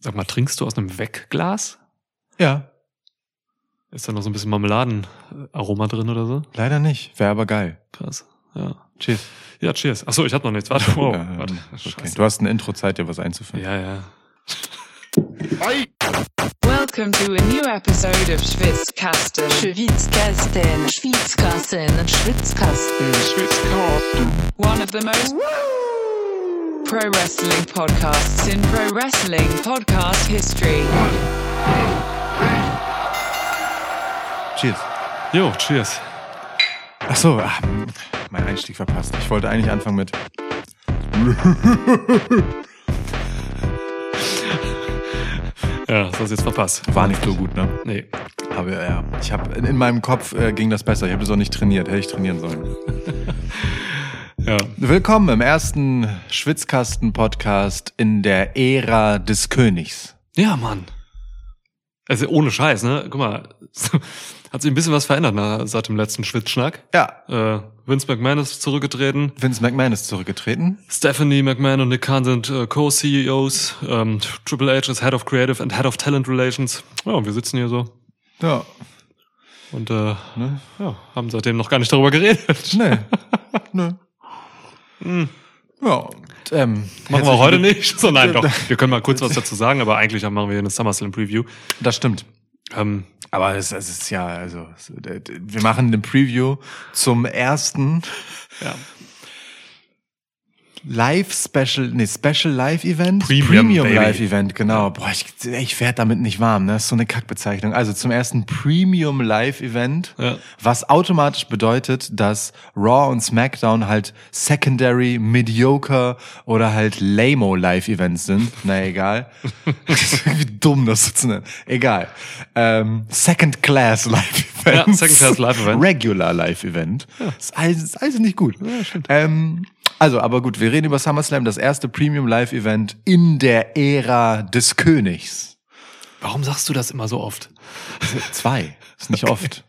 Sag mal, trinkst du aus einem Wegglas? Ja. Ist da noch so ein bisschen Marmeladenaroma drin oder so? Leider nicht. Wäre aber geil. Krass. Ja. Cheers. Ja, cheers. Achso, ich hab noch nichts. Warte, wow. Ja, Warte. okay. Du hast eine Intro-Zeit, dir was einzuführen. Ja, ja. Welcome to a new episode of Schwitzkasten. Schwitzkasten, Schwitzkasten, Schwitzkasten, Schwitzkasten. One of the most pro wrestling podcasts in pro wrestling podcast history. Cheers. Jo, cheers. Ach so, ah, mein Einstieg verpasst. Ich wollte eigentlich anfangen mit. Ja, das hast du jetzt verpasst. War nicht so gut, ne? Nee. Aber ja, ich habe in, in meinem Kopf äh, ging das besser. Ich habe das auch nicht trainiert. Hätte ich trainieren sollen. Ja. Willkommen im ersten Schwitzkasten-Podcast in der Ära des Königs. Ja, Mann. Also ohne Scheiß, ne? Guck mal, hat sich ein bisschen was verändert na, seit dem letzten Schwitzschnack. Ja, Äh, Vince McMahon ist zurückgetreten. Vince McMahon ist zurückgetreten. Stephanie McMahon und Nick Khan sind äh, Co-CEOs. Ähm, Triple H ist Head of Creative and Head of Talent Relations. Ja, und wir sitzen hier so Ja, und äh, ne? ja, haben seitdem noch gar nicht darüber geredet. Nee. nee. Ja, und, ähm, Machen wir heute nicht. So, nein, doch. Wir können mal kurz was dazu sagen, aber eigentlich machen wir hier eine SummerSlam Preview. Das stimmt. Ähm, Aber es, es ist ja, also, wir machen eine Preview zum ersten ja. Live-Special, nee, Special Live-Event? Premium, Baby. Live-Event, genau. Boah, ich, ich werd damit nicht warm, ne? Das ist so eine Kackbezeichnung. Also zum ersten Premium Live-Event, Ja. was automatisch bedeutet, dass Raw und SmackDown halt Secondary, Mediocre oder halt Lamo Live-Events sind. Na egal. das ist irgendwie dumm, das so zu nennen. Egal. Ähm, Second Class Live-Event. Ja, Second Class Live-Event. Regular Live-Event. Ist, alles, ist alles nicht gut. Ähm, also, aber gut, wir reden über SummerSlam, das erste Premium Live-Event in der Ära des Königs. Warum sagst du das immer so oft? Zwei. Ist nicht oft.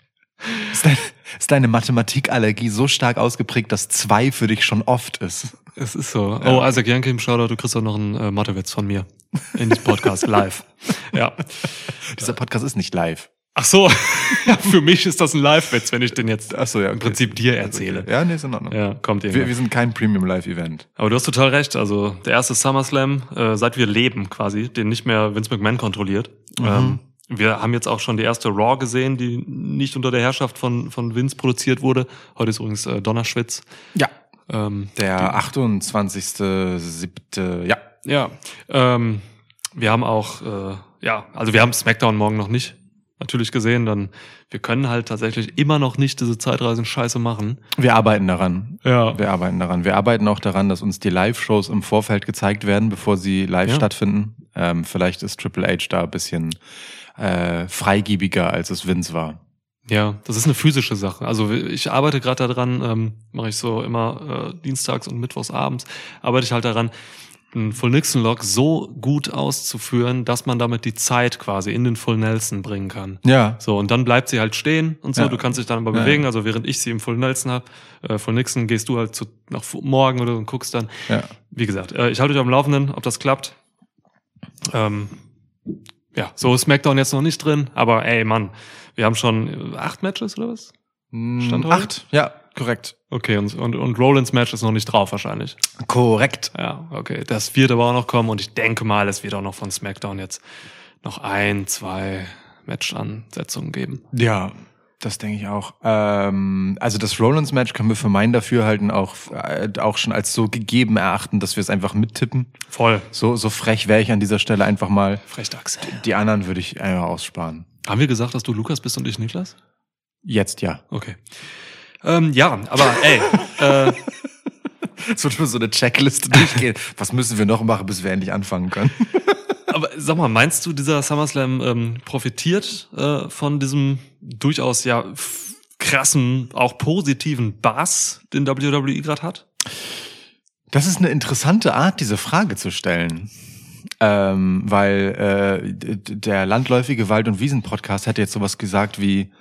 Ist, dein, ist deine Mathematikallergie so stark ausgeprägt, dass zwei für dich schon oft ist? Es ist so. Oh, Isaac Yankim, Shoutout, du kriegst auch noch einen äh, Mathewitz von mir. In diesem Podcast, live. Ja. Dieser Podcast ist nicht live. Ach so. ja, für mich ist das ein Live-Witz, wenn ich den jetzt Ach so, ja. im Prinzip dir erzähle. Ja, nee, ist in Ordnung. Ja, kommt Wir, wir sind kein Premium Live-Event. Aber du hast total recht. Also der erste SummerSlam, äh, seit wir leben quasi, den nicht mehr Vince McMahon kontrolliert. Ähm, wir haben jetzt auch schon die erste Raw gesehen, die nicht unter der Herrschaft von, von Vince produziert wurde. Heute ist übrigens äh, Donnerschwitz. Ja. Ähm, Der 28.7. Ja. ja, ähm, wir haben auch, äh, ja, also wir haben SmackDown morgen noch nicht natürlich gesehen. Dann wir können halt tatsächlich immer noch nicht diese Zeitreisen-Scheiße machen. Wir arbeiten daran. Ja. Wir arbeiten daran. Wir arbeiten auch daran, dass uns die Live-Shows im Vorfeld gezeigt werden, bevor sie live Ja. stattfinden. Ähm, vielleicht ist Triple H da ein bisschen äh, freigiebiger, als es Vince war. Ja, das ist eine physische Sache. Also ich arbeite gerade daran, ähm, mache ich so immer äh, dienstags und mittwochs abends, arbeite ich halt daran, einen Full Nixon Lock so gut auszuführen, dass man damit die Zeit quasi in den Full Nelson bringen kann. Ja. So, und dann bleibt sie halt stehen und so, Ja. du kannst dich dann aber Ja, bewegen. Also während ich sie im Full Nelson hab, äh, Full Nixon, gehst du halt zu, nach morgen oder so und guckst dann. Ja. Wie gesagt, äh, ich halte euch am Laufenden, ob das klappt. Ähm, ja, so ist SmackDown jetzt noch nicht drin, aber ey, Mann, wir haben schon äh, acht Matches oder was? Stand heute? Acht. Ja, korrekt. Okay, und, und, und Rollins Match ist noch nicht drauf wahrscheinlich. Korrekt. Ja, okay. Das wird aber auch noch kommen und ich denke mal, es wird auch noch von SmackDown jetzt noch ein, zwei Match-Ansetzungen geben. Ja, das denke ich auch. Ähm, also das Rollins-Match können wir für mein Dafürhalten auch, äh, auch schon als so gegeben erachten, dass wir es einfach mittippen. Voll. So, so frech wäre ich an dieser Stelle einfach mal. Frechdachs. Die anderen würde ich einfach aussparen. Haben wir gesagt, dass du Lukas bist und ich Niklas? Jetzt ja. Okay. Ähm, ja, aber ey, äh, Es wird so eine Checkliste durchgehen. Was müssen wir noch machen, bis wir endlich anfangen können? aber sag mal, meinst du, dieser SummerSlam ähm, profitiert äh, von diesem durchaus ja krassen, auch positiven Bass, den WWE gerade hat? Das ist eine interessante Art, diese Frage zu stellen. Ähm, weil äh, der landläufige Wald- und Wiesen-Podcast hätte jetzt sowas gesagt wie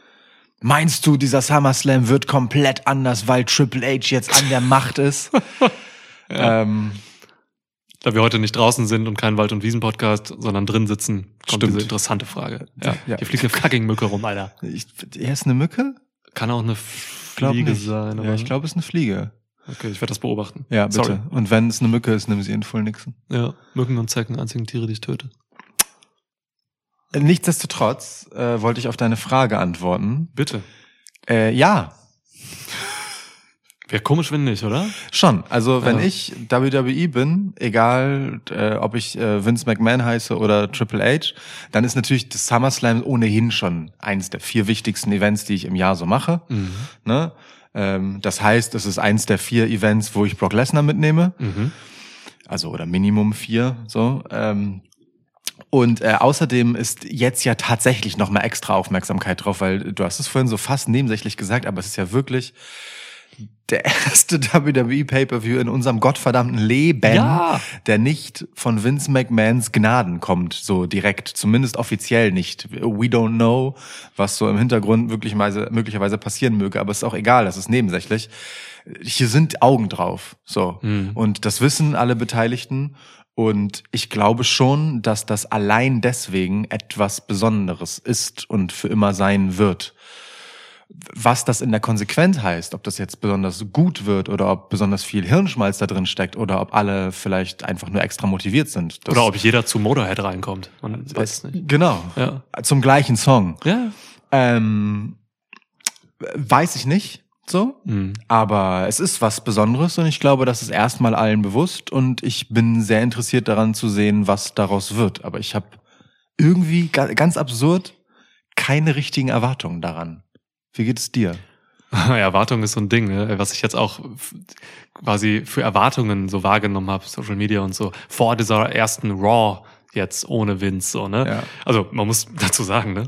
Meinst du, dieser SummerSlam wird komplett anders, weil Triple H jetzt an der Macht ist? ähm, da wir heute nicht draußen sind und kein Wald- und Wiesen-Podcast, sondern drin sitzen, kommt Stimmt. diese interessante Frage. Ja. Ja. Hier fliegt eine fucking Mücke rum, Alter. Ich, er ist eine Mücke? Kann auch eine Fliege sein. Ja, ich glaube, es ist eine Fliege. Okay, ich werde das beobachten. Ja, bitte. Sorry. Und wenn es eine Mücke ist, nimm sie in Full Nixon. Ja, Mücken und Zecken, einzigen Tiere, die ich töte. Nichtsdestotrotz äh, wollte ich auf deine Frage antworten. Bitte. Äh, ja, Wäre komisch, wenn nicht, oder? schon. Also wenn Ja. ich WWE bin, egal äh, ob ich äh, Vince McMahon heiße oder Triple H, dann ist natürlich das SummerSlam ohnehin schon eins der vier wichtigsten Events, die ich im Jahr so mache. Mhm. Ne? Ähm, das heißt, es ist eins der vier Events, wo ich Brock Lesnar mitnehme. Mhm. also oder Minimum vier, so. Ähm, und äh, außerdem ist jetzt ja tatsächlich noch mal extra Aufmerksamkeit drauf, weil du hast es vorhin so fast nebensächlich gesagt, aber es ist ja wirklich der erste WWE Pay-per-View in unserem gottverdammten Leben, Ja. der nicht von Vince McMahons Gnaden kommt, so direkt, zumindest offiziell nicht. We don't know, was so im Hintergrund möglicherweise, möglicherweise passieren möge, aber es ist auch egal, das ist nebensächlich. Hier sind Augen drauf, so. Mhm. Und das wissen alle Beteiligten. Und ich glaube schon, dass das allein deswegen etwas Besonderes ist und für immer sein wird. Was das in der Konsequenz heißt, ob das jetzt besonders gut wird oder ob besonders viel Hirnschmalz da drin steckt oder ob alle vielleicht einfach nur extra motiviert sind. Oder ob jeder zu Motorhead reinkommt. Man weiß es nicht. Genau. Ja. Zum gleichen Song. Ja. Ähm, weiß ich nicht so. Mhm. Aber es ist was Besonderes und ich glaube, das ist erstmal allen bewusst und ich bin sehr interessiert daran zu sehen, was daraus wird. Aber ich habe irgendwie ga- ganz absurd keine richtigen Erwartungen daran. Wie geht es dir? Erwartung ist so ein Ding, ne? was ich jetzt auch quasi für Erwartungen so wahrgenommen habe, Social Media und so, vor dieser ersten Raw jetzt ohne Vince, so, ne? Ja. Also man muss dazu sagen, ne?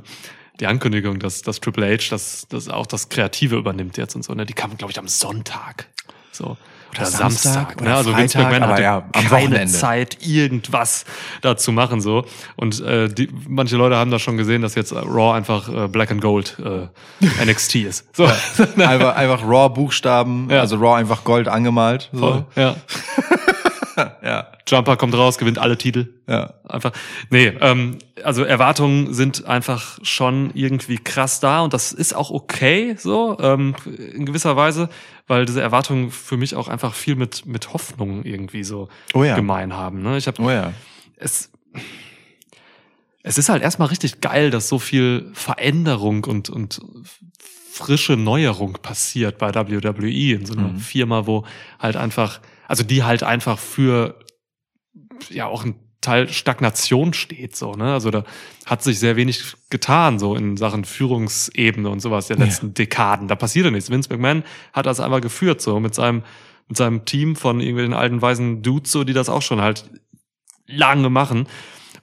Die Ankündigung, dass, dass Triple H das, das auch das Kreative übernimmt jetzt und so, ne? Die kam, glaube ich, am Sonntag. So. Oder, Samstag Samstag. oder ne? Also Vince Freitag, McMahon aber hatte ja, keine Wochenende. Zeit, irgendwas da zu machen. so. Und äh, die, manche Leute haben da schon gesehen, dass jetzt äh, Raw einfach äh, Black and Gold äh, NXT ist. So. einfach, einfach Raw Buchstaben, Ja. also Raw einfach Gold angemalt. So. Voll, ja. Ja, Jumper kommt raus, gewinnt alle Titel. ja. Einfach. Nee, ähm, also Erwartungen sind einfach schon irgendwie krass da und das ist auch okay, so, ähm, in gewisser Weise, weil diese Erwartungen für mich auch einfach viel mit, mit Hoffnung irgendwie so Oh ja. gemein haben. Ne? Ich habe Oh ja. es, es ist halt erstmal richtig geil, dass so viel Veränderung und, und frische Neuerung passiert bei WWE in so einer Mhm. Firma, wo halt einfach, also die halt einfach für ja auch ein Teil Stagnation steht, so, ne? Also da hat sich sehr wenig getan, so in Sachen Führungsebene und sowas der Ja. letzten Dekaden. Da passierte nichts. Vince McMahon hat das einfach geführt, so mit seinem, mit seinem Team von irgendwelchen alten weisen Dudes, so, die das auch schon halt lange machen.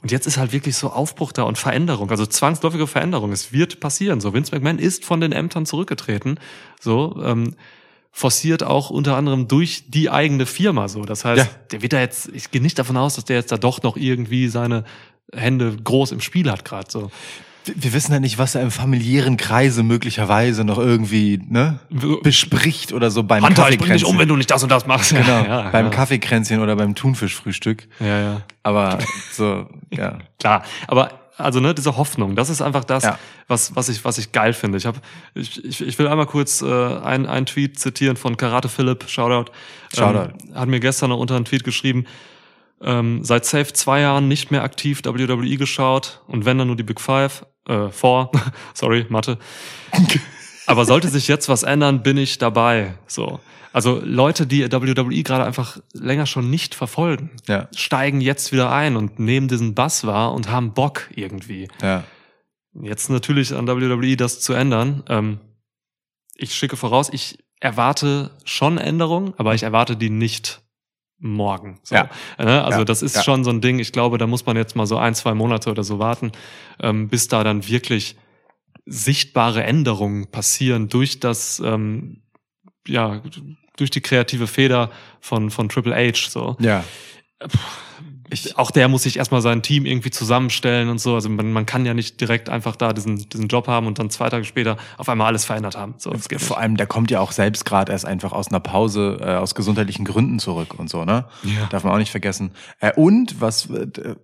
Und jetzt ist halt wirklich so Aufbruch da und Veränderung, also zwangsläufige Veränderung. Es wird passieren. So, Vince McMahon ist von den Ämtern zurückgetreten. So, ähm, forciert auch unter anderem durch die eigene Firma. So, das heißt, Ja. der wird da jetzt. Ich gehe nicht davon aus, dass der jetzt da doch noch irgendwie seine Hände groß im Spiel hat gerade. So, Wir- wissen ja nicht, was er im familiären Kreise möglicherweise noch irgendwie ne, bespricht oder so beim Hunter, ich bring dich um, wenn du nicht das und das machst. Genau, ja, beim ja. Kaffeekränzchen oder beim Thunfischfrühstück. Ja, ja. Aber so, ja. Klar, aber also ne, diese Hoffnung, das ist einfach das, Ja. was was ich was ich geil finde. Ich habe ich, ich, ich will einmal kurz äh, ein ein Tweet zitieren von Karate Philipp, Shoutout. Shoutout. Ähm, hat mir gestern noch unter einen Tweet geschrieben. Ähm, seit safe zwei Jahren nicht mehr aktiv WWE geschaut und wenn dann nur die Big Five, äh, Four, sorry, Mathe. Aber sollte sich jetzt was ändern, bin ich dabei. So. Also Leute, die WWE gerade einfach länger schon nicht verfolgen, Ja. steigen jetzt wieder ein und nehmen diesen Bass wahr und haben Bock irgendwie. Ja. Jetzt natürlich an WWE das zu ändern. Ähm, ich schicke voraus, ich erwarte schon Änderungen, aber ich erwarte die nicht morgen. So. Ja. Ne? Also Ja. das ist Ja. schon so ein Ding. Ich glaube, da muss man jetzt mal so ein, zwei Monate oder so warten, ähm, bis da dann wirklich sichtbare Änderungen passieren durch das, ähm, ja, durch die kreative Feder von, von Triple H. So Ja. Ich- auch der muss sich erstmal sein Team irgendwie zusammenstellen und so. Also man, man kann ja nicht direkt einfach da diesen, diesen Job haben und dann zwei Tage später auf einmal alles verändert haben. So, Vor nicht. allem, der kommt ja auch selbst gerade erst einfach aus einer Pause, äh, aus gesundheitlichen Gründen zurück und so, ne? Ja. Darf man auch nicht vergessen. Äh, und was äh,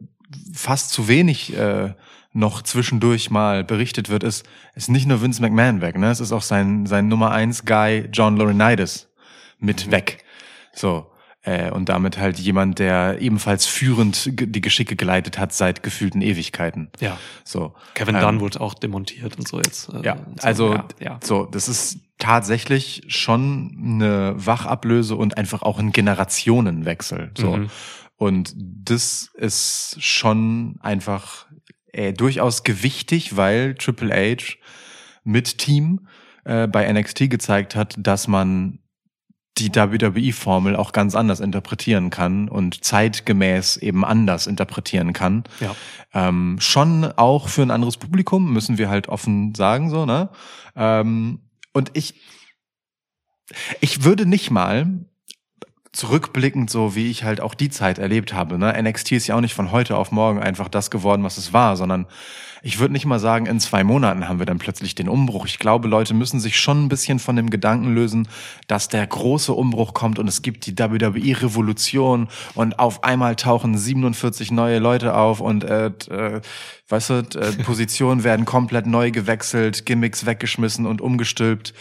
fast zu wenig äh, noch zwischendurch mal berichtet wird, ist, ist nicht nur Vince McMahon weg, ne? Es ist auch sein, sein Nummer eins Guy John Laurinaitis mit weg. So. Äh, und damit halt jemand, der ebenfalls führend die Geschicke geleitet hat seit gefühlten Ewigkeiten. Ja. So. Kevin Ähm, Dunn wurde auch demontiert und so jetzt. äh, Ja, so. also ja, ja. so, das ist tatsächlich schon eine Wachablöse und einfach auch ein Generationenwechsel. So. Mhm. Und das ist schon einfach äh, durchaus gewichtig, weil Triple H mit Team äh, bei NXT gezeigt hat, dass man die WWE-Formel auch ganz anders interpretieren kann und zeitgemäß eben anders interpretieren kann. ja. Ähm, schon auch für ein anderes Publikum, müssen wir halt offen sagen, so, ne? Ähm, und ich, ich würde nicht mal zurückblickend, so wie ich halt auch die Zeit erlebt habe, ne? NXT ist ja auch nicht von heute auf morgen einfach das geworden, was es war, sondern ich würde nicht mal sagen, in zwei Monaten haben wir dann plötzlich den Umbruch. Ich glaube, Leute müssen sich schon ein bisschen von dem Gedanken lösen, dass der große Umbruch kommt und es gibt die WWE-Revolution und auf einmal tauchen 47 neue Leute auf und äh, äh, weißt du, äh, Positionen werden komplett neu gewechselt, Gimmicks weggeschmissen und umgestülpt.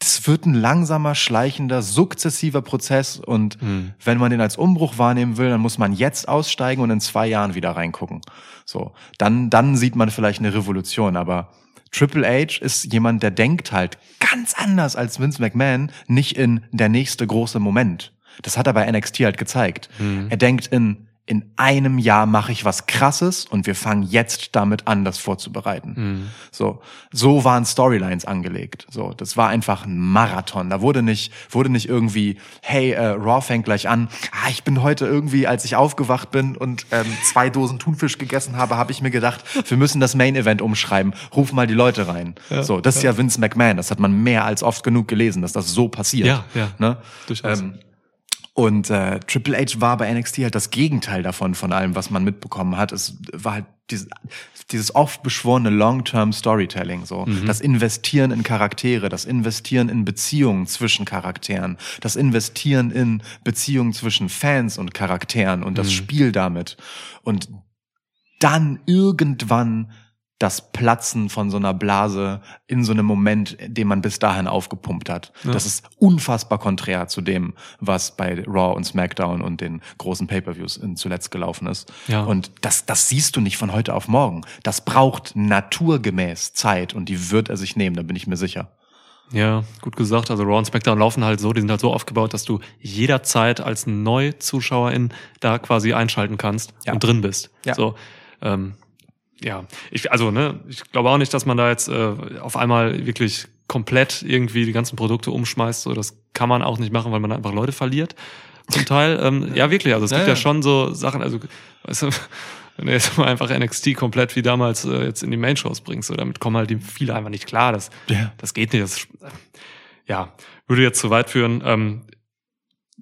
Das wird ein langsamer, schleichender, sukzessiver Prozess und wenn man den als Umbruch wahrnehmen will, dann muss man jetzt aussteigen und in zwei Jahren wieder reingucken. So, dann dann sieht man vielleicht eine Revolution, aber Triple H ist jemand, der denkt halt ganz anders als Vince McMahon, nicht in der nächste große Moment. Das hat er bei NXT halt gezeigt. Er denkt in in einem Jahr mache ich was krasses und wir fangen jetzt damit an, das vorzubereiten. So, so waren Storylines angelegt. So, das war einfach ein Marathon. Da wurde nicht, wurde nicht irgendwie, hey, äh, Raw fängt gleich an. Ah, ich bin heute irgendwie, als ich aufgewacht bin und ähm, zwei Dosen Thunfisch gegessen habe, habe ich mir gedacht, wir müssen das Main Event umschreiben. Ruf mal die Leute rein. so, das ist ja Vince McMahon. Das hat man mehr als oft genug gelesen, dass das so passiert. Ja, ja. Ne? Durchaus. Ähm, und äh, Triple H war bei NXT halt das Gegenteil davon, von allem, was man mitbekommen hat. Es war halt dieses, dieses oft beschworene Long-Term Storytelling, so. Das Investieren in Charaktere, das Investieren in Beziehungen zwischen Charakteren, das Investieren in Beziehungen zwischen Fans und Charakteren und das Spiel damit. Und dann irgendwann das Platzen von so einer Blase in so einem Moment, den man bis dahin aufgepumpt hat. Das ist unfassbar konträr zu dem, was bei Raw und SmackDown und den großen Pay-per-Views zuletzt gelaufen ist. Ja. Und das, das siehst du nicht von heute auf morgen. Das braucht naturgemäß Zeit und die wird er sich nehmen, da bin ich mir sicher. Ja, gut gesagt. Also Raw und SmackDown laufen halt so, die sind halt so aufgebaut, dass du jederzeit als Neuzuschauerin da quasi einschalten kannst Ja. und drin bist. Ja. So, ähm, ja, ich, also ne, ich glaube auch nicht, dass man da jetzt äh, auf einmal wirklich komplett irgendwie die ganzen Produkte umschmeißt. So, das kann man auch nicht machen, weil man einfach Leute verliert. Zum Teil, ähm, ja wirklich. Also es gibt Ja, ja, ja. schon so Sachen. Also weißt du, wenn du jetzt mal einfach NXT komplett wie damals äh, jetzt in die Main-Shows bringst, so, damit kommen halt die viele einfach nicht klar. Das, Ja. das geht nicht. Das, ja, würde jetzt zu weit führen. Ähm,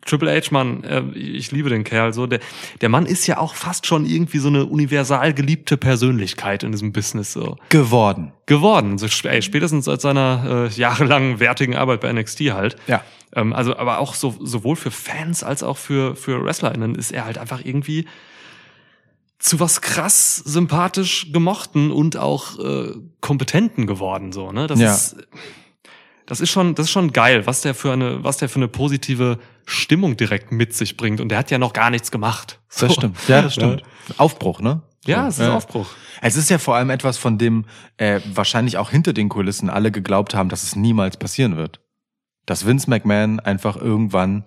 Triple H, Mann, äh, ich liebe den Kerl. So, der, der Mann ist ja auch fast schon irgendwie so eine universal geliebte Persönlichkeit in diesem Business so Geworden. geworden. So, ey, spätestens seit seiner äh, jahrelangen wertigen Arbeit bei NXT halt. Ja. Ähm, also, aber auch so, sowohl für Fans als auch für, für WrestlerInnen ist er halt einfach irgendwie zu was krass sympathisch gemochten und auch äh, kompetenten geworden, so, ne? Das Ja. ist, das ist schon, das ist schon geil, was der für eine, was der für eine positive Stimmung direkt mit sich bringt. Und der hat ja noch gar nichts gemacht. Das So. stimmt. Ja, das stimmt. Aufbruch, ne? Ja, es ist Aufbruch. Es ist ja vor allem etwas, von dem äh, wahrscheinlich auch hinter den Kulissen alle geglaubt haben, dass es niemals passieren wird. Dass Vince McMahon einfach irgendwann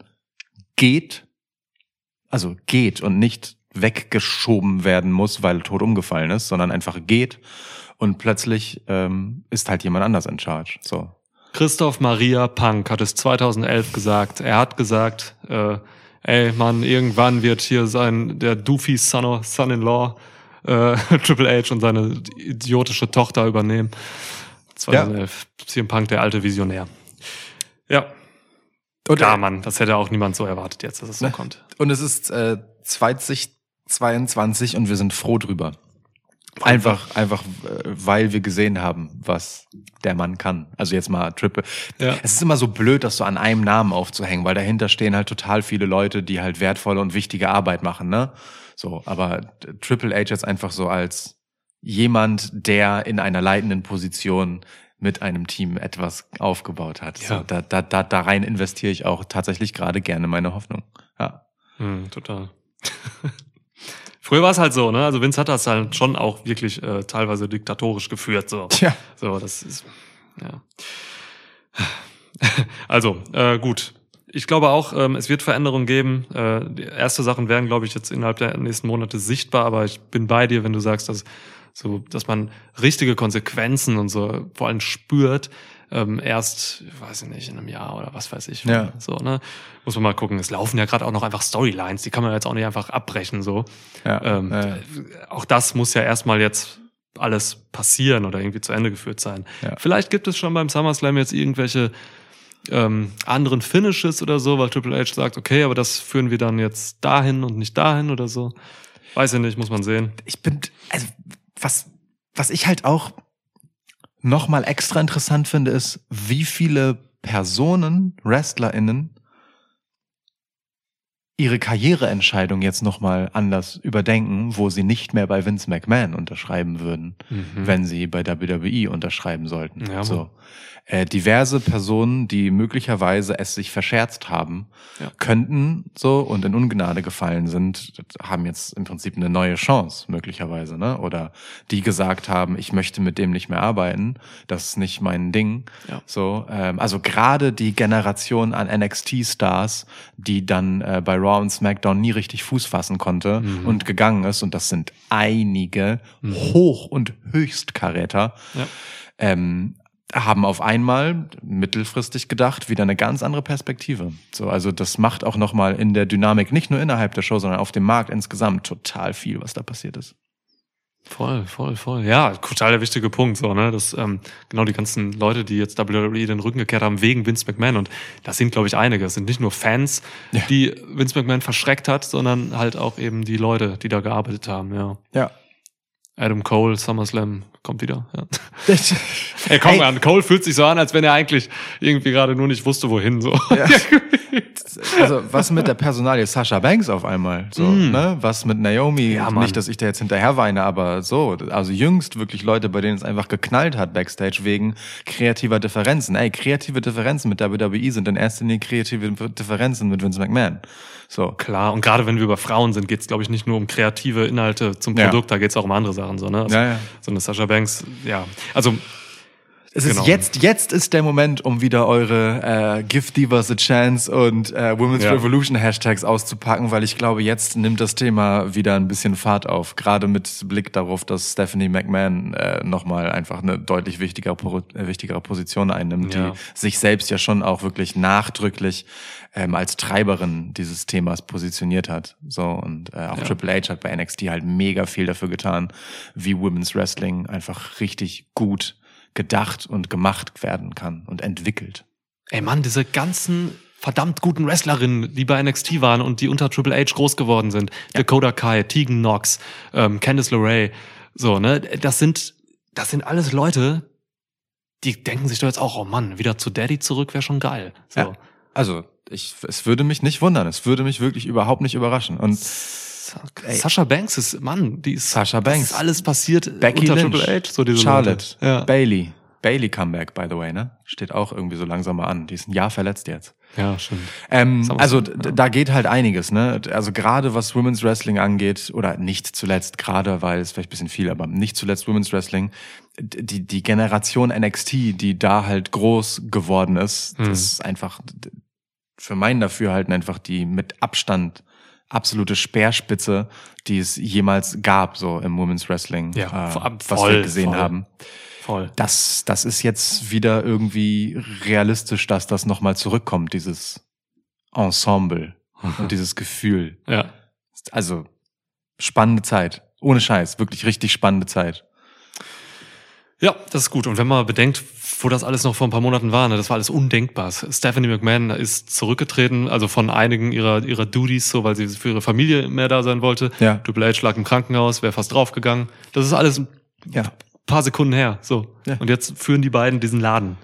geht, also geht und nicht weggeschoben werden muss, weil er tot umgefallen ist, sondern einfach geht und plötzlich ähm, ist halt jemand anders in charge. So. Christoph Maria Punk hat es 2011 gesagt. Er hat gesagt, äh, ey Mann, irgendwann wird hier sein der Doofy Son- Son-in-Law äh, Triple H und seine idiotische Tochter übernehmen. 2011. CM Punk, der alte Visionär. Ja, Und, klar, Mann, das hätte auch niemand so erwartet jetzt, dass es so Ne? kommt. Und es ist äh, 20, 22 und wir sind froh drüber. Einfach, einfach, äh, weil wir gesehen haben, was der Mann kann. Also jetzt mal Triple. Ja. Es ist immer so blöd, das so an einem Namen aufzuhängen, weil dahinter stehen halt total viele Leute, die halt wertvolle und wichtige Arbeit machen, ne? So, aber Triple H jetzt einfach so als jemand, der in einer leitenden Position mit einem Team etwas aufgebaut hat. Ja. So, da, da, da, da rein investiere ich auch tatsächlich gerade gerne meine Hoffnung. Ja. Hm, total. Früher war es halt so, ne? Also Vince hat das halt schon auch wirklich äh, teilweise diktatorisch geführt. So. Tja. So, das ist ja. Also äh, gut. Ich glaube auch, ähm, es wird Veränderungen geben. Äh, die erste Sachen werden, glaube ich, jetzt innerhalb der nächsten Monate sichtbar. Aber ich bin bei dir, wenn du sagst, dass so, dass man richtige Konsequenzen und so vor allem spürt. Ähm, erst, weiß ich nicht, in einem Jahr oder was weiß ich. Ja. So, ne? Muss man mal gucken. Es laufen ja gerade auch noch einfach Storylines, die kann man jetzt auch nicht einfach abbrechen. So. Ja. Ähm, äh, Auch das muss ja erstmal jetzt alles passieren oder irgendwie zu Ende geführt sein. Ja. Vielleicht gibt es schon beim SummerSlam jetzt irgendwelche ähm, anderen Finishes oder so, weil Triple H sagt, okay, aber das führen wir dann jetzt dahin und nicht dahin oder so. Weiß ich nicht, muss man sehen. ich bin, also was, was ich halt auch noch mal extra interessant finde, ist, wie viele Personen, WrestlerInnen, ihre Karriereentscheidung jetzt noch mal anders überdenken, wo sie nicht mehr bei Vince McMahon unterschreiben würden, wenn sie bei WWE unterschreiben sollten. Ja, so. Äh, diverse Personen, die möglicherweise es sich verscherzt haben, Ja. könnten so und in Ungnade gefallen sind, haben jetzt im Prinzip eine neue Chance, möglicherweise, ne? Oder die gesagt haben, ich möchte mit dem nicht mehr arbeiten, das ist nicht mein Ding. Ja. So, ähm, also gerade die Generation an NXT-Stars, die dann äh, bei Raw und SmackDown nie richtig Fuß fassen konnte Mhm. und gegangen ist, und das sind einige Hoch- und Höchstkaräter, Ja. ähm, haben auf einmal mittelfristig gedacht wieder eine ganz andere Perspektive. So, also das macht auch noch mal in der Dynamik nicht nur innerhalb der Show, sondern auf dem Markt insgesamt total viel, was da passiert ist. Voll, voll, voll. Ja, total der wichtige Punkt, so, ne? Das, ähm, genau die ganzen Leute, die jetzt WWE den Rücken gekehrt haben wegen Vince McMahon. Und das sind, glaube ich, einige. Es sind nicht nur Fans, Ja. die Vince McMahon verschreckt hat, sondern halt auch eben die Leute, die da gearbeitet haben, ja. Ja. Adam Cole, SummerSlam, kommt wieder. Ja. Ey, komm an, Cole fühlt sich so an, als wenn er eigentlich irgendwie gerade nur nicht wusste, wohin. So. Ja. Also was mit der Personalie Sasha Banks auf einmal, so, ne? Was mit Naomi? Mm. Ja, nicht, dass ich da jetzt hinterher weine, aber so, also jüngst wirklich Leute, bei denen es einfach geknallt hat backstage wegen kreativer Differenzen. Ey, kreative Differenzen mit WWE sind in erster Linie kreative Differenzen mit Vince McMahon. So. Klar, und gerade wenn wir über Frauen sind, geht's, glaube ich, nicht nur um kreative Inhalte zum Ja. Produkt, da geht's auch um andere Sachen. So, ne? Also, Ja, ja. so eine Sasha Banks, ja. Also, Es Genau. ist jetzt, jetzt ist der Moment, um wieder eure äh, Give Divas a Chance und äh, Women's Ja. Revolution Hashtags auszupacken, weil ich glaube, jetzt nimmt das Thema wieder ein bisschen Fahrt auf. Gerade mit Blick darauf, dass Stephanie McMahon äh, nochmal einfach eine deutlich wichtiger, äh, wichtigere Position einnimmt, Ja. die sich selbst ja schon auch wirklich nachdrücklich ähm, als Treiberin dieses Themas positioniert hat. So und äh, auch Ja. Triple H hat bei NXT halt mega viel dafür getan, wie Women's Wrestling einfach richtig gut gedacht und gemacht werden kann und entwickelt. ey Mann, diese ganzen verdammt guten Wrestlerinnen, die bei NXT waren und die unter Triple H groß geworden sind. Dakota Kai, Tegan Knox, ähm, Candice LeRae, so, ne? Das sind, das sind alles Leute, die denken sich doch jetzt auch, oh Mann, wieder zu Daddy zurück wäre schon geil. So. Ja. Also, ich, es würde mich nicht wundern. Es würde mich wirklich überhaupt nicht überraschen. Und Sa- Sascha Banks ist, Mann, die ist, Sasha das Banks. ist alles passiert Becky unter Lynch, Triple H, so diese Charlotte, Leute. Ja. Bailey. Bailey Comeback, by the way, ne? Steht auch irgendwie so langsam mal an. Die ist ein Jahr verletzt jetzt. ja, stimmt. Ähm, also ja. da geht halt einiges, ne? Also gerade was Women's Wrestling angeht, oder nicht zuletzt, gerade weil es vielleicht ein bisschen viel, aber nicht zuletzt Women's Wrestling, die, die Generation NXT, die da halt groß geworden ist, Hm. das ist einfach für mein Dafürhalten einfach die mit Abstand absolute Speerspitze, die es jemals gab, so im Women's Wrestling, Ja, äh, was voll, wir gesehen voll. haben. Voll. Das, das ist jetzt wieder irgendwie realistisch, dass das nochmal zurückkommt, dieses Ensemble und dieses Gefühl. Ja. Also spannende Zeit. Ohne Scheiß, wirklich richtig spannende Zeit. Ja, das ist gut. Und wenn man bedenkt, wo das alles noch vor ein paar Monaten war, ne, das war alles undenkbar. Stephanie McMahon ist zurückgetreten, also von einigen ihrer, ihrer Duties, so, weil sie für ihre Familie mehr da sein wollte. Ja. Triple H lag im Krankenhaus, wäre fast draufgegangen. Das ist alles Ja. Paar Sekunden her, so. Ja. Und jetzt führen die beiden diesen Laden.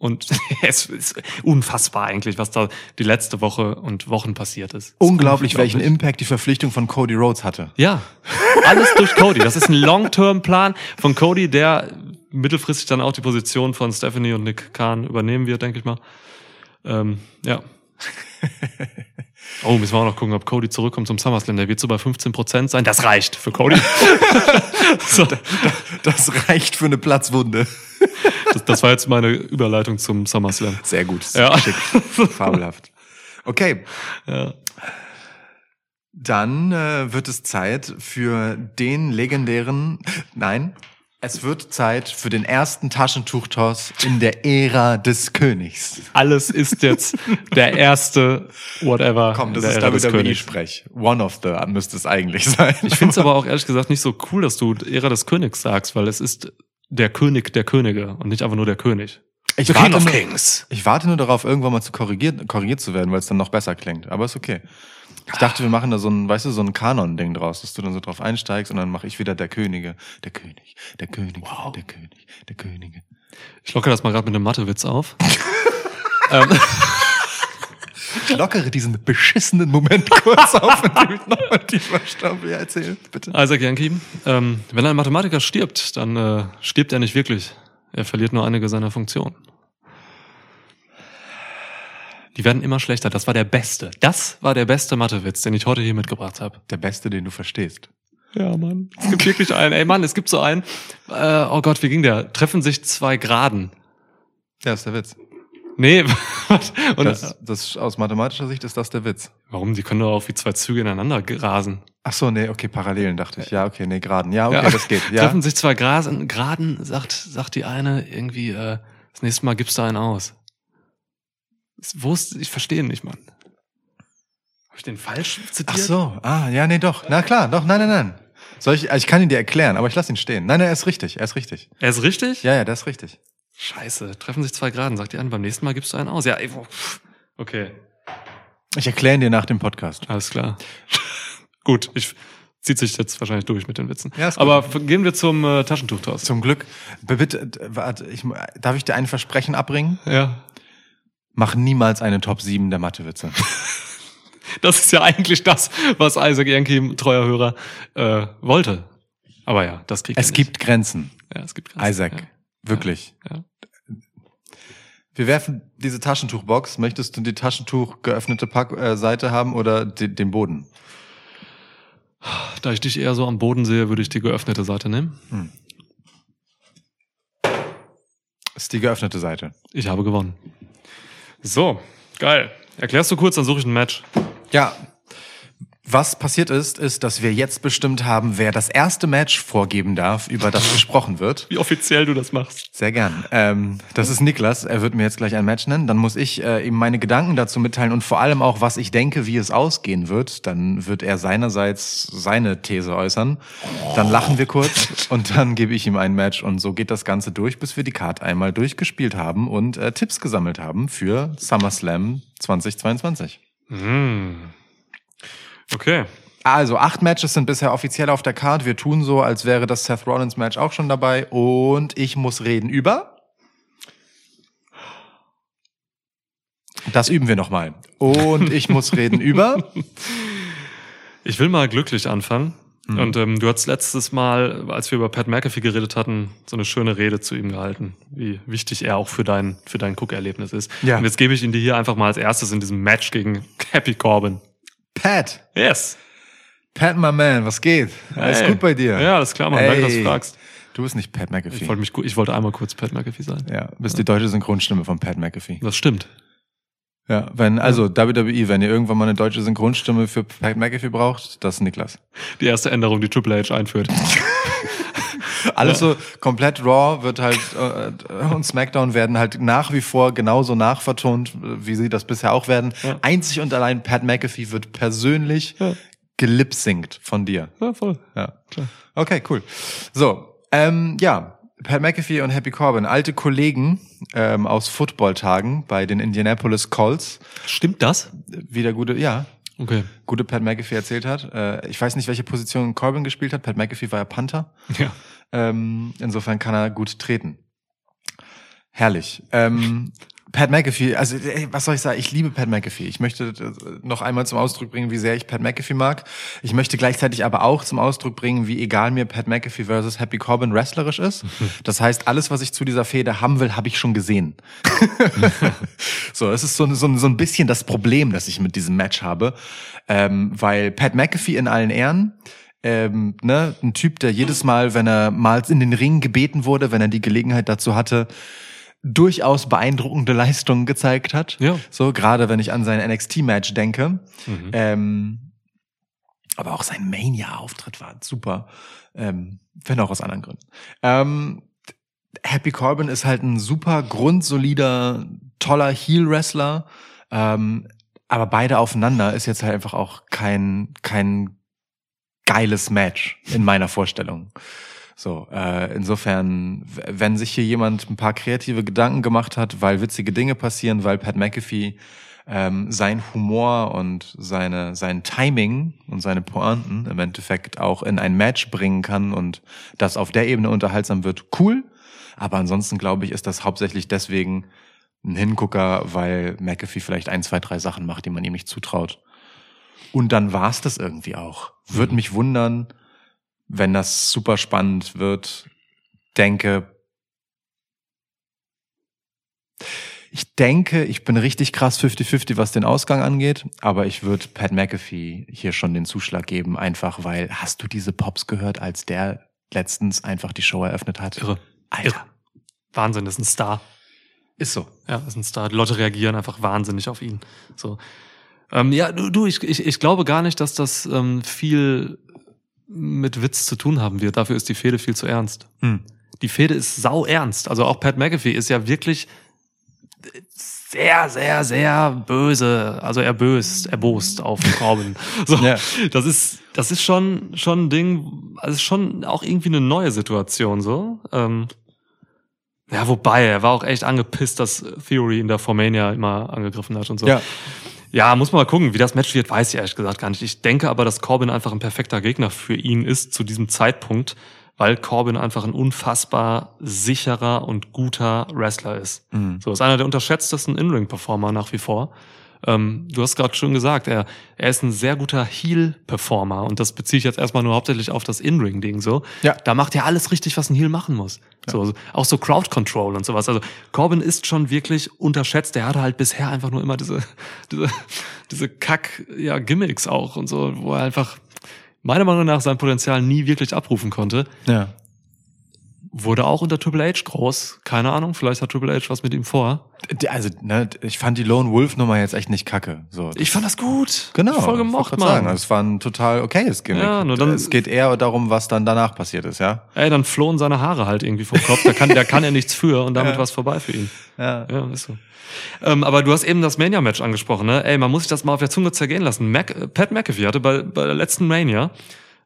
Und es ist unfassbar eigentlich, was da die letzte Woche und Wochen passiert ist. Unglaublich, Ist welchen unglaublich. Impact die Verpflichtung von Cody Rhodes hatte. Ja, alles durch Cody. Das ist ein Long-Term-Plan von Cody, der mittelfristig dann auch die Position von Stephanie und Nick Khan übernehmen wird, denke ich mal. Ähm, ja. Oh, müssen wir auch noch gucken, ob Cody zurückkommt zum SummerSlam. Der wird so bei 15% sein. Das reicht für Cody. so, Das reicht für eine Platzwunde. das, das war jetzt meine Überleitung zum SummerSlam. Sehr gut. Ja. Schick. Fabelhaft. Okay. Ja. Dann äh, wird es Zeit für den legendären, nein, es wird Zeit für den ersten Taschentuchtoss in der Ära des Königs. Alles ist jetzt der erste Whatever. Komm, das in ist. WWE-Sprech. One of the müsste es eigentlich sein. Ich finde es aber auch ehrlich gesagt nicht so cool, dass du Ära des Königs sagst, weil es ist der König der Könige und nicht einfach nur der König. Ich The warte, King of nur, Kings. ich warte nur darauf, irgendwann mal zu korrigiert, korrigiert zu werden, weil es dann noch besser klingt. Aber ist okay. Ich dachte, wir machen da so ein, weißt du, so ein Kanon-Ding draus, dass du dann so drauf einsteigst und dann mache ich wieder der Könige, der König, der König, der König, der Könige. Ich locke das mal gerade mit einem Mathewitz auf. ähm, Ich lockere diesen beschissenen Moment kurz auf und will nochmal tiefer Stamm. Ja, erzähl, bitte. Isaac Yankee, ähm, wenn ein Mathematiker stirbt, dann äh, stirbt er nicht wirklich. Er verliert nur einige seiner Funktionen. Die werden immer schlechter. Das war der beste. Das war der beste Mathewitz, den ich heute hier mitgebracht habe. Der Beste, den du verstehst. Ja, Mann. Es gibt wirklich einen. Ey, Mann, es gibt so einen. Äh, oh Gott, wie ging der? Treffen sich zwei Graden. Ja, ist der Witz. Nee, was? und, Das, das, aus mathematischer Sicht ist das der Witz. warum? Die können doch auch wie zwei Züge ineinander rasen. Ach so, nee, okay, Parallelen dachte ich. Ja, okay, nee, Graden. Ja, okay, Ja. das geht. Ja. Treffen sich zwei Grasen, Graden, sagt, sagt die eine irgendwie, äh, das nächste Mal gibst du einen aus. Wo ist, ich verstehe ihn nicht, Mann. Habe ich den falsch zitiert? Ach so, ah, ja, nee, doch. Na klar, doch, nein, nein, nein. Soll ich, ich kann ihn dir erklären, aber ich lasse ihn stehen. Nein, nein, er ist richtig, er ist richtig. Er ist richtig? Ja, ja, der ist richtig. Scheiße, treffen sich zwei Graden, sagt die eine, beim nächsten Mal gibst du einen aus. Ja, ey, okay, Ich erkläre ihn dir nach dem Podcast. alles klar. Gut, ich zieht sich jetzt wahrscheinlich durch mit den Witzen. Ja, ist gut. Aber gehen wir zum äh, Taschentuchtoss. Zum Glück, bitte, d- warte, ich, darf ich dir ein Versprechen abbringen? Ja. Mach niemals eine Top 7 der Mathewitze. Das ist ja eigentlich das, was Isaac Yankee, treuer Hörer, äh, wollte. Aber ja, das kriegt er Es nicht. gibt Grenzen, Ja, es gibt Grenzen, Isaac. Ja. Wirklich. Ja. Wir werfen diese Taschentuchbox. Möchtest du die Taschentuch geöffnete Pack äh, Seite haben oder die, den Boden? Da ich dich eher so am Boden sehe, würde ich die geöffnete Seite nehmen. ist die geöffnete Seite. Ich habe gewonnen. So, geil. Erklärst du kurz, dann suche ich ein Match. Ja. Was passiert ist, ist, dass wir jetzt bestimmt haben, wer das erste Match vorgeben darf, über das gesprochen wird. Wie offiziell du das machst. Sehr gern. Ähm, das ist Niklas. Er wird mir jetzt gleich ein Match nennen. Dann muss ich äh, ihm meine Gedanken dazu mitteilen und vor allem auch, was ich denke, wie es ausgehen wird. Dann wird er seinerseits seine These äußern. Dann lachen wir kurz und dann gebe ich ihm ein Match. Und so geht das Ganze durch, bis wir die Card einmal durchgespielt haben und äh, Tipps gesammelt haben für SummerSlam 2022. Okay. Also, acht Matches sind bisher offiziell auf der Card. Wir tun so, als wäre das Seth Rollins Match auch schon dabei. Und ich muss reden über. Das üben wir nochmal. Und ich muss reden über. Ich will mal glücklich anfangen. Und ähm, du hast letztes Mal, als wir über Pat McAfee geredet hatten, so eine schöne Rede zu ihm gehalten, wie wichtig er auch für dein, für dein Cook-Erlebnis ist. Ja. Und jetzt gebe ich ihn dir hier einfach mal als erstes in diesem Match gegen Happy Corbin. Pat. Yes. Pat, my man, was geht? Alles Hey. gut bei dir? Ja, alles klar, Mann. Danke, dass du fragst. Du bist nicht Pat McAfee. Ich wollte, mich, ich wollte einmal kurz Pat McAfee sein. ja, bist die deutsche Synchronstimme von Pat McAfee. Das stimmt. Ja, wenn, also WWE, wenn ihr irgendwann mal eine deutsche Synchronstimme für Pat McAfee braucht, das ist Niklas. Die erste Änderung, die Triple H einführt. Alles so komplett Raw wird halt äh, und SmackDown werden halt nach wie vor genauso nachvertont, wie sie das bisher auch werden. Ja. Einzig und allein Pat McAfee wird persönlich Ja. gelipsingt von dir. Ja, voll. Ja. Klar. Okay, cool. So, ähm, ja, Pat McAfee und Happy Corbin, alte Kollegen ähm, aus Footballtagen bei den Indianapolis Colts. Stimmt das? Wie der gute, ja, Okay. gute Pat McAfee erzählt hat. Äh, ich weiß nicht, welche Position Corbin gespielt hat. Pat McAfee war ja Panther. Ja. Ähm, insofern kann er gut treten. Herrlich. Ähm, Pat McAfee, also ey, was soll ich sagen? Ich liebe Pat McAfee. Ich möchte äh, noch einmal zum Ausdruck bringen, wie sehr ich Pat McAfee mag. Ich möchte gleichzeitig aber auch zum Ausdruck bringen, wie egal mir Pat McAfee versus Happy Corbin wrestlerisch ist. Das heißt, alles, was ich zu dieser Fehde haben will, habe ich schon gesehen. so, es ist so, so, so ein bisschen das Problem, das ich mit diesem Match habe, ähm, weil Pat McAfee in allen Ehren ähm, ne, ein Typ, der jedes Mal, wenn er mal in den Ring gebeten wurde, wenn er die Gelegenheit dazu hatte, durchaus beeindruckende Leistungen gezeigt hat. Ja. So, gerade wenn ich an sein NXT-Match denke. Mhm. Ähm, aber auch sein Mania-Auftritt war super. Ähm, wenn auch aus anderen Gründen. Ähm, Happy Corbin ist halt ein super grundsolider, toller Heel-Wrestler. Ähm, aber beide aufeinander ist jetzt halt einfach auch kein, kein geiles Match in meiner Vorstellung. So, äh, insofern, wenn sich hier jemand ein paar kreative Gedanken gemacht hat, weil witzige Dinge passieren, weil Pat McAfee ähm, sein Humor und seine sein Timing und seine Pointen im Endeffekt auch in ein Match bringen kann und das auf der Ebene unterhaltsam wird, cool. Aber ansonsten glaube ich, ist das hauptsächlich deswegen ein Hingucker, weil McAfee vielleicht ein, zwei, drei Sachen macht, die man ihm nicht zutraut. Und dann war's das irgendwie auch. Würde mich wundern, wenn das super spannend wird. Denke, ich denke, ich bin richtig krass 50-50, was den Ausgang angeht, aber ich würde Pat McAfee hier schon den Zuschlag geben, einfach weil, hast du diese Pops gehört, als der letztens einfach die Show eröffnet hat? Irre. Alter. Irre. Wahnsinn, das ist ein Star. Ist so. Ja, das ist ein Star. Die Leute reagieren einfach wahnsinnig auf ihn. So. Ähm, ja, du, du ich, ich, ich glaube gar nicht, dass das ähm, viel mit Witz zu tun haben wird. Dafür ist die Fehde viel zu ernst. Hm. Die Fehde ist sau ernst. Also auch Pat McAfee ist ja wirklich sehr, sehr, sehr böse. Also erböst, erbost auf Corbin. So, Ja. das ist, das ist schon, schon ein Ding, also schon auch irgendwie eine neue Situation, so. Ähm, ja, wobei, er war auch echt angepisst, dass Theory in der Formania immer angegriffen hat und so. Ja. Ja, muss man mal gucken, wie das Match wird, weiß ich ehrlich gesagt gar nicht. Ich denke aber, dass Corbin einfach ein perfekter Gegner für ihn ist zu diesem Zeitpunkt, weil Corbin einfach ein unfassbar sicherer und guter Wrestler ist. Mhm. So ist einer der unterschätztesten In-Ring-Performer nach wie vor. Ähm, du hast gerade schon gesagt, er, er ist ein sehr guter Heel-Performer und das beziehe ich jetzt erstmal nur hauptsächlich auf das In-Ring-Ding so. Ja. Da macht er alles richtig, was ein Heel machen muss. So, so, auch so Crowd-Control und sowas. Also Corbin ist schon wirklich unterschätzt. Der hatte halt bisher einfach nur immer diese, diese, diese Kack-Gimmicks auch und so, wo er einfach meiner Meinung nach sein Potenzial nie wirklich abrufen konnte. Ja. Wurde auch unter Triple H groß. Keine Ahnung, vielleicht hat Triple H was mit ihm vor. Also, ne, ich fand die Lone Wolf Nummer jetzt echt nicht kacke. So, Ich fand das gut. Genau. Voll ich gemocht, wollte Mann. Sagen. Also, es war ein total okayes Gimmick. Ja, nur dann- es geht eher darum, was dann danach passiert ist, ja? Ey, dann flohen seine Haare halt irgendwie vom Kopf. Da kann, da kann er nichts für und damit Ja. war es vorbei für ihn. Ja. Ja, ist so. Ähm, aber du hast eben das Mania-Match angesprochen, ne? Ey, man muss sich das mal auf der Zunge zergehen lassen. Mac, äh, Pat McAfee hatte bei, bei der letzten Mania,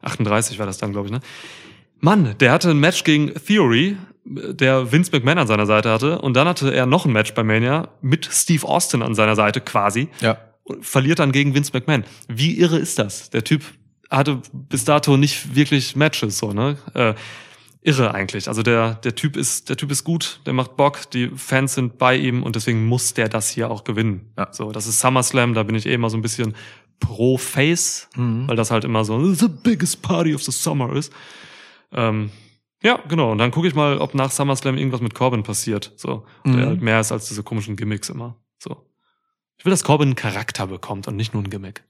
38 war das dann, glaube ich, ne? Mann, der hatte ein Match gegen Theory, der Vince McMahon an seiner Seite hatte. Und dann hatte er noch ein Match bei Mania mit Steve Austin an seiner Seite quasi. Ja. Und verliert dann gegen Vince McMahon. Wie irre ist das? Der Typ hatte bis dato nicht wirklich Matches, so, ne? Äh, irre eigentlich. Also der, der Typ ist, der Typ ist gut, der macht Bock, die Fans sind bei ihm und deswegen muss der das hier auch gewinnen. Ja. So, das ist SummerSlam, da bin ich eh immer so ein bisschen pro Face, Mhm. weil das halt immer so the biggest party of the summer ist. Ähm, ja, genau. Und dann gucke ich mal, ob nach SummerSlam irgendwas mit Corbin passiert. So, Mhm. der halt mehr ist als diese komischen Gimmicks immer. So. Ich will, dass Corbin einen Charakter bekommt und nicht nur ein Gimmick.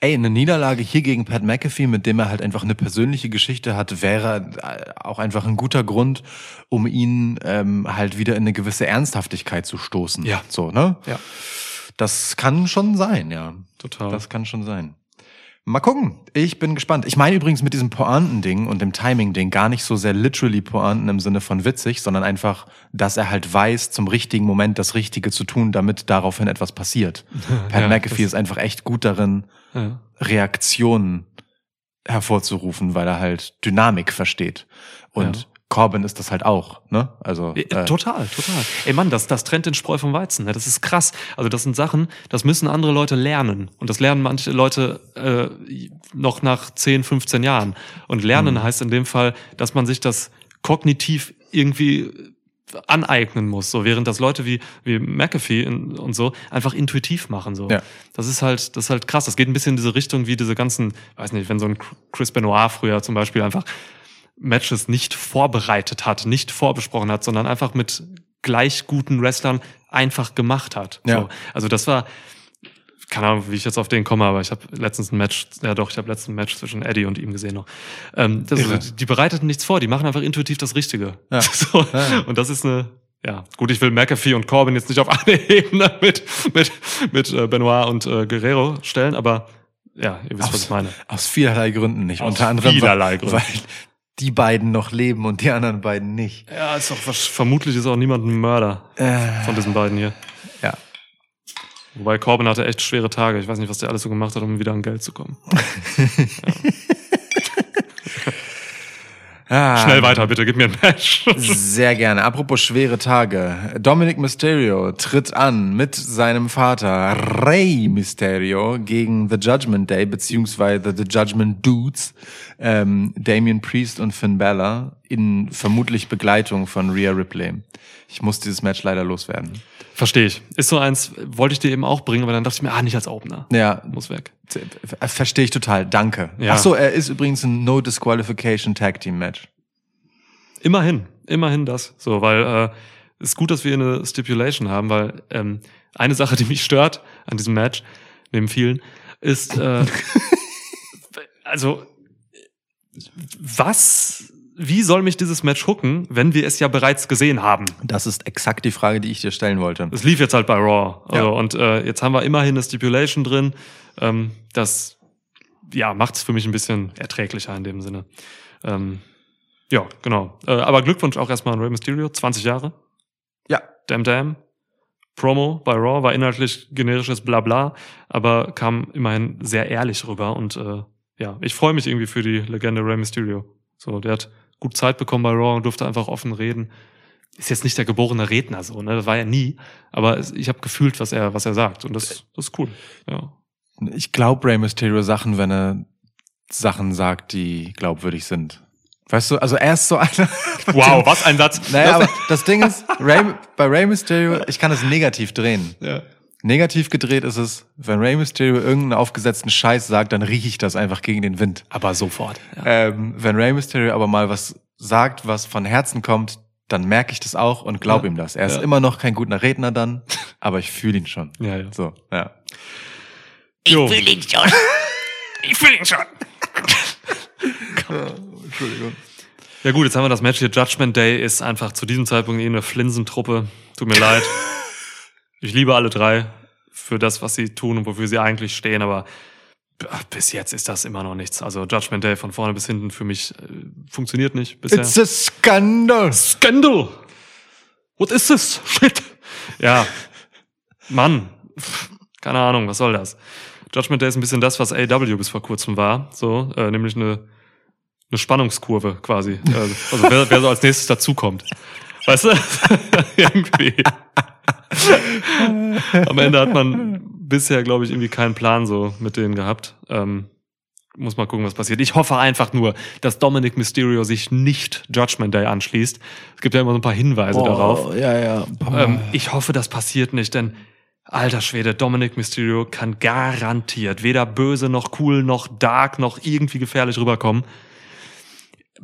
Ey, eine Niederlage hier gegen Pat McAfee, mit dem er halt einfach eine persönliche Geschichte hat, wäre äh, auch einfach ein guter Grund, um ihn ähm, halt wieder in eine gewisse Ernsthaftigkeit zu stoßen. Ja. So, ne? Ja. Das kann schon sein, ja. Total. Das kann schon sein. Mal gucken. Ich bin gespannt. Ich meine übrigens mit diesem Pointen-Ding und dem Timing-Ding gar nicht so sehr literally Pointen im Sinne von witzig, sondern einfach, dass er halt weiß, zum richtigen Moment das Richtige zu tun, damit daraufhin etwas passiert. Pat Ja, McAfee ist einfach echt gut darin, ja. Reaktionen hervorzurufen, weil er halt Dynamik versteht. Und Ja. Corbin ist das halt auch, ne? Also Äh, Total, total. Ey Mann, das, das trennt den Spreu vom Weizen. Ne? Das ist krass. Also das sind Sachen, das müssen andere Leute lernen. Und das lernen manche Leute äh, noch nach 10, 15 Jahren. Und lernen heißt in dem Fall, dass man sich das kognitiv irgendwie aneignen muss, so während das Leute wie wie McAfee und so einfach intuitiv machen so. Ja. Das ist halt das ist halt krass. Das geht ein bisschen in diese Richtung wie diese ganzen, weiß nicht, wenn so ein Chris Benoit früher zum Beispiel einfach Matches nicht vorbereitet hat, nicht vorbesprochen hat, sondern einfach mit gleich guten Wrestlern einfach gemacht hat. Ja. So. Also das war, keine Ahnung, wie ich jetzt auf den komme, aber ich habe letztens ein Match, ja doch, ich habe letztens ein Match zwischen Eddie und ihm gesehen noch. Ähm, das, Irre. die bereiteten nichts vor, die machen einfach intuitiv das Richtige. Ja. So. Ja. Und das ist eine, ja, gut, ich will McAfee und Corbin jetzt nicht auf eine Ebene mit, mit, mit äh, Benoit und äh, Guerrero stellen, aber ja, ihr wisst, was ich meine. aus vielerlei Gründen nicht. Aus Unter anderem, vielerlei weil, Gründen. weil die beiden noch leben und die anderen beiden nicht. Ja, ist was- vermutlich ist auch niemand ein Mörder Äh, von diesen beiden hier. ja. Wobei Corbin hatte echt schwere Tage. Ich weiß nicht, was der alles so gemacht hat, um wieder an Geld zu kommen. Ah, Schnell weiter, bitte, gib mir ein Match. Sehr gerne. Apropos schwere Tage. Dominic Mysterio tritt an mit seinem Vater Rey Mysterio gegen The Judgment Day beziehungsweise The Judgment Dudes, ähm, Damian Priest und Finn Balor in vermutlich Begleitung von Rhea Ripley. Ich muss dieses Match leider loswerden. Verstehe ich. Ist so eins, wollte ich dir eben auch bringen, aber dann dachte ich mir, ah, nicht als Opener. Ja, Muss weg. äh, verstehe ich total. Danke. Ja. Ach so, er ist übrigens ein No Disqualification Tag Team Match. Immerhin, immerhin das. So, weil äh, ist gut, dass wir eine Stipulation haben, weil ähm, eine Sache, die mich stört an diesem Match, neben vielen, ist äh, also was, wie soll mich dieses Match hooken, wenn wir es ja bereits gesehen haben? Das ist exakt die Frage, die ich dir stellen wollte. Es lief jetzt halt bei Raw. Also, Ja. Und äh, jetzt haben wir immerhin eine Stipulation drin. Ähm, das ja, macht es für mich ein bisschen erträglicher in dem Sinne. Ähm, ja, genau. Äh, aber Glückwunsch auch erstmal an Rey Mysterio. 20 Jahre. Ja. Damn Damn. Promo bei Raw war inhaltlich generisches Blabla, aber kam immerhin sehr ehrlich rüber. Und äh, ja, ich freue mich irgendwie für die Legende Rey Mysterio. So, der hat gut Zeit bekommen bei Raw und durfte einfach offen reden ist jetzt nicht der geborene Redner so, ne? Das war er nie. Aber ich habe gefühlt, was er, was er sagt. Und das, das ist cool. Ja. Ich glaube Rey Mysterio Sachen, wenn er Sachen sagt, die glaubwürdig sind. Weißt du, also er ist so einer. Wow, was ein Satz. Naja, aber das Ding ist, Rey, bei Rey Mysterio, ich kann es negativ drehen. ja. Negativ gedreht ist es, wenn Rey Mysterio irgendeinen aufgesetzten Scheiß sagt, dann rieche ich das einfach gegen den Wind. Aber sofort. Ja. Ähm, wenn Rey Mysterio aber mal was sagt, was von Herzen kommt, dann merke ich das auch und glaube Ja. ihm das. Er ist Ja. immer noch kein guter Redner dann, aber ich fühle ihn schon. ja, ja. So, ja. Ich fühle ihn schon. Ich fühle ihn schon. Entschuldigung. Ja gut, jetzt haben wir das Match hier. Judgment Day ist einfach zu diesem Zeitpunkt eh eine Flinsentruppe. Tut mir leid. Ich liebe alle drei für das, was sie tun und wofür sie eigentlich stehen, aber bis jetzt ist das immer noch nichts. Also Judgment Day von vorne bis hinten für mich äh, funktioniert nicht bisher. It's a scandal. Scandal! What is this? Shit! Ja. Mann. Keine Ahnung, was soll das? Judgment Day ist ein bisschen das, was AW bis vor kurzem war. So, äh, nämlich eine, eine Spannungskurve quasi. Also, also wer, wer so als nächstes dazukommt. Weißt du? irgendwie. Am Ende hat man bisher, glaube ich, irgendwie keinen Plan so mit denen gehabt. Ähm, muss mal gucken, was passiert. Ich hoffe einfach nur, dass Dominic Mysterio sich nicht Judgment Day anschließt. Es gibt ja immer so ein paar Hinweise darauf. ja, ja. Ähm, ich hoffe, das passiert nicht, denn alter Schwede, Dominic Mysterio kann garantiert weder böse noch cool noch dark noch irgendwie gefährlich rüberkommen.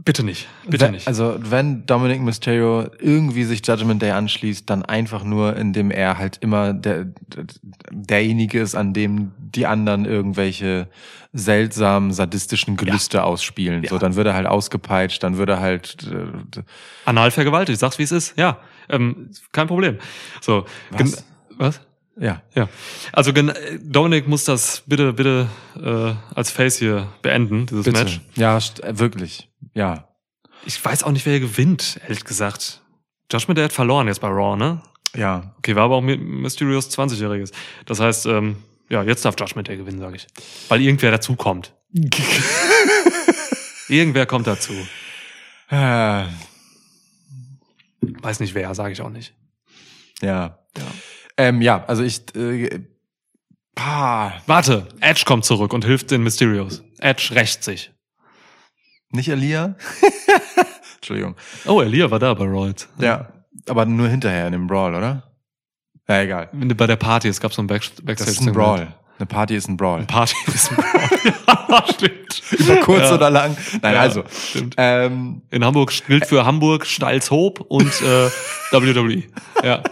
Bitte nicht, bitte Wenn- nicht. Also, wenn Dominic Mysterio irgendwie sich Judgment Day anschließt, dann einfach nur, indem er halt immer der, der, derjenige ist, an dem die anderen irgendwelche seltsamen, sadistischen Gelüste ausspielen. Ja. So, dann wird er halt ausgepeitscht, dann wird er halt, äh, Anal vergewaltigt, sag's wie es ist. Ja, ähm, kein Problem. So, Was? was? ja. Ja, also Dominic muss das bitte, bitte äh, als Face hier beenden, dieses Bitte. Match. Ja, wirklich. Ja. Ich weiß auch nicht, wer hier gewinnt, ehrlich gesagt. Judgment Day hat verloren jetzt bei Raw, ne? Ja. Okay, war aber auch Mysterious 20-Jähriges. Das heißt, ähm, ja, jetzt darf Judgment Day gewinnen, sage ich. Weil irgendwer dazukommt. Irgendwer kommt dazu. Äh, Weiß nicht wer, sage ich auch nicht. Ja. Ja. Ähm, ja, also ich. Äh, ah, Warte, Edge kommt zurück und hilft den Mysterios. Edge rächt sich. Nicht Elia? Entschuldigung. Oh, Elia war da bei Royd. Ja. Aber nur hinterher in dem Brawl, oder? Ja, egal. Bei der Party, es gab so ein Back Backstage. Das ist ein Brawl. Eine Party ist ein Brawl. Party ist ein Brawl. ja, stimmt. Über kurz Ja. oder lang. Nein, Ja, also. Stimmt. Ähm, In Hamburg gilt für Hamburg Stalshoop und äh, WWE. Ja.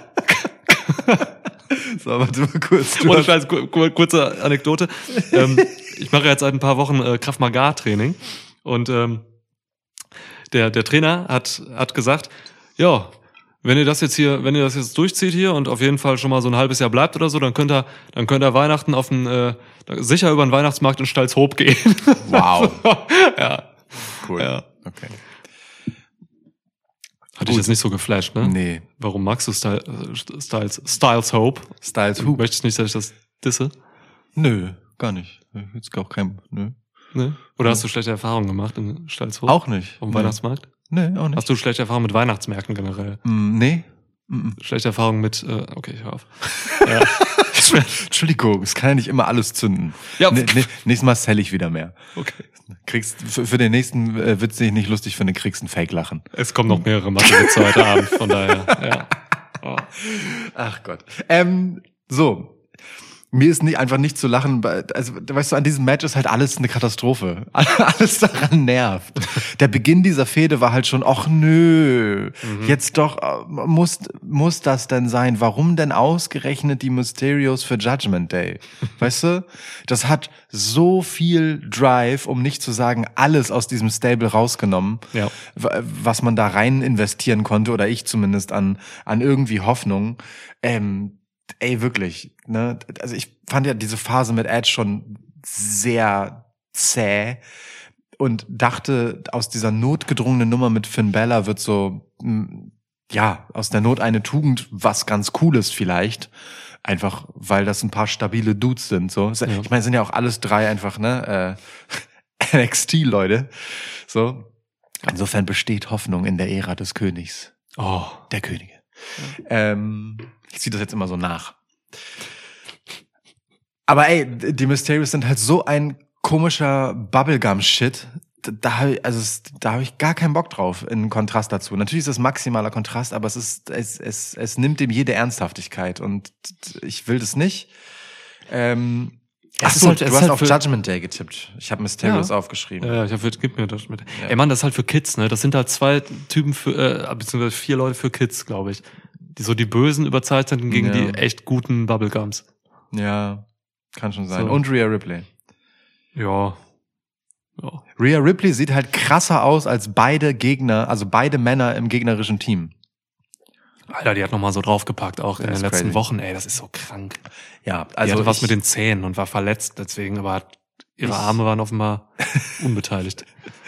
so, warte mal kurz. Ohne Scheiß, ku- ku- kurze Anekdote. Ähm, ich mache jetzt seit ein paar Wochen äh, Krav Maga Training und ähm, der der Trainer hat hat gesagt, ja, wenn ihr das jetzt hier, wenn ihr das jetzt durchzieht hier und auf jeden Fall schon mal so ein halbes Jahr bleibt oder so, dann könnt ihr dann könnt ihr Weihnachten auf den äh, sicher über den Weihnachtsmarkt in Stalshoop gehen. wow. ja, Cool. ja. Okay. Hatte ich jetzt nicht so geflasht, ne? Nee. Warum magst du Style, Styles Styles Hope? Styles Du Hoop. möchtest nicht, dass ich das disse? Nö, gar nicht. Jetzt auch kein. Nö. Ne? Oder hast du schlechte Erfahrungen gemacht in Stalshoop? Auch nicht. Am nee. Weihnachtsmarkt? Nee, auch nicht. Hast du schlechte Erfahrungen mit Weihnachtsmärkten generell? Mm, nee. Mm, mm. Schlechte Erfahrungen mit, äh, okay, ich hör auf. ja. Entschuldigung, es kann ja nicht immer alles zünden. Ja. Ne, ne, nächstes Mal sell ich wieder mehr. okay. Kriegst, für, für den nächsten äh, Witz, den ich nicht lustig finde, kriegst du ein Fake-Lachen. Es kommen noch mehrere Mathe-Witze heute Abend, von daher, ja. Oh. Ach Gott. Ähm, so. Mir ist nicht einfach nicht zu lachen, weil- also weißt du, an diesem Match ist halt alles eine Katastrophe. Alles daran nervt. Der Beginn dieser Fehde war halt schon, ach nö, jetzt doch, äh, muss, muss das denn sein? Warum denn ausgerechnet die Mysterios für Judgment Day? Weißt du? Das hat so viel Drive, um nicht zu sagen, alles aus diesem Stable rausgenommen Ja. wa- was man da rein investieren konnte, oder ich zumindest an, an irgendwie Hoffnung. Ähm, ey, wirklich, ne? Also ich fand ja diese Phase mit Edge schon sehr zäh und dachte, aus dieser notgedrungenen Nummer mit Finn Bella wird so, mm, ja, aus der Not eine Tugend, was ganz Cooles vielleicht. Einfach, weil das ein paar stabile Dudes sind, so. Ich meine, es sind ja auch alles drei einfach, ne, äh, NXT-Leute. So. Insofern besteht Hoffnung in der Ära des Königs. oh. Der Könige. Ähm, ich ziehe das jetzt immer so nach. Aber ey, die Mysterios sind halt so ein komischer Bubblegum-Shit. Da, hab ich, also es, da habe ich gar keinen Bock drauf in Kontrast dazu. Natürlich ist es maximaler Kontrast, aber es ist es, es, es nimmt dem jede Ernsthaftigkeit und ich will das nicht. Ähm, Es Ach ist so, halt- du hast halt auf für- Judgment Day getippt. Ich habe Mysterios Ja. aufgeschrieben. Ja, ich hab, gib mir das mit. Ja. Ey Mann, das ist halt für Kids, ne? Das sind halt zwei Typen für, äh, beziehungsweise vier Leute für Kids, glaube ich. Die so die Bösen überzeichneten gegen Ja. die echt guten Bubblegums. Ja, kann schon sein. So. Und Rhea Ripley. Ja. Ja. Rhea Ripley sieht halt krasser aus als beide Gegner, also beide Männer im gegnerischen Team. Alter, die hat noch mal so draufgepackt, auch in Das den ist letzten crazy. Wochen. Ey, das ist so krank. Ja, Die also hatte was ich- mit den Zähnen und war verletzt deswegen, aber ihre Arme waren offenbar unbeteiligt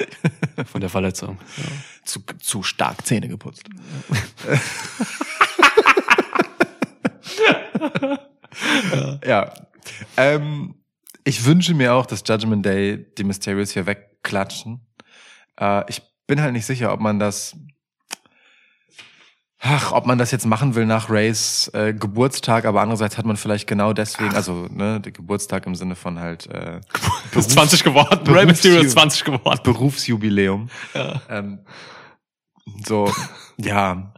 von der Verletzung. Ja. zu, zu stark Zähne geputzt. ja. Ähm, ich wünsche mir auch, dass Judgment Day die Mysterios hier wegklatschen. Äh, ich bin halt nicht sicher, ob man das Ach, ob man das jetzt machen will nach Rays äh, Geburtstag, aber andererseits hat man vielleicht genau deswegen, also ne, der Geburtstag im Sinne von halt äh, Ist 20 geworden. Berufs- Rey Mysterio ist 20 geworden. Berufsjubiläum. Ja. Ähm, so, ja,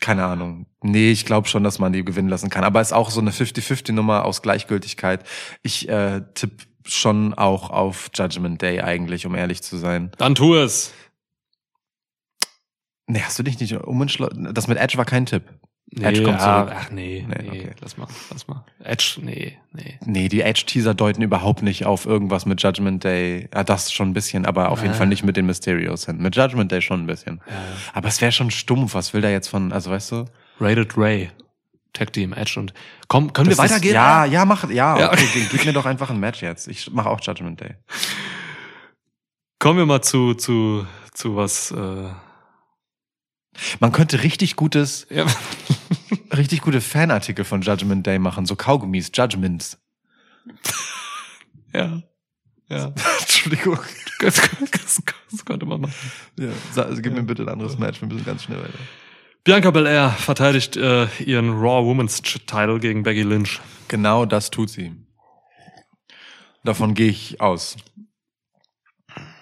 keine Ahnung. Nee, ich glaube schon, dass man die gewinnen lassen kann. Aber ist auch so eine 50-50-Nummer aus Gleichgültigkeit. Ich äh, tipp schon auch auf Judgment Day eigentlich, um ehrlich zu sein. Dann tu es. Nee, hast du dich nicht umentschlossen? Das mit Edge war kein Tipp. Nee, Edge kommt ja, zurück. Ach nee, Nee, nee, okay. lass mal, lass mal. Edge, nee, nee. Nee, die Edge-Teaser deuten überhaupt nicht auf irgendwas mit Judgment Day. Ja, das schon ein bisschen, aber auf jeden Ja. Fall nicht mit den Mysterios hin. Mit Judgment Day schon ein bisschen. Ja. Aber es wäre schon stumpf. Was will der jetzt von, also weißt du? Rated Ray. Tag Team Edge und komm, können wir Das ist- weitergehen? Ja, ja, mach, ja, Ja. okay, gib- gib mir doch einfach ein Match jetzt. Ich mache auch Judgment Day. Kommen wir mal zu zu zu was äh, Man könnte richtig gutes, ja, richtig gute Fanartikel von Judgment Day machen, so Kaugummis, Judgments. ja. Ja. Entschuldigung. Das, das, das könnte man machen. Ja, also gib mir bitte ein anderes Match, wir müssen ganz schnell weiter. Bianca Belair verteidigt äh, ihren Raw Women's Title gegen Becky Lynch. Genau das tut sie. Davon gehe ich aus.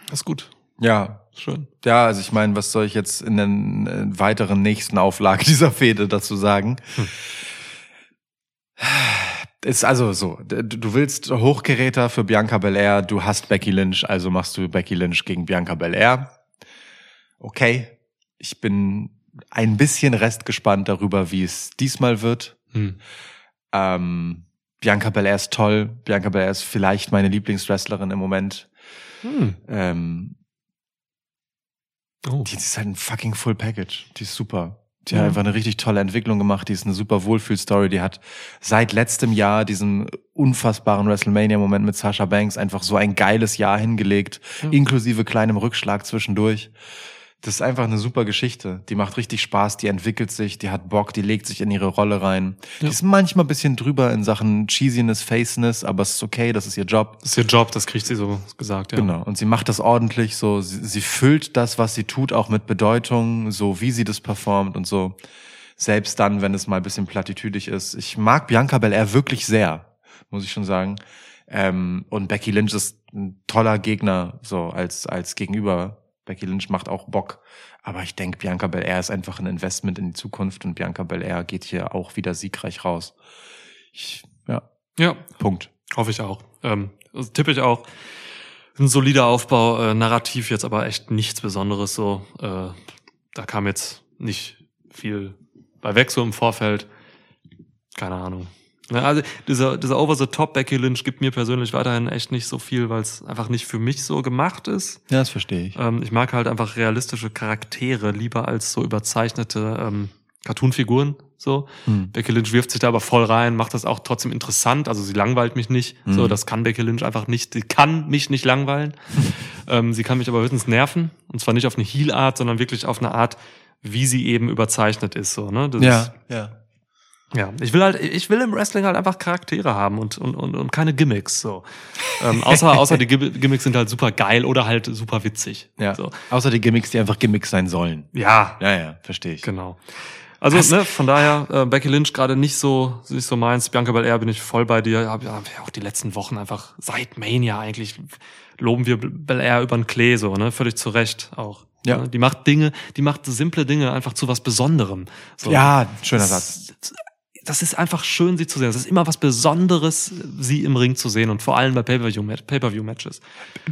Das ist gut. Ja, Schön. ja, also ich meine, was soll ich jetzt in den äh, weiteren nächsten Auflage dieser Fehde dazu sagen? Ist also so, du willst Hochgeräter für Bianca Belair, du hast Becky Lynch, also machst du Becky Lynch gegen Bianca Belair. Okay, ich bin ein bisschen restgespannt darüber, wie es diesmal wird. Hm. Ähm, Bianca Belair ist toll. Bianca Belair ist vielleicht meine Lieblingswrestlerin im Moment. Hm. Ähm, Oh. die, die ist halt ein fucking Full Package. Die ist super. Die Ja. hat einfach eine richtig tolle Entwicklung gemacht. Die ist eine super Wohlfühlstory. Die hat seit letztem Jahr diesen unfassbaren WrestleMania-Moment mit Sasha Banks einfach so ein geiles Jahr hingelegt, Ja. inklusive kleinem Rückschlag zwischendurch. Das ist einfach eine super Geschichte. Die macht richtig Spaß, die entwickelt sich, die hat Bock, die legt sich in ihre Rolle rein. Ja. Die ist manchmal ein bisschen drüber in Sachen Cheesiness, Faceness, aber es ist okay, das ist ihr Job. Das ist ihr Job, das kriegt sie so gesagt, ja. Genau. Und sie macht das ordentlich so. Sie, sie füllt das, was sie tut, auch mit Bedeutung, so wie sie das performt und so. Selbst dann, wenn es mal ein bisschen plattitüdig ist. Ich mag Bianca Belair wirklich sehr, muss ich schon sagen. Ähm, und Becky Lynch ist ein toller Gegner, so als, als Gegenüber. Becky Lynch macht auch Bock. Aber ich denke, Bianca Belair ist einfach ein Investment in die Zukunft und Bianca Belair geht hier auch wieder siegreich raus. Ich, ja, Ja, Punkt. hoffe ich auch. Ähm, also tippe ich auch. Ein solider Aufbau, äh, narrativ jetzt aber echt nichts Besonderes so. Äh, da kam jetzt nicht viel bei weg so im Vorfeld. Keine Ahnung. Ja, also dieser, dieser Over-the-Top Becky Lynch gibt mir persönlich weiterhin echt nicht so viel, weil es einfach nicht für mich so gemacht ist. Ja, das verstehe ich. Ähm, ich mag halt einfach realistische Charaktere lieber als so überzeichnete ähm, Cartoon-Figuren. So. Hm. Becky Lynch wirft sich da aber voll rein, macht das auch trotzdem interessant. Also sie langweilt mich nicht. Mhm. So, das kann Becky Lynch einfach nicht. Sie kann mich nicht langweilen. ähm, sie kann mich aber höchstens nerven. Und zwar nicht auf eine Heel-Art, sondern wirklich auf eine Art, wie sie eben überzeichnet ist. So, ne? Das Ist, ja. Ja, ich will halt, ich will im Wrestling halt einfach Charaktere haben und, und, und, und keine Gimmicks. So. Ähm, außer, außer die Gim- Gimmicks sind halt super geil oder halt super witzig. Ja. So. Außer die Gimmicks, die einfach Gimmicks sein sollen. Ja, Ja, ja, verstehe ich. Genau. Also ne, von daher äh, Becky Lynch gerade nicht so nicht so meins. Bianca Belair bin ich voll bei dir. Hab ja auch die letzten Wochen einfach seit Mania eigentlich loben wir Belair über den Klee so, ne, völlig zu Recht auch. Ja. Ne? Die macht Dinge, die macht simple Dinge einfach zu was Besonderem. So. Ja, schöner Satz. Das, das ist einfach schön, sie zu sehen. Es ist immer was Besonderes, sie im Ring zu sehen und vor allem bei Pay-per-view- Pay-per-view-Matches.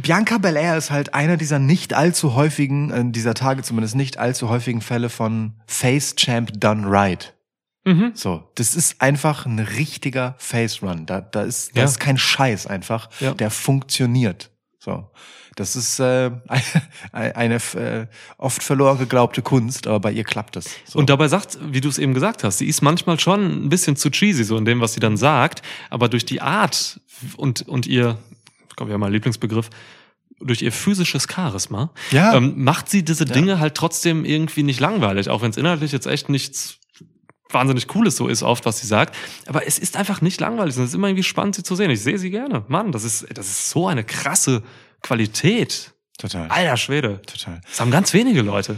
Bianca Belair ist halt einer dieser nicht allzu häufigen, äh, dieser Tage zumindest nicht allzu häufigen Fälle von Face Champ done right. Mhm. So, das ist einfach ein richtiger Face Run. Da, da ist, da Ja. ist kein Scheiß einfach. Ja. Der funktioniert. So, das ist äh, eine, äh, oft verloren geglaubte Kunst, aber bei ihr klappt es. So. Und dabei sagt, wie du es eben gesagt hast, sie ist manchmal schon ein bisschen zu cheesy, so in dem, was sie dann sagt, aber durch die Art und, und ihr, ich glaube, ja mein Lieblingsbegriff, durch ihr physisches Charisma, Ja. ähm, macht sie diese Dinge halt trotzdem irgendwie nicht langweilig, auch wenn es inhaltlich jetzt echt nichts wahnsinnig Cooles so ist, oft, was sie sagt. Aber es ist einfach nicht langweilig. Es ist immer irgendwie spannend, sie zu sehen. Ich sehe sie gerne. Mann, das ist, das ist so eine krasse Qualität. total. Alter Schwede. Total. Das haben ganz wenige Leute.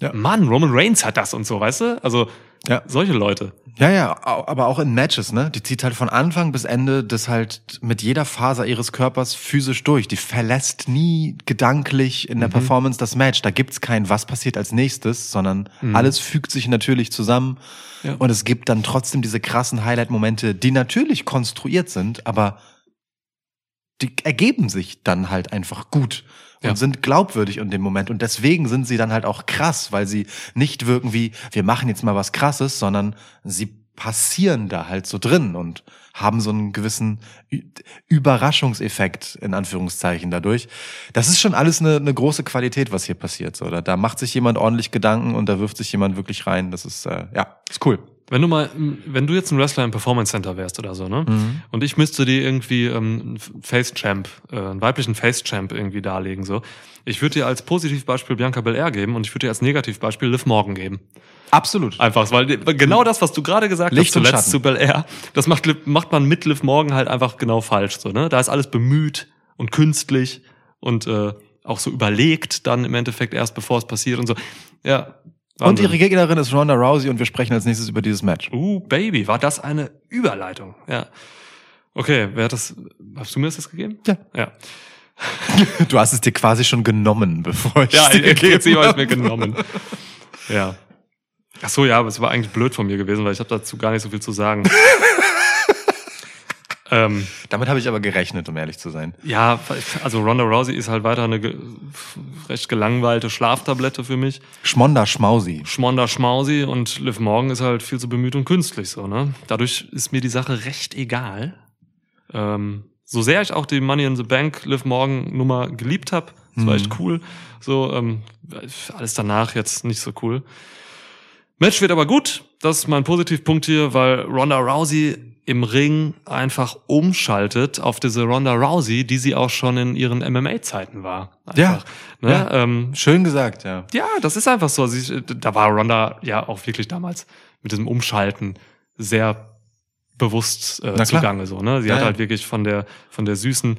Ja. Mann, Roman Reigns hat das und so, weißt du? Also, Ja. solche Leute. Ja, ja, aber auch in Matches, ne? Die zieht halt von Anfang bis Ende das halt mit jeder Faser ihres Körpers physisch durch. Die verlässt nie gedanklich in der Performance das Match. Da gibt's kein was passiert als nächstes, sondern alles fügt sich natürlich zusammen. Ja. Und es gibt dann trotzdem diese krassen Highlight-Momente, die natürlich konstruiert sind, aber die ergeben sich dann halt einfach gut und Ja. sind glaubwürdig in dem Moment. Und deswegen sind sie dann halt auch krass, weil sie nicht wirken wie, wir machen jetzt mal was krasses, sondern sie passieren da halt so drin und haben so einen gewissen Überraschungseffekt in Anführungszeichen dadurch. Das ist schon alles eine, eine große Qualität, was hier passiert. So, da, da macht sich jemand ordentlich Gedanken und da wirft sich jemand wirklich rein. Das ist, äh, ja, ist cool. Wenn du mal, wenn du jetzt ein Wrestler im Performance Center wärst oder so, ne? Mhm. Und ich müsste dir irgendwie ähm, einen Face Champ, äh, einen weiblichen Face Champ irgendwie darlegen, so. Ich würde dir als Positivbeispiel Bianca Belair geben und ich würde dir als Negativbeispiel Liv Morgan geben. Absolut. Einfach, weil genau das, was du gerade gesagt Licht hast zuletzt Schatten. zu Belair, das macht, macht man mit Liv Morgan halt einfach genau falsch, so, ne? Da ist alles bemüht und künstlich und äh, auch so überlegt dann im Endeffekt erst, bevor es passiert und so. Ja, Und Wahnsinn. ihre Gegnerin ist Ronda Rousey und wir sprechen als nächstes über dieses Match. Uh, Baby, war das eine Überleitung? Ja. Okay, wer hat das? Hast du mir das jetzt gegeben? Ja. Ja. Du hast es dir quasi schon genommen, bevor ich Ja, es dir gegeben habe ich habe. mir genommen. Ja. Ach so, ja, aber es war eigentlich blöd von mir gewesen, weil ich habe dazu gar nicht so viel zu sagen. ähm, Damit habe ich aber gerechnet, um ehrlich zu sein. ja, also Ronda Rousey ist halt weiter eine ge recht gelangweilte Schlaftablette für mich. Schmonda Schmausi. Schmonda Schmausi und Liv Morgan ist halt viel zu bemüht und künstlich so, ne? Dadurch ist mir die Sache recht egal. Ähm, so sehr ich auch die Money in the Bank Liv Morgan Nummer geliebt habe, das war echt cool. So, ähm, alles danach jetzt nicht so cool. Match wird aber gut. Das ist mein Positivpunkt hier, weil Ronda Rousey im Ring einfach umschaltet auf diese Ronda Rousey, die sie auch schon in ihren MMA-Zeiten war. Einfach, Ne? Ja. Ähm, Schön gesagt, ja. ja, das ist einfach so. Sie, da war Ronda ja auch wirklich damals mit diesem Umschalten sehr bewusst äh, zugange. So, ne? Sie Ja, hat ja. halt wirklich von der von der süßen,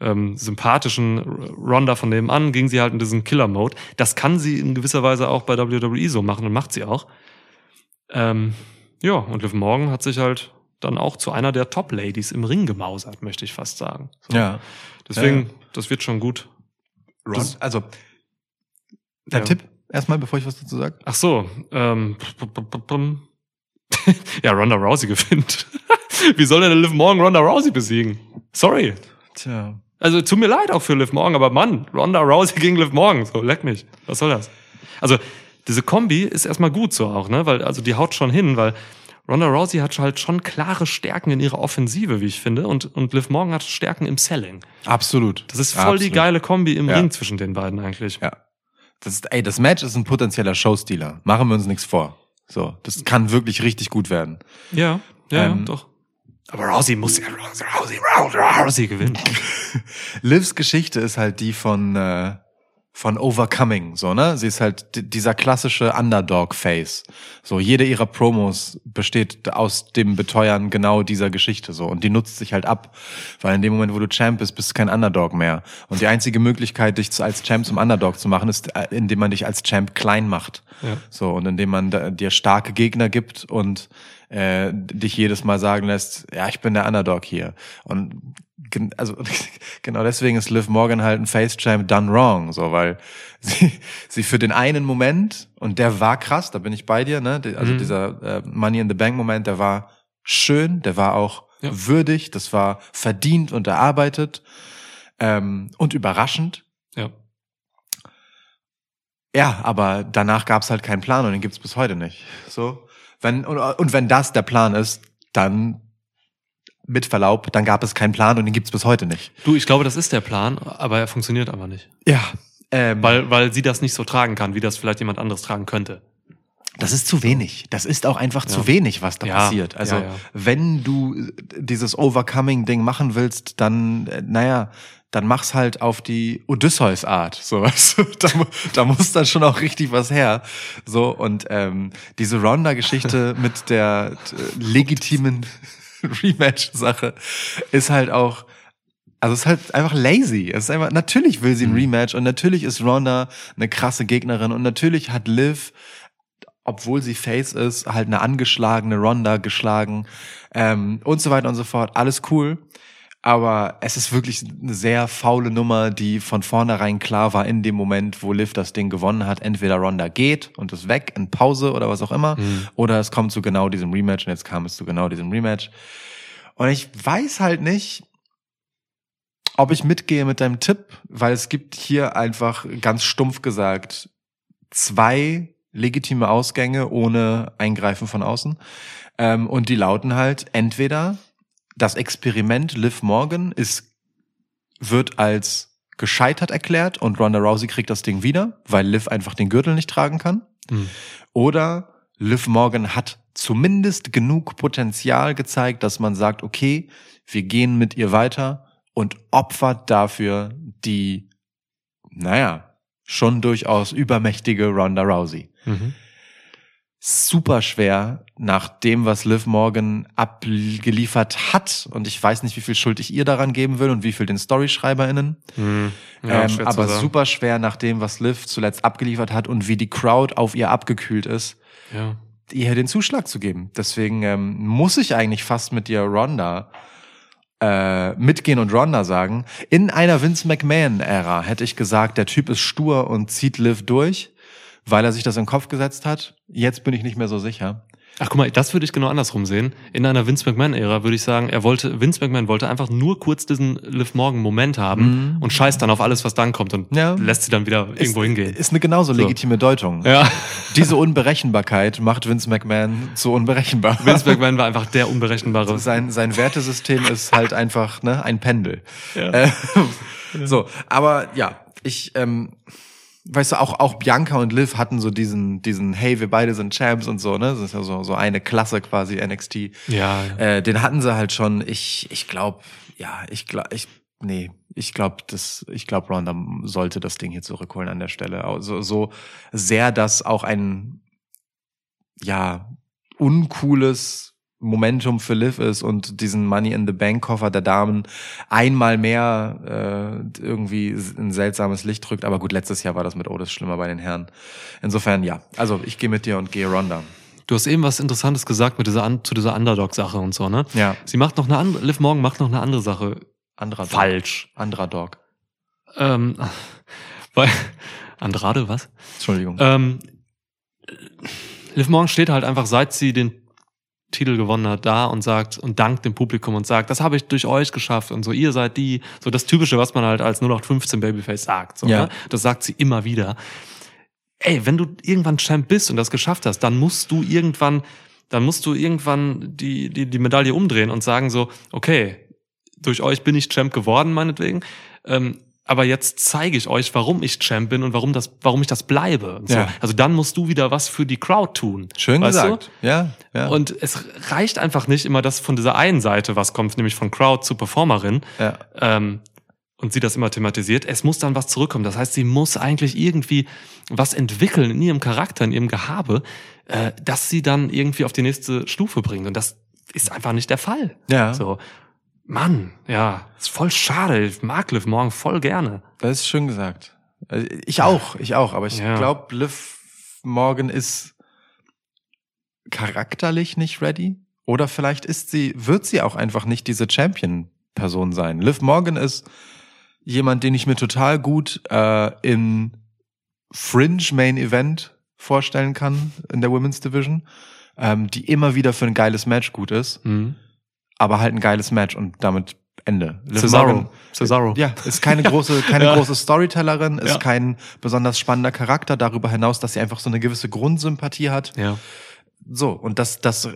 ähm, sympathischen Ronda von nebenan ging sie halt in diesen Killer-Mode. Das kann sie in gewisser Weise auch bei WWE so machen und macht sie auch. Ähm, ja, und Liv Morgan hat sich halt dann auch zu einer der Top-Ladies im Ring gemausert, möchte ich fast sagen. So. Ja. Deswegen, Ja. das wird schon gut. Das, also, dein Ja. Tipp erstmal, bevor ich was dazu sage? Ach so, ähm, ja, Ronda Rousey gewinnt. Wie soll denn Liv Morgan Ronda Rousey besiegen? Sorry. Tja. Also tut mir leid auch für Liv Morgan, aber Mann, Ronda Rousey gegen Liv Morgan, so leck mich. Was soll das? Also diese Kombi ist erstmal gut so auch, ne? Weil also die haut schon hin, weil Ronda Rousey hat halt schon klare Stärken in ihrer Offensive, wie ich finde, und und Liv Morgan hat Stärken im Selling. Absolut. Das ist voll die Absolut. geile Kombi im Ja. Ring zwischen den beiden eigentlich. Ja. Das ist, ey, das Match ist ein potenzieller Showstealer. Machen wir uns nichts vor. So, das kann wirklich richtig gut werden. Ja, ja, Ähm, ja doch. Aber Rousey muss ja Rousey, Rousey, Rousey, Rousey gewinnen. Livs Geschichte ist halt die von äh, von Overcoming, so ne? Sie ist halt dieser klassische Underdog-Face. So jede ihrer Promos besteht aus dem Beteuern genau dieser Geschichte so und die nutzt sich halt ab, weil in dem Moment, wo du Champ bist, bist du kein Underdog mehr und die einzige Möglichkeit, dich als Champ zum Underdog zu machen, ist, äh, indem man dich als Champ klein macht. Ja. So und indem man dir starke Gegner gibt und äh, dich jedes Mal sagen lässt, ja, ich bin der Underdog hier. Und also genau deswegen ist Liv Morgan halt ein Face Champ done wrong, so weil sie, sie für den einen Moment und der war krass, da bin ich bei dir, ne? Also Mhm. dieser äh, Money in the Bank Moment, der war schön, der war auch Ja. würdig, das war verdient und erarbeitet ähm, und überraschend. Ja. Ja, aber danach gab's halt keinen Plan und den gibt's bis heute nicht. So, wenn und, und wenn das der Plan ist, dann mit Verlaub, dann gab es keinen Plan und den gibt's bis heute nicht. Du, ich glaube, das ist der Plan, aber er funktioniert aber nicht. Ja, ähm, Weil, weil sie das nicht so tragen kann, wie das vielleicht jemand anderes tragen könnte. das ist zu wenig. Das ist auch einfach Ja. zu wenig, was da Ja, passiert. Also ja, wenn du dieses Overcoming-Ding machen willst, dann, äh, naja, dann mach's halt auf die Odysseus-Art. So, du? da, da muss dann schon auch richtig was her. So, und ähm, diese Ronda-Geschichte mit der äh, legitimen Rematch-Sache ist halt auch. Also es ist halt einfach lazy. Es ist einfach, natürlich will sie ein Rematch und natürlich ist Ronda eine krasse Gegnerin und natürlich hat Liv, obwohl sie Face ist, halt eine angeschlagene Ronda geschlagen ähm, und so weiter und so fort. Alles cool. Aber es ist wirklich eine sehr faule Nummer, die von vornherein klar war in dem Moment, wo Liv das Ding gewonnen hat. Entweder Ronda geht und ist weg in Pause oder was auch immer, oder es kommt zu genau diesem Rematch und jetzt kam es zu genau diesem Rematch. Und ich weiß halt nicht, ob ich mitgehe mit deinem Tipp, weil es gibt hier einfach ganz stumpf gesagt zwei legitime Ausgänge ohne Eingreifen von außen. Ähm, und die lauten halt entweder das Experiment Liv Morgan ist, wird als gescheitert erklärt und Ronda Rousey kriegt das Ding wieder, weil Liv einfach den Gürtel nicht tragen kann. Hm. Oder Liv Morgan hat zumindest genug Potenzial gezeigt, dass man sagt, okay, wir gehen mit ihr weiter und opfert dafür die, naja, schon durchaus übermächtige Ronda Rousey. Mhm. Super schwer nach dem, was Liv Morgan abgeliefert hat. Und ich weiß nicht, wie viel Schuld ich ihr daran geben will und wie viel den StoryschreiberInnen. Hm. Ja, ähm, aber super schwer nach dem, was Liv zuletzt abgeliefert hat und wie die Crowd auf ihr abgekühlt ist, Ja. ihr den Zuschlag zu geben. Deswegen ähm, muss ich eigentlich fast mit dir Ronda äh, mitgehen und Ronda sagen. In einer Vince McMahon-Ära hätte ich gesagt, der Typ ist stur und zieht Liv durch, weil er sich das in den Kopf gesetzt hat. Jetzt bin ich nicht mehr so sicher. Ach guck mal, das würde ich genau andersrum sehen. In einer Vince McMahon-Ära würde ich sagen, er wollte, Vince McMahon wollte einfach nur kurz diesen Liv Morgan-Moment haben und scheißt dann auf alles, was dann kommt und Mhm. Ja. lässt sie dann wieder irgendwo ist, hingehen. Ist eine genauso legitime Deutung. Ja. Diese Unberechenbarkeit macht Vince McMahon so unberechenbar. Vince McMahon war einfach der Unberechenbare. sein, sein Wertesystem ist halt einfach ne, ein Pendel. Ja. Äh, so, aber ja, ich, ähm, weißt du, auch, auch Bianca und Liv hatten so diesen, diesen, hey, wir beide sind Champs und so, ne? Das ist ja so, so eine Klasse quasi NXT. Ja, ja. Äh, den hatten sie halt schon. Ich, ich glaube, ja, ich glaube, ich, nee, ich glaube, das, ich glaube, Ronda sollte das Ding hier zurückholen an der Stelle. Also, so sehr das auch ein, ja, uncooles Momentum für Liv ist und diesen Money in the Bank Koffer der Damen einmal mehr äh, irgendwie ein seltsames Licht drückt. Aber gut, letztes Jahr war das mit Otis schlimmer bei den Herren. Insofern ja. Also ich gehe mit dir und gehe Ronda. Du hast eben was Interessantes gesagt mit dieser zu dieser Underdog-Sache und so, ne? Ja. Sie macht noch eine andere, Liv Morgan macht noch eine andere Sache Anderer Dog. falsch. Anderer Dog. Ähm, weil, Andrade, was? Entschuldigung. Ähm, Liv Morgan steht halt einfach, seit sie den Titel gewonnen hat, da und sagt und dankt dem Publikum und sagt, das habe ich durch euch geschafft und so, ihr seid die, so das Typische, was man halt als 0815 Babyface sagt. So, Ja. ne? Das sagt sie immer wieder. Ey, wenn du irgendwann Champ bist und das geschafft hast, dann musst du irgendwann, dann musst du irgendwann die, die, die Medaille umdrehen und sagen so, okay, durch euch bin ich Champ geworden, meinetwegen. Ähm, aber jetzt zeige ich euch, warum ich Champ bin und warum das, warum ich das bleibe. So. Ja. Also dann musst du wieder was für die Crowd tun. Schön gesagt. Ja, ja. Du? Und es reicht einfach nicht immer das von dieser einen Seite, was kommt, nämlich von Crowd zu Performerin. ja. Ähm, und sie das immer thematisiert. Es muss dann was zurückkommen. Das heißt, sie muss eigentlich irgendwie was entwickeln in ihrem Charakter, in ihrem Gehabe, äh, dass sie dann irgendwie auf die nächste Stufe bringt. Und das ist einfach nicht der Fall. Ja. So, Mann, ja, ist voll schade. Ich mag Liv morgen voll gerne. Das ist schön gesagt. Also Ich auch, ich auch. Aber ich Ja. glaube, Liv Morgan ist charakterlich nicht ready. Oder vielleicht ist sie, wird sie auch einfach nicht diese Champion-Person sein. Liv Morgan ist jemand, den ich mir total gut äh, in Fringe Main Event vorstellen kann in der Women's Division, ähm, die immer wieder für ein geiles Match gut ist, Mhm. Aber halt ein geiles Match und damit Ende. Liv Cesaro. Morgan- Cesaro. ja, ist keine große, keine Ja. große Storytellerin, ist Ja. kein besonders spannender Charakter, darüber hinaus, dass sie einfach so eine gewisse Grundsympathie hat. Ja. So, und das, das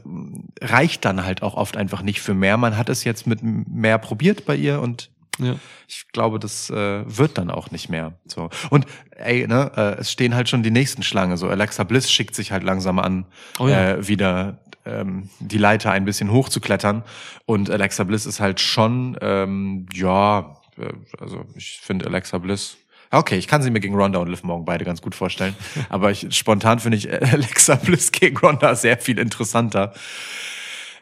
reicht dann halt auch oft einfach nicht für mehr. Man hat es jetzt mit mehr probiert bei ihr und ja. ich glaube, das äh, wird dann auch nicht mehr. So. Und ey, ne, äh, es stehen halt schon die nächsten Schlange. So, Alexa Bliss schickt sich halt langsam an, Oh ja. äh, wieder ähm, die Leiter ein bisschen hochzuklettern. Und Alexa Bliss ist halt schon, ähm, ja, äh, also ich finde Alexa Bliss. Okay, ich kann sie mir gegen Ronda und Liv Morgan beide ganz gut vorstellen. Aber ich, spontan finde ich Alexa Bliss gegen Ronda sehr viel interessanter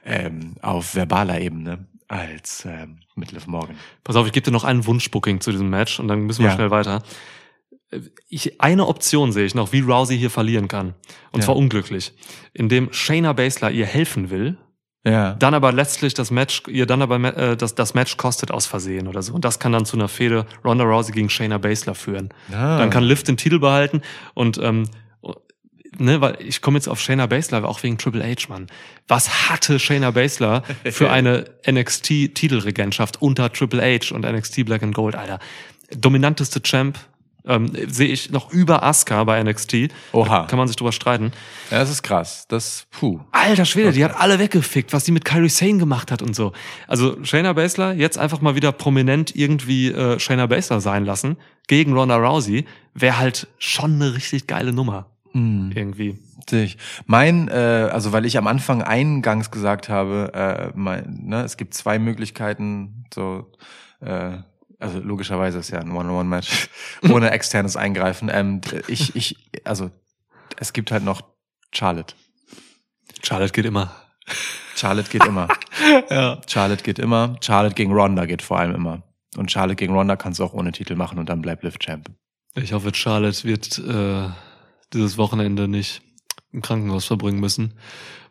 ähm, auf verbaler Ebene als ähm, mit Liv Morgan. Pass auf, ich gebe dir noch einen Wunschbooking zu diesem Match und dann müssen wir Ja. schnell weiter. Ich, eine Option sehe ich noch, wie Rousey hier verlieren kann. Und Ja. zwar unglücklich. Indem Shayna Baszler ihr helfen will, Ja. dann aber letztlich das Match, ihr dann aber äh, das, das Match kostet aus Versehen oder so. Und das kann dann zu einer Fehde Ronda Rousey gegen Shayna Baszler führen. Ah. Dann kann Liv den Titel behalten und ähm, ne, weil ich komme jetzt auf Shayna Baszler, auch wegen Triple H, Mann. Was hatte Shayna Baszler für eine NXT-Titelregentschaft unter Triple H und NXT Black and Gold, Alter? Dominanteste Champ ähm, sehe ich noch über Asuka bei NXT. Oha. Da kann man sich drüber streiten. Ja, das ist krass. Das, puh. Alter Schwede, die hat alle weggefickt, was sie mit Kyrie Sane gemacht hat und so. Also Shayna Baszler jetzt einfach mal wieder prominent irgendwie äh, Shayna Baszler sein lassen gegen Ronda Rousey wäre halt schon eine richtig geile Nummer irgendwie. Richtig. Mein, äh, also weil ich am Anfang eingangs gesagt habe, äh, mein, ne, es gibt zwei Möglichkeiten, so, äh, also logischerweise ist ja ein One-on-One-Match ohne externes Eingreifen. Ähm, ich, ich, also es gibt halt noch Charlotte. Charlotte geht immer. Charlotte geht immer. Ja. Charlotte geht immer. Charlotte gegen Ronda geht vor allem immer. Und Charlotte gegen Ronda kannst du auch ohne Titel machen und dann bleibt Liv Champ. Ich hoffe, Charlotte wird äh, dieses Wochenende nicht im Krankenhaus verbringen müssen,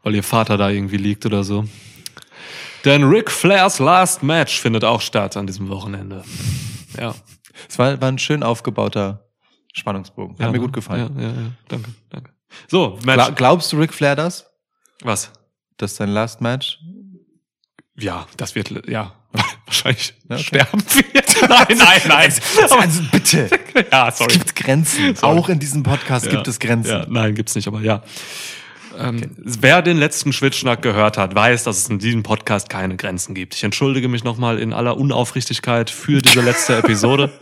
weil ihr Vater da irgendwie liegt oder so. Denn Ric Flairs Last Match findet auch statt an diesem Wochenende. Ja. Es war, war ein schön aufgebauter Spannungsbogen. Hat ja, mir ne? gut gefallen. Ja, ja, ja. Danke, danke. So, Gla Match. glaubst du Ric Flair das? Was? Das ist sein Last Match? Ja, das wird, ja, wahrscheinlich Ja, okay. sterben wird. Nein, nein, nein. Also bitte. ja, Es sorry. gibt Grenzen. Sorry. Auch in diesem Podcast Ja, gibt es Grenzen. Ja, nein, gibt's nicht, aber ja. Ähm, Wer den letzten Schwitschnack gehört hat, weiß, dass es in diesem Podcast keine Grenzen gibt. Ich entschuldige mich nochmal in aller Unaufrichtigkeit für diese letzte Episode.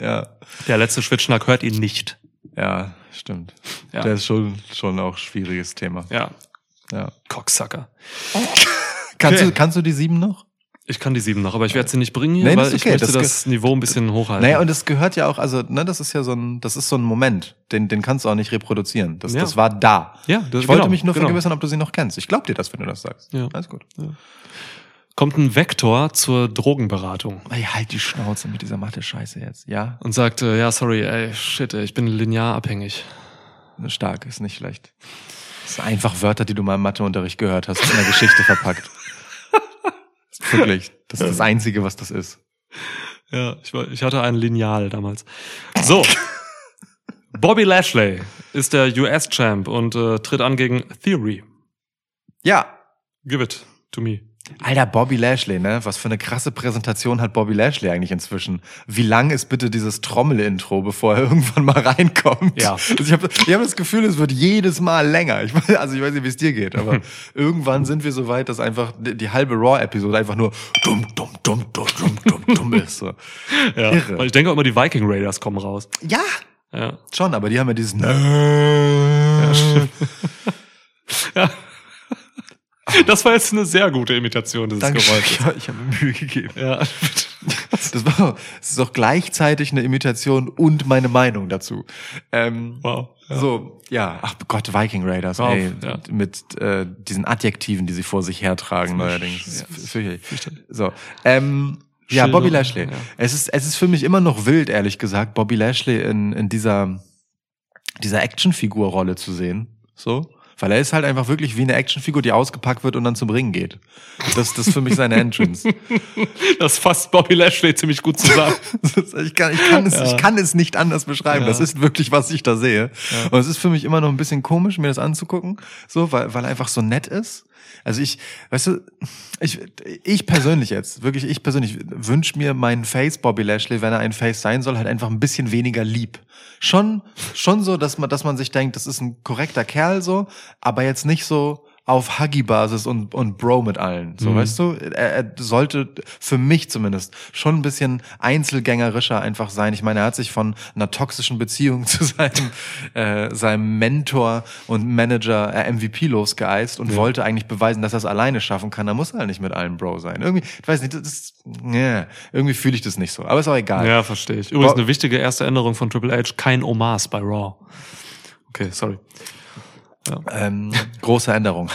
Ja, Der letzte Schwitschnack hört ihn nicht. ja stimmt. Ja. Der ist schon, schon auch ein schwieriges Thema. Ja, Ja. Cocksucker. Kannst, Okay. du, kannst du die sieben noch? Ich kann die sieben noch, aber ich werde sie nicht bringen hier, Nee, das weil ist ich okay. möchte Das das, Niveau ein bisschen hochhalten. Naja, und es gehört ja auch, also, ne, das ist ja so ein, das ist so ein Moment, den, den kannst du auch nicht reproduzieren. Das, Ja. das war da. ja, das, Ich wollte genau, mich nur genau. vergewissern, ob du sie noch kennst. Ich glaub dir das, wenn du das sagst. Ja. Alles gut. Kommt ein Vektor zur Drogenberatung Ey, halt die Schnauze mit dieser Mathe-Scheiße jetzt. Ja, und sagt, äh, ja, sorry, ey, shit, ey, ich bin linear abhängig. stark, ist nicht schlecht. Das sind einfach Wörter, die du mal im Matheunterricht gehört hast, in der Geschichte verpackt. Wirklich. Das ist das Einzige, was das ist. Ja, ich, war, ich hatte ein Lineal damals. So. Bobby Lashley ist der US-Champ und äh, tritt an gegen Theory. Ja. Give it to me. Alter, Bobby Lashley, ne? Was für eine krasse Präsentation hat Bobby Lashley eigentlich inzwischen? Wie lang ist bitte dieses Trommel-Intro, bevor er irgendwann mal reinkommt? Ja. Also ich habe ich hab das Gefühl, es wird jedes Mal länger. Ich, also ich weiß nicht, wie es dir geht, aber irgendwann sind wir so weit, dass einfach die, die halbe Raw-Episode einfach nur dumm, dumm, dumm, dumm, dumm, dumm, dumm ist. So. Ja. Irre. Weil ich denke auch immer, die Viking Raiders kommen raus. Ja, Ja. schon, aber die haben ja dieses ja, stimmt. ja. Das war jetzt eine sehr gute Imitation dieses Danke. Geräusches. Ja, ich habe mir Mühe gegeben. Ja. Das war, das ist auch gleichzeitig eine Imitation und meine Meinung dazu. Ähm, Wow. Ja. So, ja, ach Gott, Viking Raiders, Wow, ey, ja. mit äh, diesen Adjektiven, die sie vor sich hertragen neuerdings. Ja. So, ähm, ja, Bobby Lashley. Es ist, es ist für mich immer noch wild, ehrlich gesagt, Bobby Lashley in, in dieser, dieser Actionfigur-Rolle zu sehen. So. Weil er ist halt einfach wirklich wie eine Actionfigur, die ausgepackt wird und dann zum Ringen geht. Das, das ist für mich seine Entrance. Das fasst Bobby Lashley ziemlich gut zusammen. Ich, kann, ich, kann es, Ja. ich kann es nicht anders beschreiben. Ja. Das ist wirklich, was ich da sehe. Und es ist für mich immer noch ein bisschen komisch, mir das anzugucken, so, weil, weil er einfach so nett ist. Also ich, weißt du, ich, ich persönlich jetzt, wirklich ich persönlich wünsche mir meinen Face Bobby Lashley, wenn er ein Face sein soll, halt einfach ein bisschen weniger lieb. Schon, schon so, dass man, dass man sich denkt, das ist ein korrekter Kerl so, aber jetzt nicht so auf Huggy-Basis und, und Bro mit allen. So, Mhm. weißt du? Er, er sollte für mich zumindest schon ein bisschen einzelgängerischer einfach sein. Ich meine, er hat sich von einer toxischen Beziehung zu seinem, äh, seinem Mentor und Manager äh, MVP losgeeist und Ja. wollte eigentlich beweisen, dass er es alleine schaffen kann. Da muss er halt nicht mit allen Bro sein. Irgendwie, ich weiß nicht, das ist, yeah, irgendwie fühle ich das nicht so. Aber ist auch egal. Ja, verstehe ich. Übrigens Bo- eine wichtige erste Änderung von Triple H, kein Omas bei Raw. Okay, sorry. Ähm, große Änderung.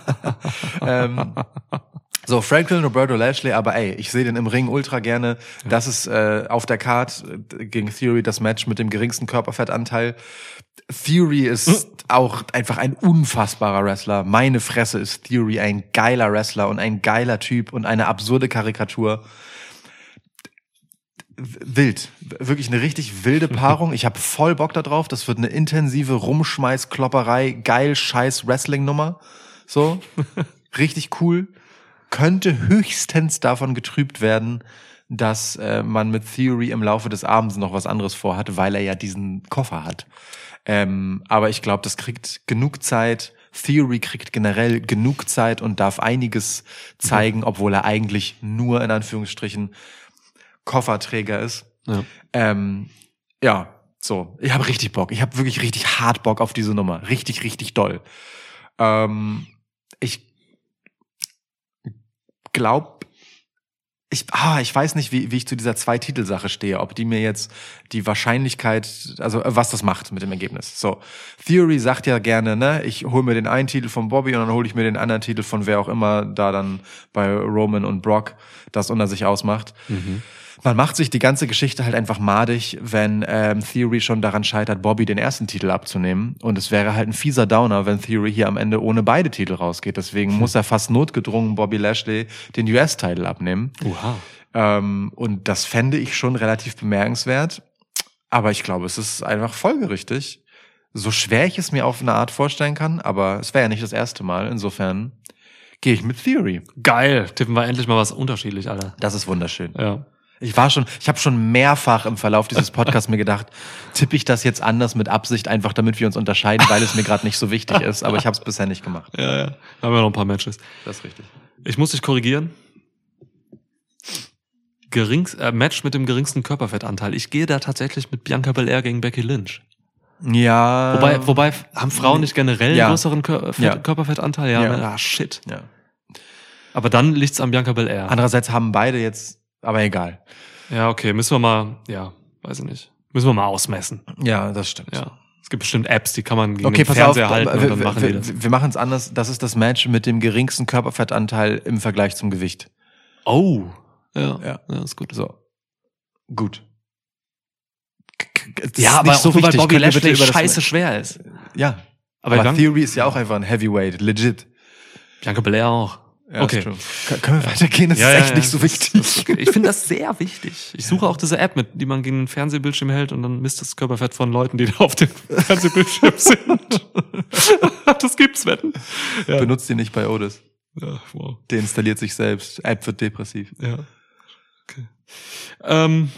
ähm, so, Franklin Roberto Lashley, aber ey, ich sehe den im Ring ultra gerne. Das ist äh, auf der Card äh, gegen Theory das Match mit dem geringsten Körperfettanteil. Theory ist auch einfach ein unfassbarer Wrestler. Meine Fresse ist Theory ein geiler Wrestler und ein geiler Typ und eine absurde Karikatur. Wild. Wirklich eine richtig wilde Paarung. Ich habe voll Bock da drauf. Das wird eine intensive Rumschmeiß-Klopperei, geil scheiß Wrestling-Nummer. So. Richtig cool. Könnte höchstens davon getrübt werden, dass äh, man mit Theory im Laufe des Abends noch was anderes vorhat, weil er ja diesen Koffer hat. Ähm, aber ich glaube, das kriegt genug Zeit. Theory kriegt generell genug Zeit und darf einiges zeigen, obwohl er eigentlich nur in Anführungsstrichen Kofferträger ist. Ja. Ähm, ja, so. Ich habe richtig Bock. Ich habe wirklich richtig hart Bock auf diese Nummer. Richtig, richtig doll. Ähm, ich glaube, ich, ah, ich weiß nicht, wie, wie ich zu dieser Zwei-Titel-Sache stehe, ob die mir jetzt die Wahrscheinlichkeit, also äh, was das macht mit dem Ergebnis. So, Theory sagt ja gerne, ne, ich hole mir den einen Titel von Bobby und dann hole ich mir den anderen Titel von wer auch immer da dann bei Roman und Brock das unter sich ausmacht. Man macht sich die ganze Geschichte halt einfach madig, wenn ähm, Theory schon daran scheitert, Bobby den ersten Titel abzunehmen. Und es wäre halt ein fieser Downer, wenn Theory hier am Ende ohne beide Titel rausgeht. Deswegen muss er fast notgedrungen Bobby Lashley den US-Titel abnehmen. Oha. Ähm, und das fände ich schon relativ bemerkenswert. Aber ich glaube, es ist einfach folgerichtig. So schwer ich es mir auf eine Art vorstellen kann, aber es wäre ja nicht das erste Mal. Insofern gehe ich mit Theory. Geil. Tippen wir endlich mal was unterschiedlich, Alter. Das ist wunderschön. Ja. Ich war schon, ich habe schon mehrfach im Verlauf dieses Podcasts mir gedacht, tippe ich das jetzt anders mit Absicht, einfach damit wir uns unterscheiden, weil es mir gerade nicht so wichtig ist. Aber ich habe es bisher nicht gemacht. Ja, ja. Da haben wir noch ein paar Matches. Das ist richtig. Ich muss dich korrigieren. Gerings, äh, Match mit dem geringsten Körperfettanteil. Ich gehe da tatsächlich mit Bianca Belair gegen Becky Lynch. Ja. Wobei, wobei haben Frauen nicht generell Ja. größeren Kör Fett, Ja. Körperfettanteil? Ja, Ja. Ah, shit. Ja. Aber dann liegt's an Bianca Belair. Andererseits haben beide jetzt, aber egal. Ja, okay, müssen wir mal, ja, weiß ich nicht. Müssen wir mal ausmessen. Ja, das stimmt. Ja. Es gibt bestimmt Apps, die kann man gegen Okay, den pass Fernseher auf, halten und wir, dann machen wir, die das. wir machen es anders. Das ist das Match mit dem geringsten Körperfettanteil im Vergleich zum Gewicht. Oh. Ja, Ja. ja. ist gut. So. Gut. Es Ja, aber nicht so nur, weil wichtig. Bobby Lashley über das scheiße schwer ist. Ja. Aber, Aber, Theory ist ja auch einfach ein Heavyweight, legit. Bianca Belair auch. Ja, okay. Können wir weitergehen? Das Ja, ist ja, echt ja. nicht so Das- wichtig. das- Ich finde das sehr wichtig. Ich suche auch diese App, mit die man gegen den Fernsehbildschirm hält und dann misst das Körperfett von Leuten, die da auf dem Fernsehbildschirm sind. das gibt's, wetten. Ja. Benutzt die nicht bei Otis. Ja, wow. Der installiert sich selbst. App wird depressiv. Ja. Okay. Ähm,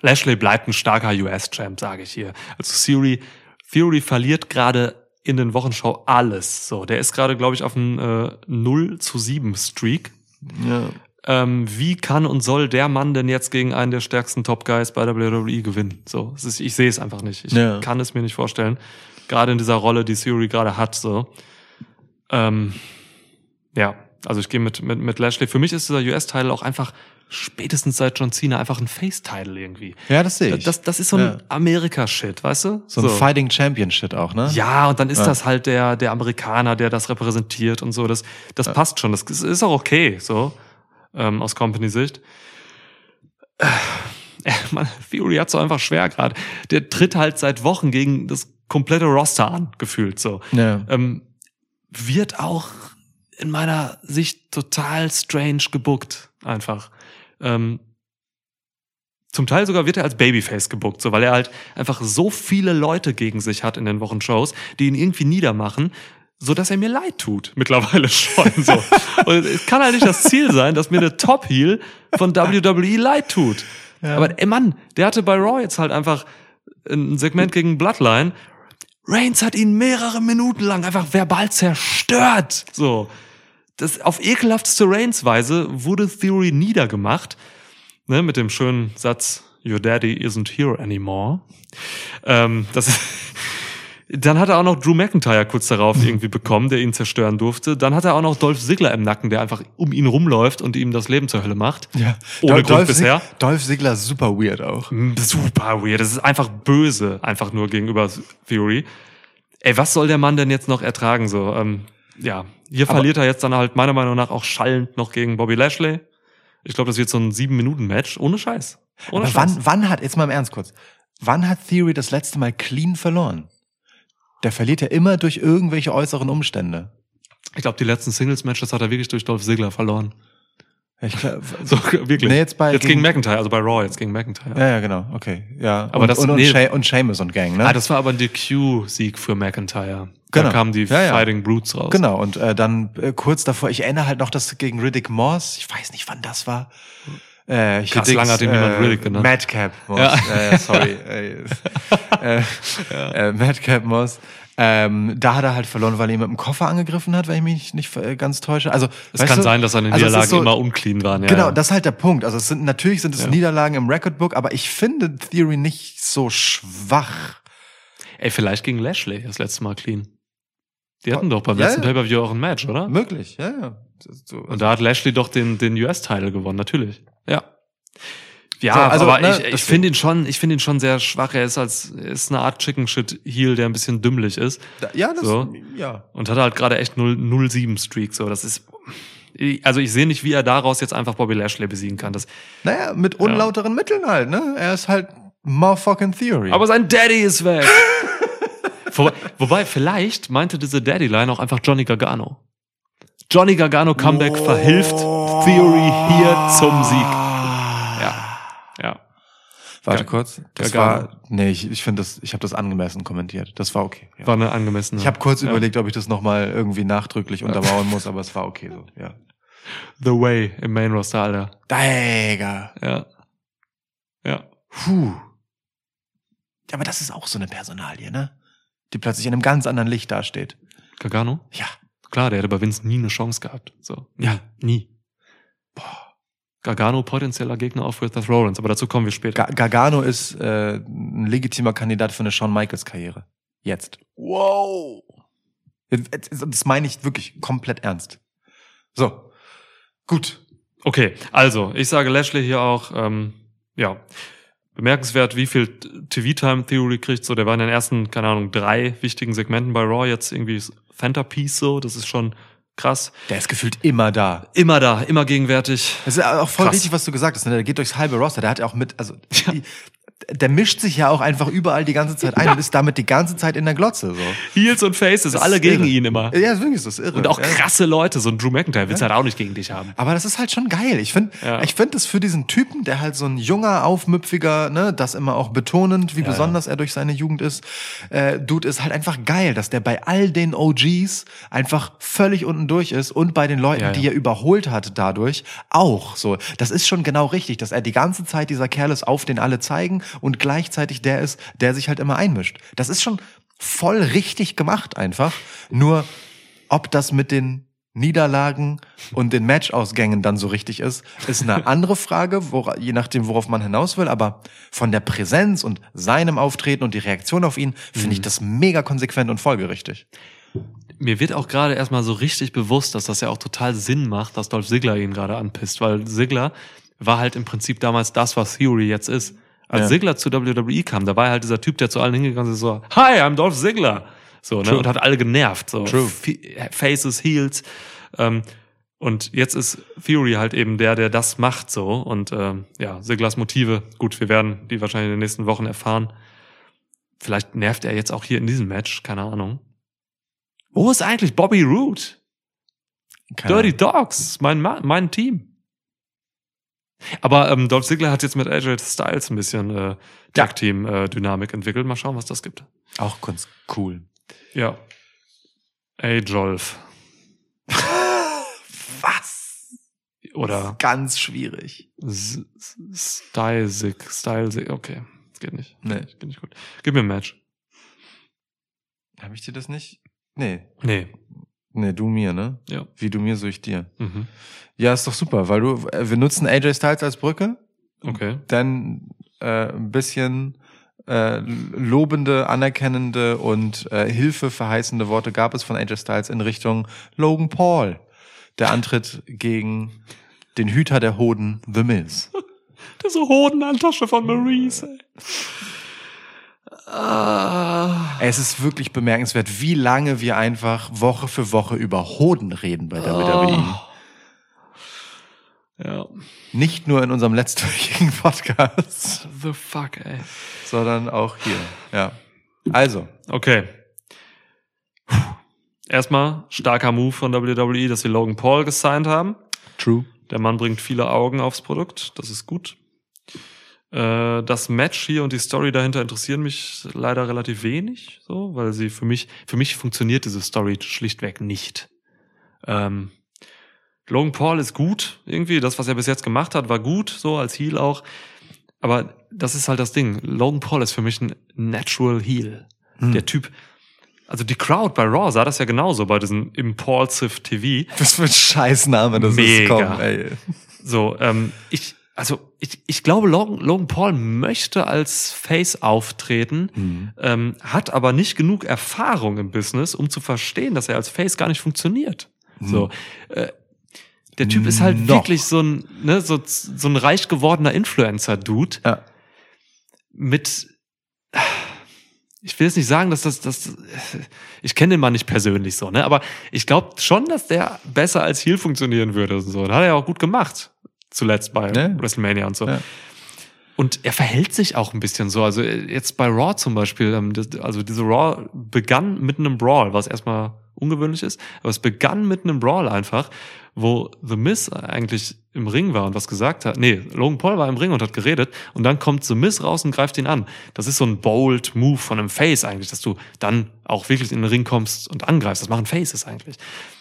Lashley bleibt ein starker US-Champ, sage ich hier. Also Theory, Theory verliert gerade in den Wochenschau alles. So, der ist gerade, glaube ich, auf einem äh, 0 zu 7 Streak. Ja. Ähm, wie kann und soll der Mann denn jetzt gegen einen der stärksten Top Guys bei WWE gewinnen? So, ist, ich sehe es einfach nicht. Ich Ja. kann es mir nicht vorstellen. Gerade in dieser Rolle, die Theory gerade hat. So, ähm, ja, also ich gehe mit, mit mit Lashley. Für mich ist dieser US-Title auch einfach spätestens seit John Cena einfach ein Face-Title irgendwie. Ja, das sehe ich. Das, das ist so ein Ja. Amerika-Shit, weißt du? so ein Fighting Champion Shit auch, ne? Ja, und dann ist Ja. das halt der, der Amerikaner, der das repräsentiert und so. Das, das passt schon. Das ist- auch okay, so, ähm, aus Company-Sicht. Äh, man, Theory hat so einfach schwer gerade. Der tritt halt seit Wochen gegen das komplette Roster an, gefühlt so. Ja. Ähm, wird auch in meiner Sicht total strange gebuckt, einfach. Ähm, zum Teil sogar wird er als Babyface gebuckt, so weil er halt einfach so viele Leute gegen sich hat in den Wochenshows, die ihn irgendwie niedermachen, so dass er mir leid tut mittlerweile schon so. Und es kann halt nicht das Ziel sein, dass mir der Top Heel von WWE leid tut. Aber ey Mann, der hatte bei Raw jetzt halt einfach ein Segment gegen Bloodline. Reigns hat ihn mehrere Minuten lang einfach verbal zerstört. So. Das auf ekelhafteste Reigns-Weise wurde Theory niedergemacht. Ne, mit dem schönen Satz, Your daddy isn't here anymore. Ähm, das dann hat er auch noch Drew McIntyre kurz darauf irgendwie bekommen, der ihn zerstören durfte. Dann hat er auch noch Dolph Ziggler im Nacken, der einfach um ihn rumläuft und ihm das Leben zur Hölle macht. Ja. Ohne Dol- Grund Dolph bisher. Dolph Ziggler ist super weird auch. Super weird. Das ist einfach böse, einfach nur gegenüber Theory. Ey, was soll der Mann denn jetzt noch ertragen? So, ähm, ja, hier verliert er jetzt dann halt meiner Meinung nach auch schallend noch gegen Bobby Lashley. Ich glaube, das wird so ein sieben Minuten Match ohne Scheiß. Ohne Aber Scheiß. wann, wann hat, jetzt mal im Ernst kurz, wann hat Theory das letzte Mal clean verloren? Der verliert ja immer durch irgendwelche äußeren Umstände. Ich glaube, die letzten Singles Matches hat er wirklich durch Dolph Ziggler verloren. Ich glaub, So wirklich. Nee, jetzt bei- jetzt gegen gegen- McIntyre, also bei Raw jetzt gegen McIntyre. ja, ja, genau, okay, ja. Aber und, das- und, und, nee. Sha- und Seamus und Gang, ne? Ah, das war aber ein DQ-Sieg für McIntyre. Da Genau. kamen die Ja, ja. Fighting Brutes raus. Genau, und äh, dann äh, kurz davor, ich erinnere halt noch das gegen Riddick Moss, ich weiß nicht, wann das war. Äh, hier Krass, lange hat ihn niemand Riddick genannt. Madcap Moss, Ja. äh, sorry. äh, äh, äh, Madcap Moss. Ähm, da hat er halt verloren, weil er ihn mit dem Koffer angegriffen hat, wenn ich mich nicht äh, ganz täusche. Also Es kann du, sein, dass seine also Niederlagen so- immer unclean waren. Ja, Genau, ja. das ist halt der Punkt. Also es sind natürlich sind es Ja. Niederlagen im Recordbook, aber ich finde Theory nicht so schwach. Ey, vielleicht gegen Lashley das letzte Mal clean. Die hatten doch beim Ja, letzten ja. Pay-Per-View auch ein Match, oder? Möglich, ja, ja. Das- So, Und da hat Lashley doch den, den US-Title gewonnen, natürlich. Ja. Ja, So, also, aber ne, ich, ich finde ihn schon, ich finde ihn schon sehr schwach. Er ist als, ist eine Art Chicken Shit Heel, der ein bisschen dümmlich ist. Da- ja, das, So. ja. Und hat halt gerade echt 0 7 Streak, so. Das ist, also ich sehe nicht, wie er daraus jetzt einfach Bobby Lashley besiegen kann. Das, Naja, mit unlauteren Mitteln halt, ne? Er ist halt motherfucking Theory. aber sein Daddy ist weg. Wobei, wobei, vielleicht meinte diese Daddy-Line auch einfach Johnny Gargano. Johnny Gargano Comeback verhilft Theory hier zum Sieg. Ja. Ja. Warte Ja. kurz. Das Gargano. war, nee, ich, ich finde das, ich habe das angemessen kommentiert. Das war okay. Ja. War eine angemessene. Ich habe kurz ja. überlegt, ob ich das nochmal irgendwie nachdrücklich untermauern muss, aber es war okay so, ja. The Way im Main Roster, Alter. Digga. Ja. Ja. Puh. Ja, aber das ist auch so eine Personalie, ne? Die plötzlich in einem ganz anderen Licht dasteht. Gargano? Ja. Klar, der hätte bei Vince nie eine Chance gehabt. So. Ja, nie. Boah. Gargano potenzieller Gegner auf With Rollins, aber dazu kommen wir später. Ga Gargano ist äh, ein legitimer Kandidat für eine Shawn Michaels Karriere. Jetzt. Wow. Das meine ich wirklich komplett ernst. So. Gut. Okay, also, ich sage Lashley hier auch, ähm, ja, bemerkenswert, wie viel TV-Time Theory kriegt. So, der war in den ersten, keine Ahnung, drei wichtigen Segmenten bei Raw jetzt irgendwie Centerpiece so. Das ist schon krass. Der ist gefühlt immer da. Immer da, immer gegenwärtig. Das ist auch voll Krass. richtig, was du gesagt hast. ne? Der geht durchs halbe Roster. Der hat ja auch mit, also die, der mischt sich ja auch einfach überall die ganze Zeit ein und ist damit die ganze Zeit in der Glotze. So. Heels und Faces, Das alle gegen irre. ihn immer. Ja, ist wirklich so, ist irre. Und auch ja. krasse Leute, so ein Drew McIntyre willst du halt auch nicht gegen dich haben. Aber das ist halt schon geil. Ich finde, Ja. ich finde das für diesen Typen, der halt so ein junger, aufmüpfiger, ne, das immer auch betonend, wie besonders er durch seine Jugend ist, äh, Dude ist halt einfach geil, dass der bei all den OGs einfach völlig unten durch ist und bei den Leuten, Ja, ja. die er überholt hat dadurch, auch so. Das ist schon genau richtig, dass er die ganze Zeit dieser Kerl ist, auf den alle zeigen und gleichzeitig der ist, der sich halt immer einmischt. Das ist schon voll richtig gemacht einfach. Nur, ob das mit den Niederlagen und den Matchausgängen dann so richtig ist, ist eine andere Frage, wora, je nachdem, worauf man hinaus will. Aber von der Präsenz und seinem Auftreten und die Reaktion auf ihn finde ich das mega konsequent und folgerichtig. Mir wird auch gerade erstmal so richtig bewusst, dass das ja auch total Sinn macht, dass Dolph Ziggler ihn gerade anpisst, weil Ziggler war halt im Prinzip damals das, was Theory jetzt ist. Als Ja. Ziggler zu WWE kam, da war er halt dieser Typ, der zu allen hingegangen ist, so, Hi, I'm Dolph Ziggler. So, ne, und hat alle genervt, so. True. Faces, Heels. Ähm, und jetzt ist Theory halt eben der, der das macht, so. Und ähm, ja, Zigglers Motive, gut, wir werden die wahrscheinlich in den nächsten Wochen erfahren. Vielleicht nervt er jetzt auch hier in diesem Match, keine Ahnung. Wo ist eigentlich Bobby? Keine Dirty. Dogs, mein, Ma- mein Team. Aber ähm, Dolph Ziggler hat jetzt mit AJ Styles ein bisschen äh, Tag-Team-Dynamik entwickelt. Mal schauen, was das gibt. Auch ganz cool. Ja. Ey, Jolf. Was? Oder Ganz schwierig. S- S- Stylesig. Stylesig. Okay, das geht nicht. Nee. Geht nicht gut. Gib mir ein Match. Habe ich dir das nicht? Nee. Nee. Nee, du mir, ne? Ja. Wie du mir, so ich dir. Mhm. Ja, ist doch super, weil du, äh, wir nutzen AJ Styles als Brücke. Okay. dann äh, ein bisschen äh, lobende, anerkennende und äh, Hilfe verheißende Worte gab es von AJ Styles in Richtung Logan Paul. Der Antritt gegen den Hüter der Hoden, The Miz. Diese Hodenantasche von Maurice. ey. Ah. Es ist wirklich bemerkenswert, wie lange wir einfach Woche für Woche über Hoden reden bei der WWE. Ja. Nicht nur in unserem letztwöchigen Podcast, The fuck, ey. sondern auch hier. Ja. Also, Okay. Erstmal starker Move von WWE, dass sie Logan Paul gesigned haben. true. Der Mann bringt viele Augen aufs Produkt, das ist gut. Äh, das Match hier und die Story dahinter interessieren mich leider relativ wenig, so, weil sie für mich, für mich funktioniert diese Story schlichtweg nicht. Ähm, Logan Paul ist gut, irgendwie, das, was er bis jetzt gemacht hat, war gut, so als Heel auch. Aber das ist halt das Ding. Logan Paul ist für mich ein Natural Heel. Hm. Der Typ, also die Crowd bei Raw sah das ja genauso bei diesem Impulsive TV. Was für ein Scheißname das ist. Mega. Komm, ey. So, ähm, ich also ich, ich glaube, Logan, Logan Paul möchte als Face auftreten, Mhm. ähm, hat aber nicht genug Erfahrung im Business, um zu verstehen, dass er als Face gar nicht funktioniert. So, äh, der Typ ist halt Mhm. Noch. wirklich so ein, ne, so, so ein reich gewordener Influencer-Dude Ja. mit, ich will jetzt nicht sagen, dass das, das, ich kenne den Mann nicht persönlich so, ne, aber ich glaube schon, dass der besser als Heel funktionieren würde und so. Und hat er ja auch gut gemacht. Zuletzt bei Ne? WrestleMania und so. Ja. Und er verhält sich auch ein bisschen so. Also jetzt bei Raw zum Beispiel, ähm, also diese Raw begann mit einem Brawl, was erstmal ungewöhnlich ist, aber es begann mit einem Brawl einfach, wo The Miz eigentlich im Ring war und was gesagt hat. Nee, Logan Paul war im Ring und hat geredet und dann kommt The Miz raus und greift ihn an. Das ist so ein bold Move von einem Face eigentlich, dass du dann auch wirklich in den Ring kommst und angreifst. Das machen Faces eigentlich.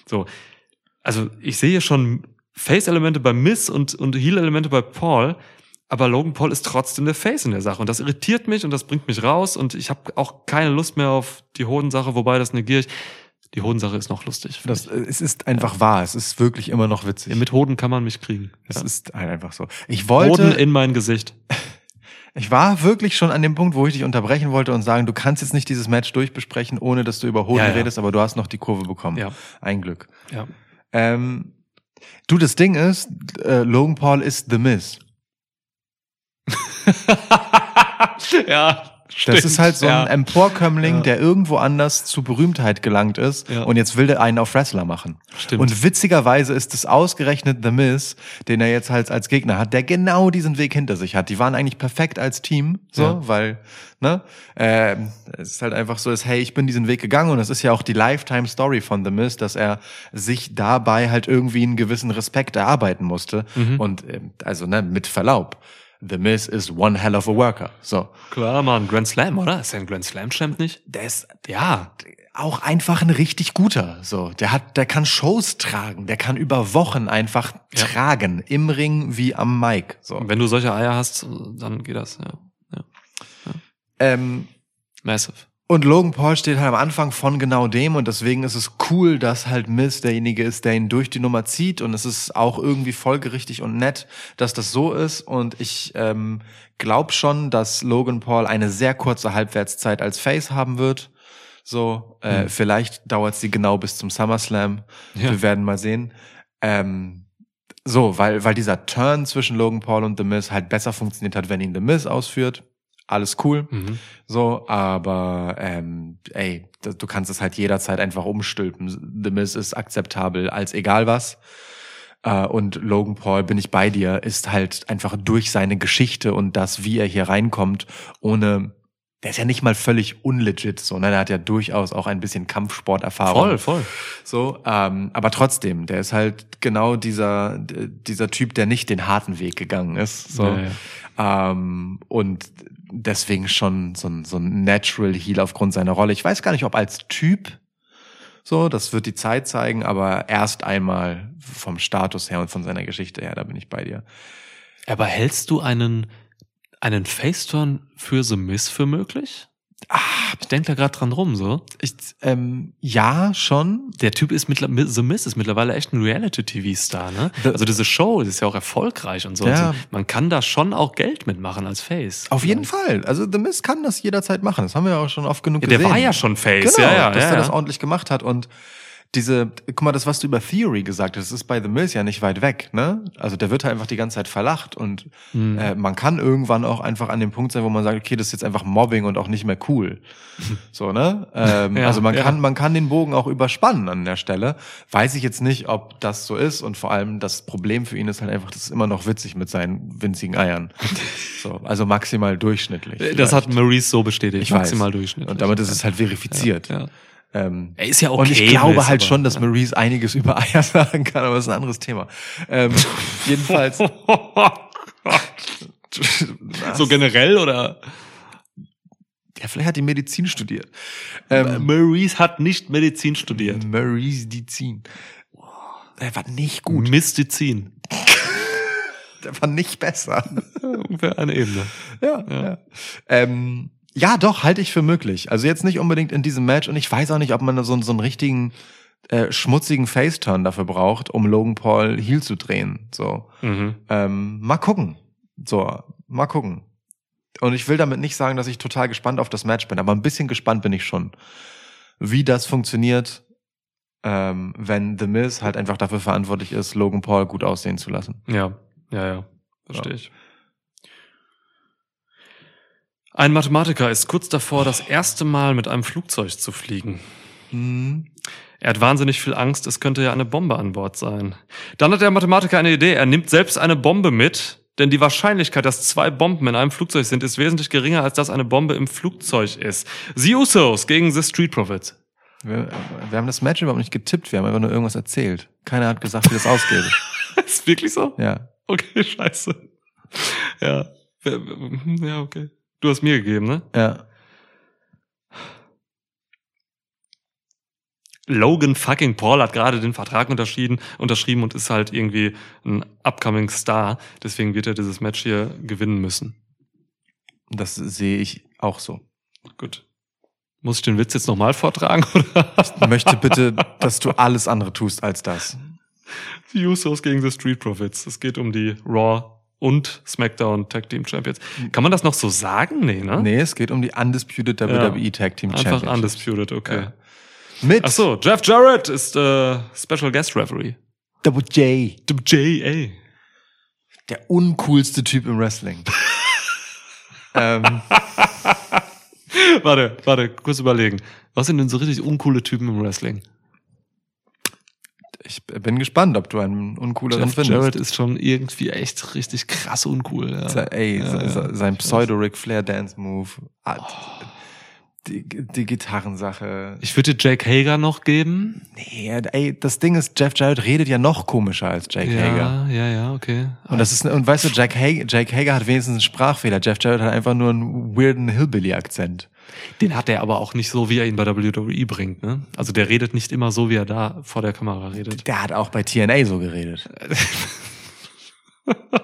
So. Also ich sehe schon Face-Elemente bei Miz und, und Heel-Elemente bei Paul, aber Logan Paul ist trotzdem der Face in der Sache. Und das irritiert mich und das bringt mich raus. Und ich habe auch keine Lust mehr auf die Hodensache, wobei das negiere ich. Die Hodensache ist noch lustig. Das, äh, es ist einfach wahr. Es ist wirklich immer noch witzig. ich. Mit Hoden kann man mich kriegen. es Ja. ist halt einfach so. Ich Hoden wollte, in mein Gesicht. ich war wirklich schon an dem Punkt, wo ich dich unterbrechen wollte und sagen, du kannst jetzt nicht dieses Match durchbesprechen, ohne dass du über Hoden Ja, ja. redest, aber du hast noch die Kurve bekommen. Ja. Ein Glück. Ja. Ähm, du, das Ding ist, äh, Logan Paul ist The Miz. ja. Das ist halt so ein ja. Emporkömmling, Ja. der irgendwo anders zu Berühmtheit gelangt ist Ja. und jetzt will der einen auf Wrestler machen. Stimmt. Und witzigerweise ist es ausgerechnet The Miz, den er jetzt halt als Gegner hat, der genau diesen Weg hinter sich hat. Die waren eigentlich perfekt als Team, so, weil, ne, ähm, es ist halt einfach so, ist, hey, ich bin diesen Weg gegangen und es ist ja auch die Lifetime Story von The Miz, dass er sich dabei halt irgendwie einen gewissen Respekt erarbeiten musste Mhm. und ähm, also ne, mit Verlaub. The Miz is one hell of a worker. So. Klar, Mann. Grand Slam, oder? Ist der ein Grand Slam-Champ nicht? Der ist Ja. auch einfach ein richtig guter. So, der hat, der kann Shows tragen, der kann über Wochen einfach Ja. tragen, im Ring wie am Mic. So. Und wenn du solche Eier hast, dann geht das, ja. ja. Ähm, Massive. Und Logan Paul steht halt am Anfang von genau dem und deswegen ist es cool, dass halt Miz derjenige ist, der ihn durch die Nummer zieht und es ist auch irgendwie folgerichtig und nett, dass das so ist und ich ähm, glaube schon, dass Logan Paul eine sehr kurze Halbwertszeit als Face haben wird. So, äh, Hm. vielleicht dauert sie genau bis zum SummerSlam. Ja. Wir werden mal sehen. Ähm, so, weil, weil dieser Turn zwischen Logan Paul und The Miz halt besser funktioniert hat, wenn ihn The Miz ausführt. Alles cool. Mhm. So, aber ähm, ey, du kannst es halt jederzeit einfach umstülpen. The Miz ist akzeptabel als egal was. Äh, und Logan Paul, bin ich bei dir, ist halt einfach durch seine Geschichte und das, wie er hier reinkommt, ohne, der ist ja nicht mal völlig unlegit, so, ne? Der hat ja durchaus auch ein bisschen Kampfsporterfahrung. Voll, voll. So, ähm, aber trotzdem, der ist halt genau dieser, dieser Typ, der nicht den harten Weg gegangen ist. So. Ja, Ähm, und deswegen schon so ein, so ein Natural Heal aufgrund seiner Rolle. Ich weiß gar nicht, ob als Typ so, das wird die Zeit zeigen, aber erst einmal vom Status her und von seiner Geschichte her, da bin ich bei dir. Aber hältst du einen, einen Faceturn für The Miz für möglich? Ah, Ich denke da gerade dran rum, so. ich, ähm, ja, schon. Der Typ ist mittlerweile, The Miz ist mittlerweile echt ein Reality-TV-Star, ne? The- Also diese Show, das ist ja auch erfolgreich und so. Ja. Also man kann da schon auch Geld mitmachen als Face. Auf jeden Fall. Also The Miz kann das jederzeit machen. Das haben wir ja auch schon oft genug Ja, der gesehen. war ja schon Face, Genau, ja, ja, dass ja, er ja. das ordentlich gemacht hat und diese, guck mal, das, was du über Theory gesagt hast, ist bei The Miz ja nicht weit weg, ne? Also der wird halt einfach die ganze Zeit verlacht und Mhm. äh, man kann irgendwann auch einfach an dem Punkt sein, wo man sagt, okay, das ist jetzt einfach Mobbing und auch nicht mehr cool. So, ne? Ähm, Ja, also man ja. kann, man kann den Bogen auch überspannen an der Stelle. Weiß ich jetzt nicht, ob das so ist und vor allem das Problem für ihn ist halt einfach, das ist immer noch witzig mit seinen winzigen Eiern. So, also maximal durchschnittlich. Das hat vielleicht. Maurice so bestätigt. Ich maximal weiß. durchschnittlich. Und damit ist es halt verifiziert. Ja. Ähm, Er ist ja okay. und ich glaube halt schon, dass Maurice einiges über Eier sagen kann, aber das ist ein anderes Thema. Ähm, jedenfalls. so generell oder? ja, vielleicht hat die Medizin studiert. Ähm, Maurice hat nicht Medizin studiert. Maurice Dizin. Er war nicht gut. Mystizin. Der war nicht besser. Ungefähr eine Ebene. ja, ja. Ähm, ja, doch, halte ich für möglich. Also jetzt nicht unbedingt in diesem Match und ich weiß auch nicht, ob man da so, so einen richtigen äh, schmutzigen Faceturn dafür braucht, um Logan Paul Heel zu drehen. So. Mhm. Ähm, mal gucken. So, mal gucken. Und ich will damit nicht sagen, dass ich total gespannt auf das Match bin, aber ein bisschen gespannt bin ich schon, wie das funktioniert, ähm, wenn The Miz halt einfach dafür verantwortlich ist, Logan Paul gut aussehen zu lassen. Ja, ja, ja. Verstehe ich. Ein Mathematiker ist kurz davor, das erste Mal mit einem Flugzeug zu fliegen. Er hat wahnsinnig viel Angst, es könnte ja eine Bombe an Bord sein. Dann hat der Mathematiker eine Idee. Er nimmt selbst eine Bombe mit, denn die Wahrscheinlichkeit, dass zwei Bomben in einem Flugzeug sind, ist wesentlich geringer, als dass eine Bombe im Flugzeug ist. The Usos gegen The Street Profits. Wir, wir haben das Match überhaupt nicht getippt, wir haben einfach nur irgendwas erzählt. Keiner hat gesagt, wie das ausgeht. ist wirklich so? Ja. Okay, scheiße. Ja. Ja, okay. Du hast mir gegeben, ne? Ja. Logan fucking Paul hat gerade den Vertrag unterschrieben, unterschrieben und ist halt irgendwie ein upcoming Star. Deswegen wird er dieses Match hier gewinnen müssen. Das sehe ich auch so. Gut. Muss ich den Witz jetzt nochmal vortragen? Oder? Ich möchte bitte, dass du alles andere tust als das. Die Usos gegen The Street Profits. Es geht um die Raw und SmackDown Tag Team Champions. Kann man das noch so sagen? Nee, ne? Nee, es geht um die Undisputed WWE Tag Team Einfach Championship. undisputed, okay. Ja. Mit Ach so, Jeff Jarrett ist äh, Special Guest Referee. Double J. J.A. Der uncoolste Typ im Wrestling. ähm, warte, warte, kurz überlegen. Was sind denn so richtig uncoole Typen im Wrestling? Ich bin gespannt, ob du einen uncooleren Jeff findest. Jarrett ist schon irgendwie echt richtig krass uncool. Ja. Se- Ey, Ja, se- ja. se- sein Pseudo-Ric Flair Dance Move. Ah, Die, die Gitarrensache. Ich würde Jake Hager noch geben. Nee, ey, das Ding ist, Jeff Jarrett redet ja noch komischer als Jake Hager. ja, ja, ja, okay. Und das ist, und weißt du, Jack Hager, Jake Hager hat wenigstens einen Sprachfehler. Jeff Jarrett hat einfach nur einen weirden Hillbilly-Akzent. Den hat er aber auch nicht so, wie er ihn bei WWE bringt. Ne? Also der redet nicht immer so, wie er da vor der Kamera redet. Der hat auch bei TNA so geredet.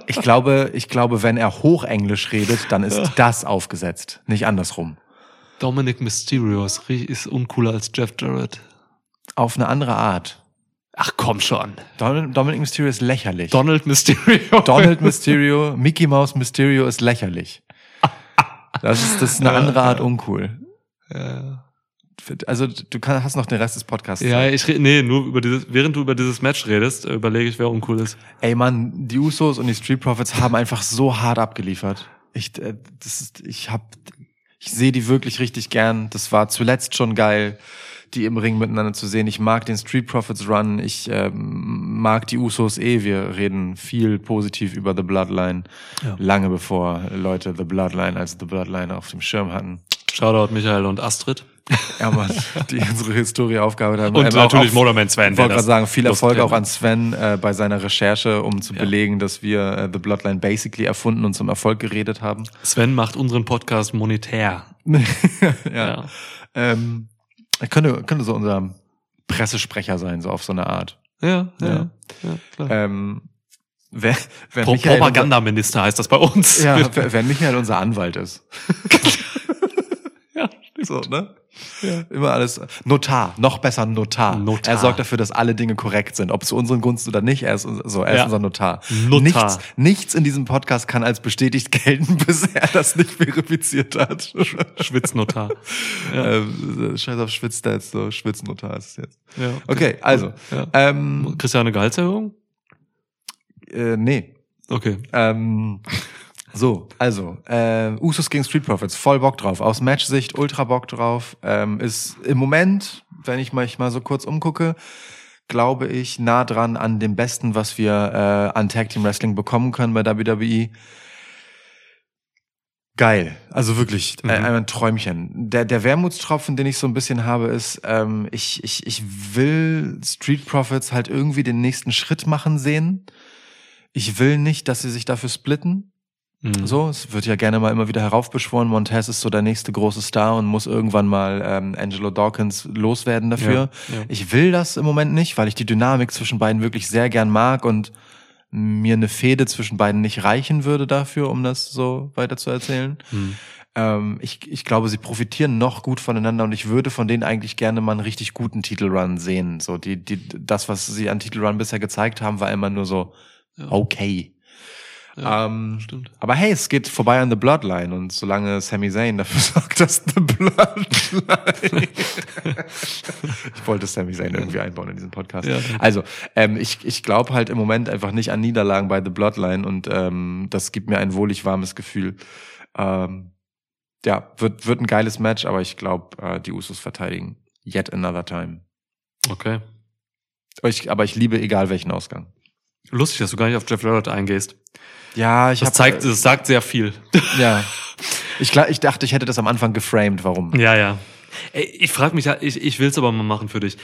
Ich glaube, ich glaube, wenn er Hochenglisch redet, dann ist das aufgesetzt, nicht andersrum. Dominic Mysterio ist, uncooler als Jeff Jarrett. Auf eine andere Art. Ach komm schon. Don, Dominic Mysterio ist lächerlich. Donald Mysterio. Donald Mysterio, Mickey Mouse Mysterio ist lächerlich. Das ist, das ist eine andere Art uncool. Ja. Also du kann, hast noch den Rest des Podcasts. Ja, ich rede, nee, nur über dieses, während du über dieses Match redest, überlege ich, wer uncool ist. Ey Mann, die Usos und die Street Profits haben einfach so hart abgeliefert. Ich, äh, das ist, ich hab, ich sehe die wirklich richtig gern. Das war zuletzt schon geil, die im Ring miteinander zu sehen. Ich mag den Street Profits Run. Ich ähm, mag die Usos eh. Wir reden viel positiv über The Bloodline. Ja. Lange bevor Leute The Bloodline als The Bloodline auf dem Schirm hatten. Shoutout Michael und Astrid. Ja, Mann, die unsere Historie aufgearbeitet haben. Und Ähm, natürlich auch- Motorman Sven. Ich wollte gerade sagen, viel Erfolg auch an Sven äh, bei seiner Recherche, um zu Ja. belegen, dass wir äh, The Bloodline basically erfunden und zum Erfolg geredet haben. Sven macht unseren Podcast monetär. ja. Ähm, er könnte, könnte so unser Pressesprecher sein, so auf so eine Art. Ja, ja, Ja. ja, klar. Ähm, wer, wer Pro Michael Propagandaminister heißt das bei uns. Ja, wer, wer Michael unser Anwalt ist. ja. So, ne? Ja. Immer alles. Notar, noch besser Notar. Notar. Er sorgt dafür, dass alle Dinge korrekt sind, ob zu unseren Gunsten oder nicht. Er ist unser, so, er ist Ja. unser Notar. Notar. Nichts, nichts in diesem Podcast kann als bestätigt gelten, bis er das nicht verifiziert hat. Schwitznotar. Ja. ähm, scheiß auf Schwitzstats, so Schwitznotar ist es jetzt. ja. Okay, also. Ja. Ähm, eine Gehaltserhöhung? äh, nee. Okay. Ähm, so, also, äh, Usos gegen Street Profits, voll Bock drauf. Aus Match-Sicht ultra Bock drauf. Ähm, ist im Moment, wenn ich mich mal so kurz umgucke, glaube ich, nah dran an dem Besten, was wir äh, an Tag Team Wrestling bekommen können bei WWE. Geil, also wirklich Mhm. äh, ein Träumchen. Der, der Wermutstropfen, den ich so ein bisschen habe, ist, ähm, ich, ich, ich will Street Profits halt irgendwie den nächsten Schritt machen sehen. Ich will nicht, dass sie sich dafür splitten. Mhm. So, es wird ja gerne mal immer wieder heraufbeschworen, Montez ist so der nächste große Star und muss irgendwann mal ähm, Angelo Dawkins loswerden dafür. Ja, ja. Ich will das im Moment nicht, weil ich die Dynamik zwischen beiden wirklich sehr gern mag und mir eine Fehde zwischen beiden nicht reichen würde dafür, um das so weiter zu erzählen. Mhm. Ähm, ich, ich glaube, sie profitieren noch gut voneinander und ich würde von denen eigentlich gerne mal einen richtig guten Titelrun sehen. So die, die, das, was sie an Titelrun bisher gezeigt haben, war immer nur so Ja. okay. Ja, ähm, stimmt. Aber hey, es geht vorbei an The Bloodline und solange Sami Zayn dafür sorgt, dass The Bloodline. ich wollte Sami Zayn irgendwie einbauen in diesen Podcast. Ja. Also, ähm, ich, ich glaube halt im Moment einfach nicht an Niederlagen bei The Bloodline und ähm, das gibt mir ein wohlig warmes Gefühl. Ähm, ja, wird, wird ein geiles Match, aber ich glaube, äh, die Usos verteidigen. Yet another time. Okay. Aber ich, aber ich liebe egal welchen Ausgang. Lustig, dass du gar nicht auf Jeff Jarrett eingehst. Ja, ich Das zeigt, das sagt sehr viel. Ja. Ich, ich dachte, ich hätte das am Anfang geframed. Warum? Ja, ja. Ey, ich frage mich, halt- ich, ich will es aber mal machen für dich.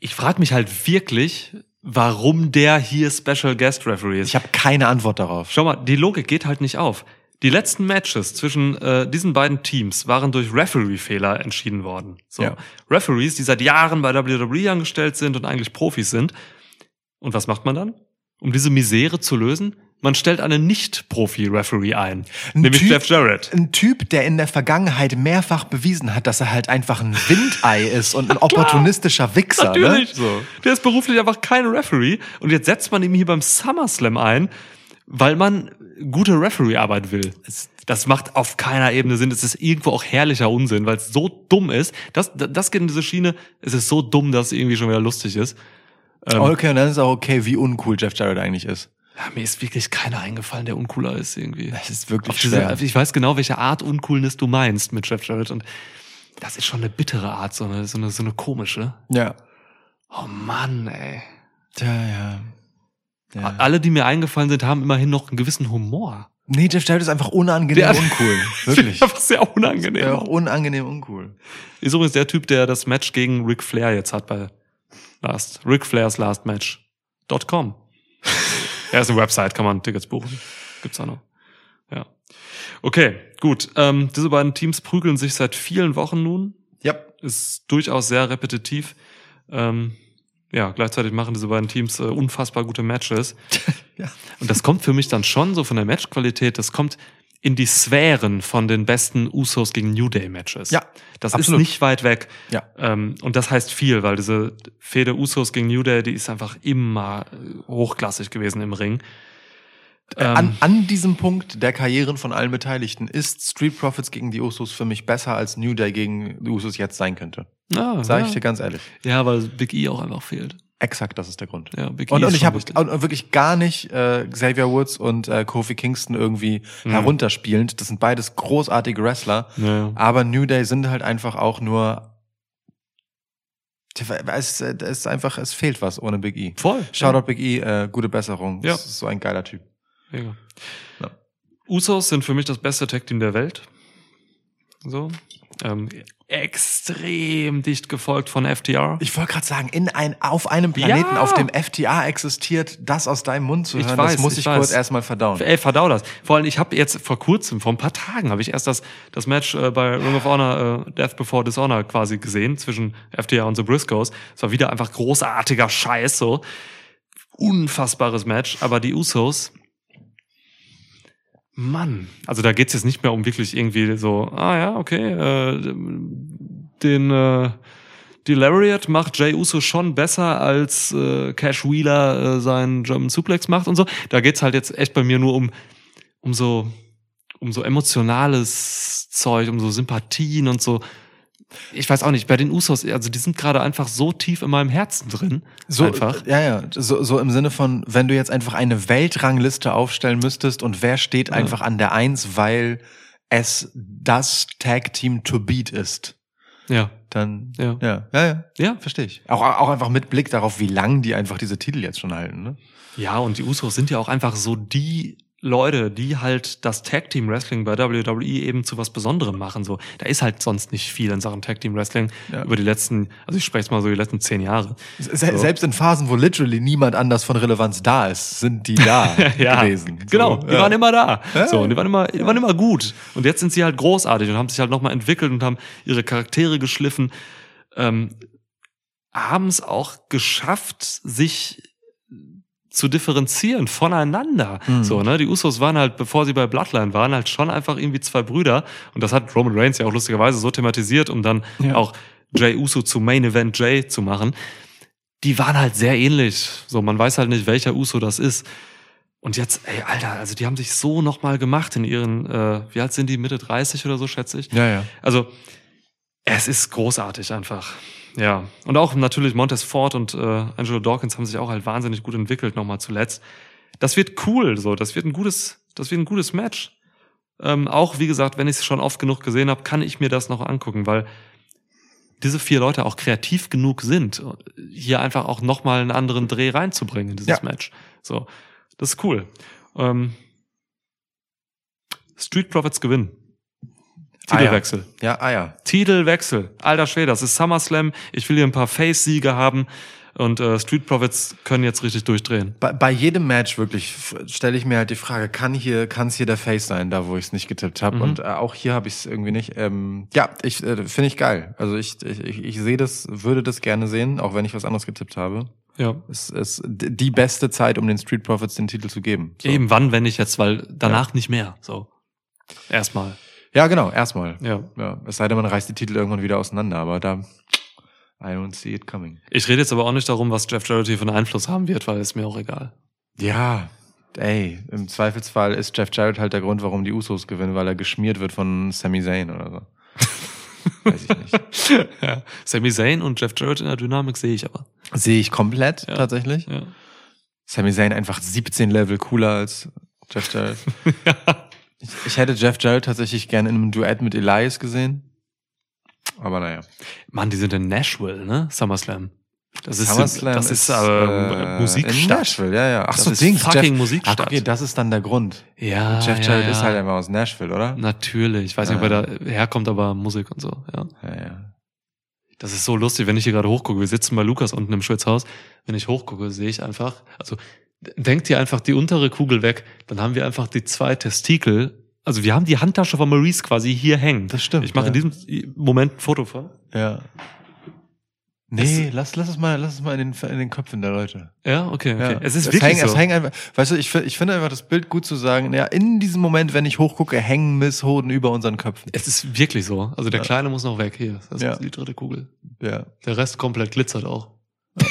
Ich frage mich halt wirklich, warum der hier Special Guest Referee ist. Ich habe keine Antwort darauf. Schau mal, die Logik geht halt nicht auf. Die letzten Matches zwischen äh, diesen beiden Teams waren durch Referee-Fehler entschieden worden. So. Ja. Referees, die seit Jahren bei WWE angestellt sind und eigentlich Profis sind. Und was macht man dann? Um diese Misere zu lösen? Man stellt einen Nicht-Profi-Referee ein. Ein nämlich Typ- Jeff Jarrett. Ein Typ, der in der Vergangenheit mehrfach bewiesen hat, dass er halt einfach ein Windei ist und ein opportunistischer Wichser. Natürlich. Ne? So. Der ist beruflich einfach kein Referee. Und jetzt setzt man ihn hier beim SummerSlam ein, weil man gute Referee-Arbeit will. Das macht auf keiner Ebene Sinn. Es ist irgendwo auch herrlicher Unsinn, weil es so dumm ist. Das, das geht in diese Schiene. Es ist so dumm, dass es irgendwie schon wieder lustig ist. Ähm, Okay, und dann ist auch okay, wie uncool Jeff Jarrett eigentlich ist. Ja, mir ist wirklich keiner eingefallen, der uncooler ist irgendwie. Das ist wirklich diese, schwer. ich weiß genau, welche Art Uncoolness du meinst mit Jeff Jarrett. Und das ist schon eine bittere Art, so eine, so eine, so eine komische. Ja. Oh Mann, ey. Tja, ja. ja. Alle, die mir eingefallen sind, haben immerhin noch einen gewissen Humor. Nee, Jeff Jarrett ist einfach unangenehm Der- uncool. Wirklich. Einfach sehr unangenehm. Ja, unangenehm uncool. Ist übrigens der Typ, der das Match gegen Ric Flair jetzt hat bei Last. Ric Flairs Last Match.com. er ist eine Website, kann man Tickets buchen. Gibt's auch noch. Ja. Okay, gut. Ähm, diese beiden Teams prügeln sich seit vielen Wochen nun. Ja. Ist durchaus sehr repetitiv. Ähm, ja, gleichzeitig machen diese beiden Teams äh, unfassbar gute Matches. Ja. Und das kommt für mich dann schon so von der Matchqualität, das kommt in die Sphären von den besten Usos gegen New Day Matches. Ja, das absolut. ist nicht weit weg. Ja. Ähm, und das heißt viel, weil diese Fehde Usos gegen New Day, die ist einfach immer äh, hochklassig gewesen im Ring. Ähm, An, an diesem Punkt der Karrieren von allen Beteiligten ist Street Profits gegen die Usos für mich besser als New Day gegen die Usos jetzt sein könnte. ja, Sag ja. ich dir ganz ehrlich. Ja, weil Big E auch einfach fehlt. Exakt, das ist der Grund. Ja, Big Und, E und ist ich habe wirklich gar nicht äh, Xavier Woods und äh, Kofi Kingston irgendwie Mhm. herunterspielend. Das sind beides großartige Wrestler. Ja. Aber New Day sind halt einfach auch nur. Es, es ist einfach, es fehlt was ohne Big E. Voll. Shoutout Big E, äh, gute Besserung. Ja. Das ist so ein geiler Typ. Mega. Ja. Usos sind für mich das beste Tag-Team der Welt. So. Ähm, extrem dicht gefolgt von FTR. Ich wollte gerade sagen, in ein, auf einem Planeten, Ja. auf dem FTA existiert, das aus deinem Mund zu Ich hören, weiß, das muss ich ich, weiß. kurz erstmal verdauen. Ey, verdau das. Vor allem, ich habe jetzt vor kurzem, vor ein paar Tagen, habe ich erst das, das Match äh, bei Ring of Honor, äh, Death Before Dishonor quasi gesehen, zwischen FTR und The Briscoes. Es war wieder einfach großartiger Scheiß, so. Unfassbares Match, aber die Usos, Mann, also da geht's jetzt nicht mehr um wirklich irgendwie so, ah ja, okay, äh, den äh, die Lariat macht Jay Uso schon besser als äh, Cash Wheeler äh, seinen German Suplex macht und so. Da geht's halt jetzt echt bei mir nur um um so um so emotionales Zeug, um so Sympathien und so. Ich weiß auch nicht, bei den Usos, also die sind gerade einfach so tief in meinem Herzen drin. So, einfach. Ja, ja. So, so im Sinne von, wenn du jetzt einfach eine Weltrangliste aufstellen müsstest und wer steht einfach an der Eins, weil es das Tag Team to beat ist, Ja. dann Ja. ja, ja, ja. Ja. Verstehe ich. Auch, auch einfach mit Blick darauf, wie lang die einfach diese Titel jetzt schon halten. Ne? Ja, und die Usos sind ja auch einfach so die Leute, die halt das Tag Team Wrestling bei WWE eben zu was Besonderem machen. So, da ist halt sonst nicht viel in Sachen Tag Team Wrestling Ja. über die letzten, also ich spreche jetzt mal so die letzten zehn Jahre. Se Selbst in Phasen, wo literally niemand anders von Relevanz da ist, sind die da gewesen. So, Genau, die ja. waren immer da. Ja. So, und die waren immer, die waren immer gut. Und jetzt sind sie halt großartig und haben sich halt nochmal entwickelt und haben ihre Charaktere geschliffen. Ähm, haben es auch geschafft, sich zu differenzieren voneinander. Mhm. So, ne? Die Usos waren halt, bevor sie bei Bloodline waren, halt schon einfach irgendwie zwei Brüder. Und das hat Roman Reigns ja auch lustigerweise so thematisiert, um dann Ja. auch Jay Uso zu Main Event Jay zu machen. Die waren halt sehr ähnlich. So, man weiß halt nicht, welcher Uso das ist. Und jetzt, ey, Alter, also die haben sich so nochmal gemacht in ihren, äh, wie alt sind die, Mitte 30 oder so, schätze ich. Ja, ja. Also, es ist großartig einfach. Ja. Und auch natürlich Montez Ford und äh, Angelo Dawkins haben sich auch halt wahnsinnig gut entwickelt, nochmal zuletzt. Das wird cool, so. Das wird ein gutes, das wird ein gutes Match. Ähm, auch, wie gesagt, wenn ich es schon oft genug gesehen habe, kann ich mir das noch angucken, weil diese vier Leute auch kreativ genug sind, hier einfach auch nochmal einen anderen Dreh reinzubringen in dieses Ja. Match. So. Das ist cool. Ähm, Street Profits gewinnen. Ah, ja. Titelwechsel. Ja, ah ja. Titelwechsel. Alter Schwede, das ist SummerSlam. Ich will hier ein paar Face-Siege haben. Und äh, Street Profits können jetzt richtig durchdrehen. Bei, bei jedem Match wirklich stelle ich mir halt die Frage, kann hier, kann es hier der Face sein, da wo ich es nicht getippt habe? Mhm. Und äh, auch hier habe ich es irgendwie nicht. Ähm, ja, ich äh, finde ich geil. Also ich, ich, ich, ich sehe das, würde das gerne sehen, auch wenn ich was anderes getippt habe. Ja. Es ist die beste Zeit, um den Street Profits den Titel zu geben. So. Eben wann, wenn nicht jetzt, weil danach nicht mehr. So. Erstmal. Ja, genau, erstmal. Ja. Ja, es sei denn, man reißt die Titel irgendwann wieder auseinander, aber da I don't see it coming. Ich rede jetzt aber auch nicht darum, was Jeff Jarrett hier für einen Einfluss haben wird, weil ist mir auch egal. Ja, ey, im Zweifelsfall ist Jeff Jarrett halt der Grund, warum die Usos gewinnen, weil er geschmiert wird von Sami Zayn oder so. Weiß ich nicht. ja. Sami Zayn und Jeff Jarrett in der Dynamik sehe ich aber. Sehe ich komplett, Ja. tatsächlich. Ja. Sami Zayn einfach 17 Level cooler als Jeff Jarrett. ich, ich hätte Jeff Jarrett tatsächlich gerne in einem Duett mit Elias gesehen. Aber naja. Mann, die sind in Nashville, ne? SummerSlam. Das ist, SummerSlam das ist, äh, In Musikstadt. Nashville, ja, ja. Ach Das so, ist Dings, fucking Jeff, Musikstadt. Ach, okay, das ist dann der Grund. Ja, Jeff ja, Jarrett ja. ist halt einfach aus Nashville, oder? Natürlich. Ich weiß nicht, ob Ja. er da herkommt, aber Musik und so, ja. Ja, ja. Das ist so lustig, wenn ich hier gerade hochgucke. Wir sitzen bei Lukas unten im Schwitzhaus. Wenn ich hochgucke, sehe ich einfach, also denkt ihr einfach die untere Kugel weg, dann haben wir einfach die zwei Testikel. Also wir haben die Handtasche von Maurice quasi hier hängen. Das stimmt, Ich mache in ja. diesem Moment ein Foto von. Ja. Nee, lass, lass es mal, lass es mal in den, in den Köpfen der Leute. Ja, okay, okay. Ja. Es ist es wirklich hängen, so. Es hängen einfach, weißt du, ich, ich finde einfach das Bild gut zu sagen, ja, in diesem Moment, wenn ich hochgucke, hängen Misshoden über unseren Köpfen. es ist wirklich so. Also der Kleine muss noch weg. Hier, das Ja. ist die dritte Kugel. Ja. Der Rest komplett glitzert auch.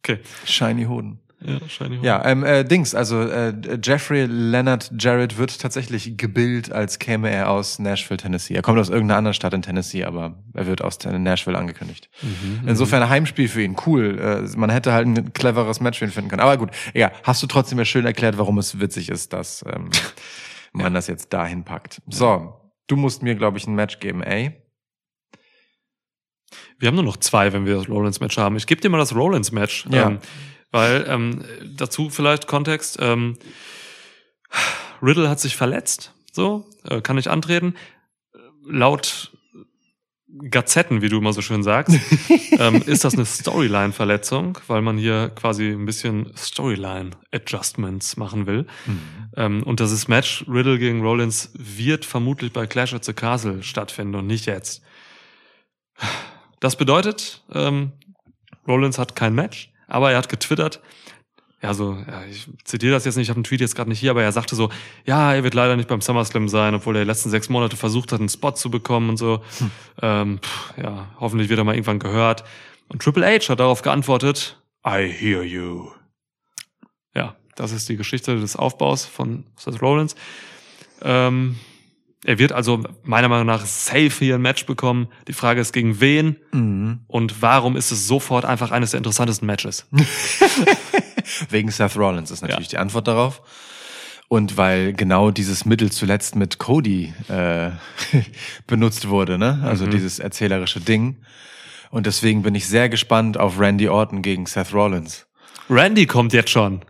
Okay. Shiny Hoden. Ja, Ja, ähm, äh, Dings, also äh, Jeffrey Leonard Jarrett wird tatsächlich gebildet, als käme er aus Nashville, Tennessee. Er kommt aus irgendeiner anderen Stadt in Tennessee, aber er wird aus Nashville angekündigt. Insofern ein Heimspiel für ihn, cool. Äh, man hätte halt ein cleveres Match für ihn finden können. Aber gut, ja, hast du trotzdem ja schön erklärt, warum es witzig ist, dass ähm, man das jetzt dahin packt. So, du musst mir, glaube ich, ein Match geben, ey. Wir haben nur noch zwei, wenn wir das Rollins-Match haben. Ich gebe dir mal das Rollins-Match. Ja. Ähm, weil ähm, dazu vielleicht Kontext. Ähm, Riddle hat sich verletzt, so, äh, kann nicht antreten. Laut Gazetten, wie du immer so schön sagst, ähm, ist das eine Storyline-Verletzung, weil man hier quasi ein bisschen Storyline-Adjustments machen will. Ähm, und das ist Match Riddle gegen Rollins wird vermutlich bei Clash at the Castle stattfinden und nicht jetzt. Das bedeutet, ähm, Rollins hat kein Match, aber er hat getwittert. Ja, so, ja, ich zitiere das jetzt nicht, ich habe einen Tweet jetzt gerade nicht hier, aber er sagte so, ja, er wird leider nicht beim SummerSlam sein, obwohl er die letzten sechs Monate versucht hat, einen Spot zu bekommen und so. Ähm, pff, ja, hoffentlich wird er mal irgendwann gehört. Und Triple H hat darauf geantwortet, I hear you. Ja, das ist die Geschichte des Aufbaus von Seth Rollins. Ähm, er wird also meiner Meinung nach safe hier ein Match bekommen. Die Frage ist, gegen wen Mhm. und warum ist es sofort einfach eines der interessantesten Matches? Wegen Seth Rollins ist natürlich die Antwort darauf. Und weil genau dieses Mittel zuletzt mit Cody äh, benutzt wurde, ne? Also dieses erzählerische Ding. Und deswegen bin ich sehr gespannt auf Randy Orton gegen Seth Rollins. Randy kommt jetzt schon.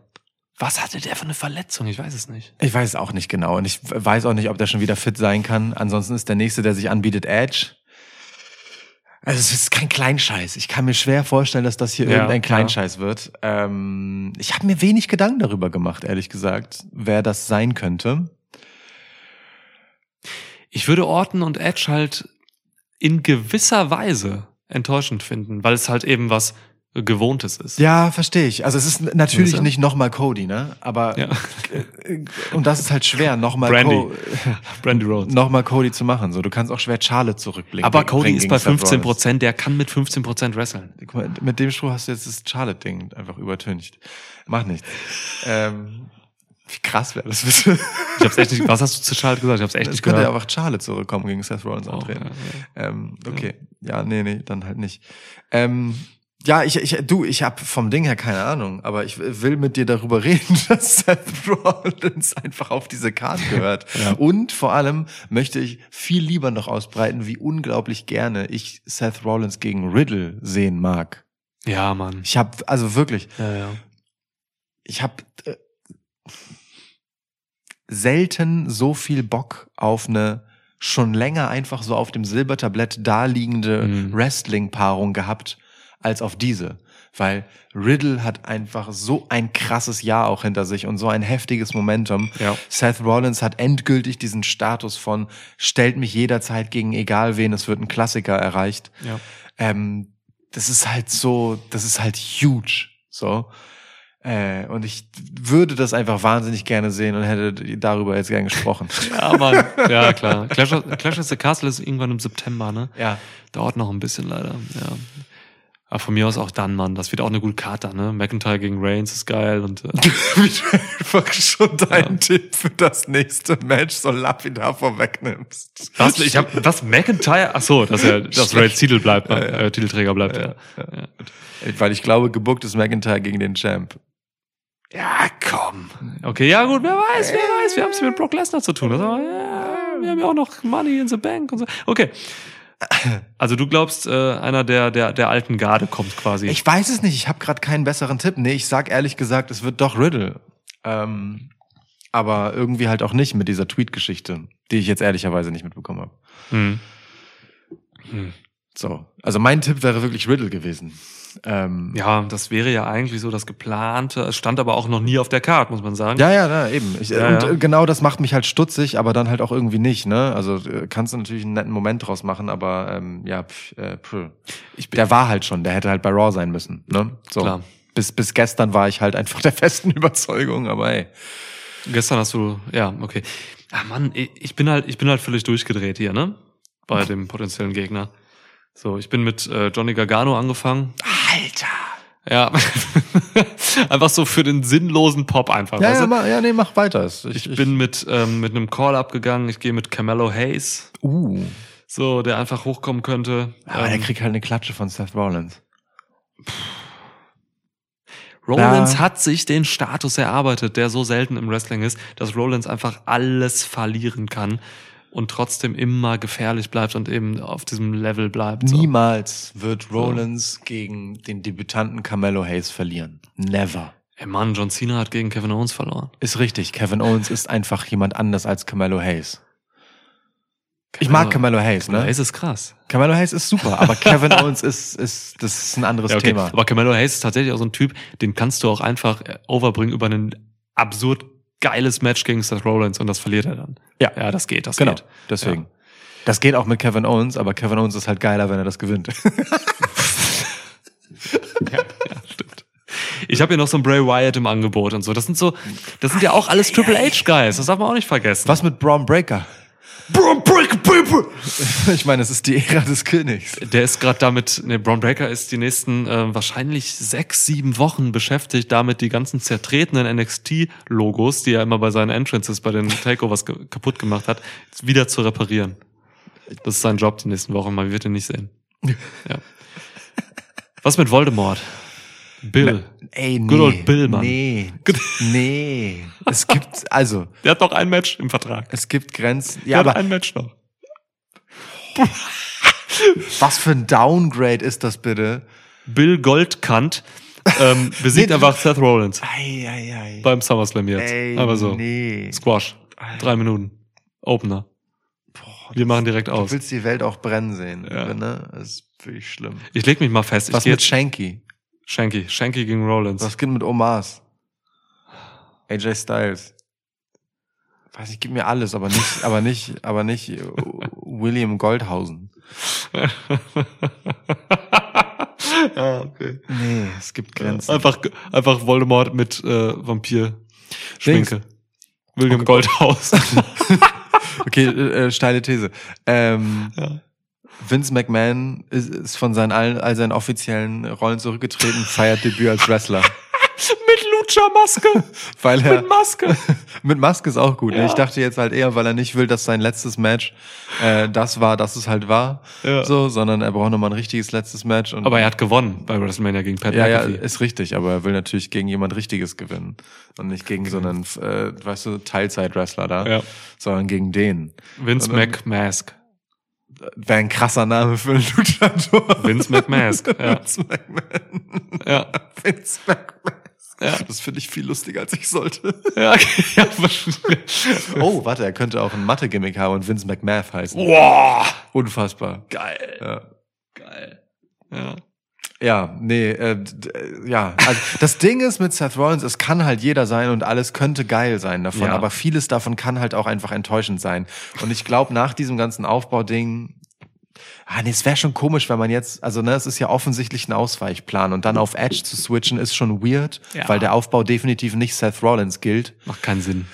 Was hatte der für eine Verletzung? Ich weiß es nicht. Ich weiß es auch nicht genau und ich weiß auch nicht, ob der schon wieder fit sein kann. Ansonsten ist der nächste, der sich anbietet, Edge. Also es ist kein Kleinscheiß. Ich kann mir schwer vorstellen, dass das hier Ja, irgendein ja. Kleinscheiß wird. Ähm, ich habe mir wenig Gedanken darüber gemacht, ehrlich gesagt, wer das sein könnte. Ich würde Orton und Edge halt in gewisser Weise enttäuschend finden, weil es halt eben was Gewohntes ist. Ja, verstehe ich. Also es ist natürlich du? nicht nochmal Cody, ne? Aber Ja. äh, und das ist halt schwer, nochmal Brandy. Co Brandy Rhodes. noch mal Cody zu machen. So, du kannst auch schwer Charlotte zurückblicken. Aber Cody ist bei Seth 15 Rollins. Prozent, der kann mit 15 Prozent wresteln. Guck mal, mit dem Spruch hast du jetzt das Charlotte-Ding einfach übertüncht. Macht nichts. ähm, Wie krass wäre das bitte? Ich hab's echt nicht, was hast du zu Charlotte gesagt? Ich hab's echt Es nicht könnte gehört. einfach Charlotte zurückkommen gegen Seth Rollins Oh, antreten. ja, Ähm, okay. Ja, nee, nee, dann halt nicht. Ähm, ja, ich, ich, du, ich habe vom Ding her keine Ahnung, aber ich will mit dir darüber reden, dass Seth Rollins einfach auf diese Karte gehört. Ja. Und vor allem möchte ich viel lieber noch ausbreiten, wie unglaublich gerne ich Seth Rollins gegen Riddle sehen mag. Ja, Mann. Ich habe also wirklich, Ja, ja. ich habe äh, selten so viel Bock auf eine schon länger einfach so auf dem Silbertablett daliegende Mhm. Wrestling-Paarung gehabt als auf diese. Weil Riddle hat einfach so ein krasses Jahr auch hinter sich und so ein heftiges Momentum. Ja. Seth Rollins hat endgültig diesen Status von stellt mich jederzeit gegen egal wen, es wird ein Klassiker erreicht. Ja. Ähm, das ist halt so, das ist halt huge. So. Äh, und ich würde das einfach wahnsinnig gerne sehen und hätte darüber jetzt gern gesprochen. Ja, Mann. Ja, klar. Clash of, Clash of the Castle ist irgendwann im September, ne? ja. Dauert noch ein bisschen leider, ja. Aber von mir aus auch dann, Mann. Das wird auch eine gute Karte, ne? McIntyre gegen Reigns ist geil und äh, einfach schon deinen Tipp für das nächste Match so lapidar vorwegnimmst. was, ich hab, was, McIntyre? Ach so, dass er, dass Reigns Titel bleibt, ne? äh, Titelträger bleibt, ja. ja. Weil ich glaube, gebuckt ist McIntyre gegen den Champ. Ja, komm. Okay, ja gut, wer weiß, wer weiß, wir haben es mit Brock Lesnar zu tun. Aber, ja, wir haben ja auch noch Money in the Bank und so. Okay. Also du glaubst, äh, einer der, der, der alten Garde kommt quasi. Ich weiß es nicht, ich habe gerade keinen besseren Tipp. Nee, ich sag ehrlich gesagt, es wird doch Riddle. Ähm, aber irgendwie halt auch nicht mit dieser Tweet-Geschichte, die ich jetzt ehrlicherweise nicht mitbekommen habe. Hm. So. Also mein Tipp wäre wirklich Riddle gewesen. Ähm, Ja, das wäre ja eigentlich so das geplante. Es stand aber auch noch nie auf der Karte, muss man sagen. Ja, ja, na, eben. Ich, Ja, und ja. äh, genau das macht mich halt stutzig, aber dann halt auch irgendwie nicht, ne? Also äh, kannst du natürlich einen netten Moment draus machen, aber ähm, ja, pf, äh, pf. Ich, der war halt schon, der hätte halt bei Raw sein müssen, ne? So. Klar. Bis, bis gestern war ich halt einfach der festen Überzeugung, aber ey. Gestern hast du, ja, okay. Ah Mann, ich ich bin halt, ich bin halt völlig durchgedreht hier, ne? Bei dem potenziellen Gegner. So, ich bin mit äh, Johnny Gargano angefangen. Alter! Ja. einfach so für den sinnlosen Pop einfach. Ja, ja, mach, ja, nee, mach weiter. Ich, Ich bin mit, ähm, mit einem Call abgegangen. Ich gehe mit Carmelo Hayes, Uh. so, der einfach hochkommen könnte. Aber der Ähm, kriegt halt eine Klatsche von Seth Rollins. Rollins Ja. hat sich den Status erarbeitet, der so selten im Wrestling ist, dass Rollins einfach alles verlieren kann und trotzdem immer gefährlich bleibt und eben auf diesem Level bleibt. So. Niemals wird Rollins gegen den Debütanten Carmelo Hayes verlieren. Never. Ey Mann, John Cena hat gegen Kevin Owens verloren. Ist richtig. Kevin Owens ist einfach jemand anders als Carmelo Hayes. Ich mag Carmelo Hayes, ne? Hayes ist krass. Carmelo Hayes ist super, aber Kevin Owens ist, ist, das ist ein anderes Ja, okay. Thema. Aber Carmelo Hayes ist tatsächlich auch so ein Typ, den kannst du auch einfach äh, overbringen über ein absurd geiles Match gegen Seth Rollins und das verliert er dann. Ja. Ja, das geht, das Genau, geht. deswegen. Das geht auch mit Kevin Owens, aber Kevin Owens ist halt geiler, wenn er das gewinnt. Ja, ja stimmt. Ich habe hier noch so einen Bray Wyatt im Angebot und so. Das sind so, das sind ja auch alles Triple H Guys. Das darf man auch nicht vergessen. Was mit Braun Breaker? Braun Breaker, People? Ich meine, es ist die Ära des Königs. Der ist gerade damit, ne, Braun Breaker ist die nächsten äh, wahrscheinlich sechs, sieben Wochen beschäftigt, damit die ganzen zertretenen NXT-Logos, die er immer bei seinen Entrances bei den Takeovers ge kaputt gemacht hat, wieder zu reparieren. Das ist sein Job die nächsten Wochen, man wird ihn nicht sehen. Ja. Was mit Voldemort? Bill. Ey, nee. Good old Bill, Mann. Nee. Nee. Es gibt, also, Der hat noch ein Match im Vertrag. es gibt Grenzen. Der Ja, hat aber ein Match noch. was für ein Downgrade ist das bitte? Bill Goldkant ähm, besiegt Nee, einfach Seth Rollins Ei, ei, ei. beim SummerSlam jetzt. Ey, Aber so. nee. Squash. Drei Minuten. Opener. Wir machen direkt Du aus. willst die Welt auch brennen sehen, Ja. ne? Das ist wirklich schlimm. Ich leg mich mal fest. Ich Was gehe mit jetzt Shanky? Shanky. Shanky gegen Rollins. Was geht mit Omas? AJ Styles. Weiß ich, gib mir alles, aber nicht, aber nicht, aber nicht äh, William Goldhausen. ja, okay. Nee, es gibt Grenzen. Einfach, einfach Voldemort mit äh, Vampir-Schminke. William Goldhaus. Okay, äh, äh, steile These. Ähm, Ja. Vince McMahon ist, ist von seinen allen, all seinen offiziellen Rollen zurückgetreten, feiert Debüt als Wrestler. Mit Lucha-Maske. Weil er, Mit Maske. Mit Maske ist auch gut. ne? Ja. Ich dachte jetzt halt eher, weil er nicht will, dass sein letztes Match äh, das war, dass es halt war. Ja. So, sondern er braucht nochmal ein richtiges letztes Match. Und Aber er hat gewonnen bei WrestleMania gegen Pat ja, ja, McAfee. ist richtig, aber er will natürlich gegen jemand Richtiges gewinnen. Und nicht gegen so einen, äh, weißt du, Teilzeit-Wrestler da, Ja. sondern gegen den. Vince McMask. Wäre ein krasser Name für einen Luchador. Vince McMask. Ja. Vince McMahon. Ja. Vince McMahon. Ja. Das finde ich viel lustiger, als ich sollte. Ja, okay. ja. Oh, warte, er könnte auch ein Mathe-Gimmick haben und Vince McMath heißen. Boah. Unfassbar. Geil. Ja. Geil. Ja. Ja, nee, äh, äh, ja. Also das Ding ist mit Seth Rollins, es kann halt jeder sein und alles könnte geil sein davon, Ja. aber vieles davon kann halt auch einfach enttäuschend sein. Und ich glaube, nach diesem ganzen Aufbauding, ah, nee, es wäre schon komisch, wenn man jetzt, also ne, es ist ja offensichtlich ein Ausweichplan und dann auf Edge zu switchen ist schon weird, Ja. weil der Aufbau definitiv nicht Seth Rollins gilt. Macht keinen Sinn.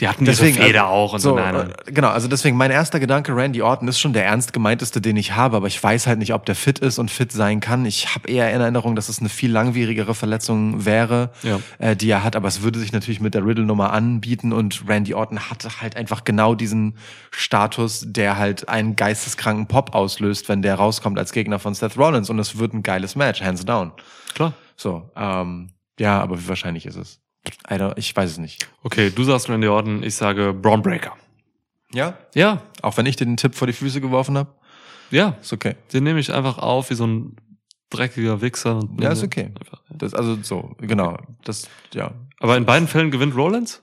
Die hatten Deswegen, diese Feder also, auch und so. Nein, nein. äh, Genau, also deswegen mein erster Gedanke, Randy Orton ist schon der ernst gemeinteste, den ich habe, aber ich weiß halt nicht, ob der fit ist und fit sein kann. Ich habe eher in Erinnerung, dass es eine viel langwierigere Verletzung wäre, Ja. äh, die er hat, aber es würde sich natürlich mit der Riddle-Nummer anbieten und Randy Orton hatte halt einfach genau diesen Status, der halt einen geisteskranken Pop auslöst, wenn der rauskommt als Gegner von Seth Rollins und es wird ein geiles Match, hands down. Klar. So, ähm, ja, aber wie wahrscheinlich ist es? I don't, ich weiß es nicht. Okay, du sagst Randy Orton, ich sage Braun Breaker. Ja? Ja, Auch wenn ich dir den Tipp vor die Füße geworfen habe? ja. Ist okay. Den nehme ich einfach auf wie so ein dreckiger Wichser. und Ja, ist okay. Einfach, ja. Das, also so, genau. Das, ja. Aber in beiden Fällen gewinnt Rollins?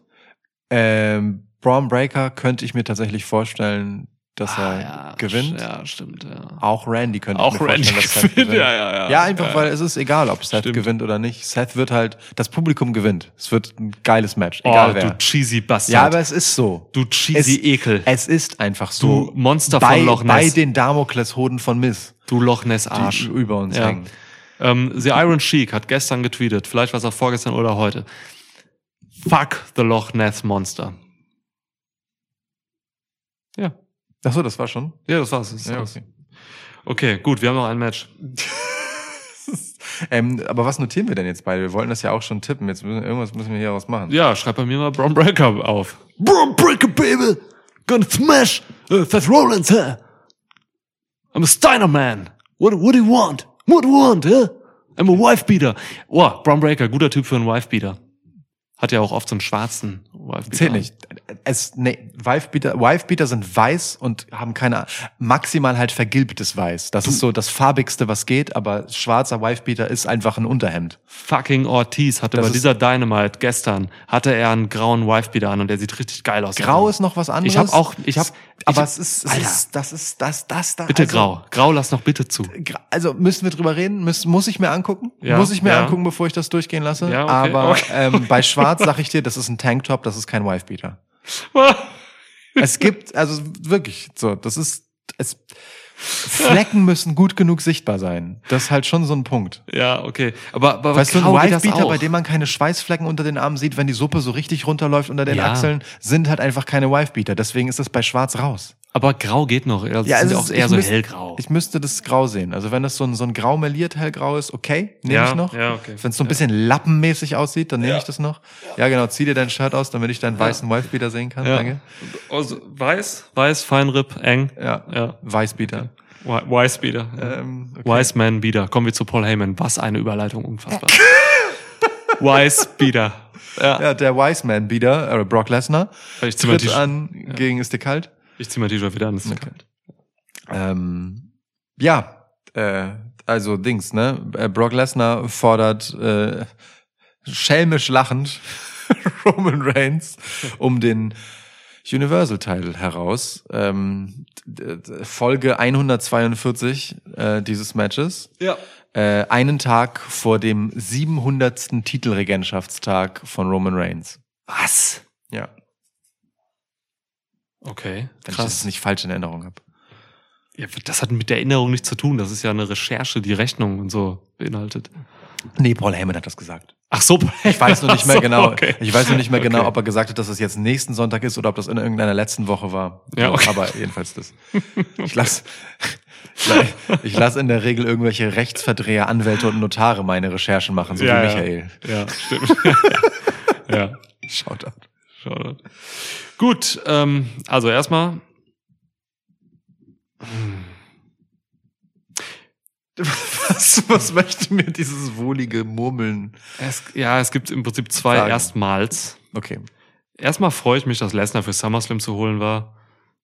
Ähm, Braun Breaker könnte ich mir tatsächlich vorstellen, dass er Ah, ja, gewinnt. Ja, stimmt, ja. Auch Randy könnte Auch ich mir Randy vorstellen, dass Seth gewinnt, ja, ja, ja. Ja, einfach Ja. weil es ist egal, ob Seth Stimmt. gewinnt oder nicht. Seth wird halt, das Publikum gewinnt. Es wird ein geiles Match, Oh, egal wer. du cheesy Bastard. Ja, aber es ist so. du cheesy es, Ekel. Es ist einfach so. Du Monster bei, von Loch Bei Ness. den Damokleshoden von Miss, du Loch Ness die Arsch. über uns Ja. hängen. Ähm, The Iron Sheik hat gestern getweetet, vielleicht war es auch vorgestern oder heute. Fuck the Loch Ness Monster. Ja. Ach so, das war schon. Ja, das war's. Das Ja, war's. okay. okay, gut, wir haben noch ein Match. Ähm, aber was notieren wir denn jetzt beide? Wir wollten das ja auch schon tippen. Jetzt müssen, irgendwas müssen wir hier raus machen. Ja, schreib bei mir mal Braun Breaker auf. Braun Breaker, baby! Gonna smash uh, Seth Rollins, huh? I'm a Steiner man. What, what do you want? What do you want, huh? I'm a Wife-Beater. Oh, Braun Breaker, guter Typ für einen Wife-Beater. Hat ja auch oft so einen schwarzen Wife-Beater. Zählt nicht. Es, nee, Wifebeater, Wifebeater sind weiß und haben keine, maximal halt vergilbtes Weiß. Das ist so das farbigste, was geht, aber schwarzer Wifebeater ist einfach ein Unterhemd. Fucking Ortiz hatte Das bei dieser Dynamite gestern, hatte er einen grauen Wife-Beater an und der sieht richtig geil aus. Grau ist noch was anderes. Ich habe auch, ich habe, aber es ist, es Alter. ist, das ist, das, das, da. bitte also, grau. Grau lass noch bitte zu. Also müssen wir drüber reden? Muss, muss ich mir angucken? Ja, muss ich mir ja. angucken, bevor ich das durchgehen lasse? Ja, okay, Aber okay. Ähm, bei Schwarz sag ich dir, das ist ein Tanktop, das ist kein Wifebeater. Es gibt, also wirklich, so, das ist, es, Flecken müssen gut genug sichtbar sein. Das ist halt schon so ein Punkt. ja, okay. Aber, aber Weißt du, ein Wifebeater, bei dem man keine Schweißflecken unter den Armen sieht, wenn die Suppe so richtig runterläuft unter den Ja. Achseln, sind halt einfach keine Wifebeater. Deswegen ist das bei Schwarz raus. Aber grau geht noch. Also Ja, es ja auch ist- eher so müsst- hellgrau. Ich müsste das grau sehen. Also wenn das so ein, so ein grau meliert hellgrau ist, okay, nehme Ja, ich noch. ja, okay. Wenn es so ein bisschen lappenmäßig aussieht, dann nehme Ja. ich das noch. Ja, genau, zieh dir dein Shirt aus, damit ich deinen weißen Wifebeater sehen kann. ja. Danke. Also, weiß, weiß, Feinripp, eng. Ja, Ja. Weißbeater. Wi- Wise-Beater. Ähm, okay. Wise Man Beater. Kommen wir zu Paul Heyman. Was eine Überleitung, unfassbar. Wise Beater. Ja. Ja, der Wiseman Beater, äh, Brock Lesnar, tritt an gegen Ist dir kalt? Ich zieh mein T-Shirt wieder an. Das ist Okay. kalt. Ähm, ja, äh, also Dings, ne? Äh, Brock Lesnar fordert äh, schelmisch lachend Roman Reigns um den Universal-Title heraus. Ähm, Folge 142 äh, dieses Matches. Ja. Äh, einen Tag vor dem 700. Titelregentschaftstag von Roman Reigns. Was? Ja, Okay. wenn ich das Krass. nicht falsch in Erinnerung habe. Ja, das hat mit der Erinnerung nichts zu tun. Das ist ja eine Recherche, die Rechnung und so beinhaltet. Nee, Paul Heyman hat das gesagt. Ach so, Ich weiß noch nicht mehr so, genau. okay. Ich weiß noch nicht mehr genau, Okay. ob er gesagt hat, dass es jetzt nächsten Sonntag ist oder ob das in irgendeiner letzten Woche war. Ja, okay. Aber jedenfalls das. Ich lass, ich lass in der Regel irgendwelche Rechtsverdreher, Anwälte und Notare meine Recherchen machen, so Ja, wie ja. Michael. Ja, stimmt. ja. Shoutout. Shoutout. Gut, ähm, also erstmal. Was, was möchte mir dieses wohlige Murmeln? Es, ja, es gibt im Prinzip zwei Sagen. Erstmals. Okay. Erstmal freue ich mich, dass Lesnar für SummerSlam zu holen war.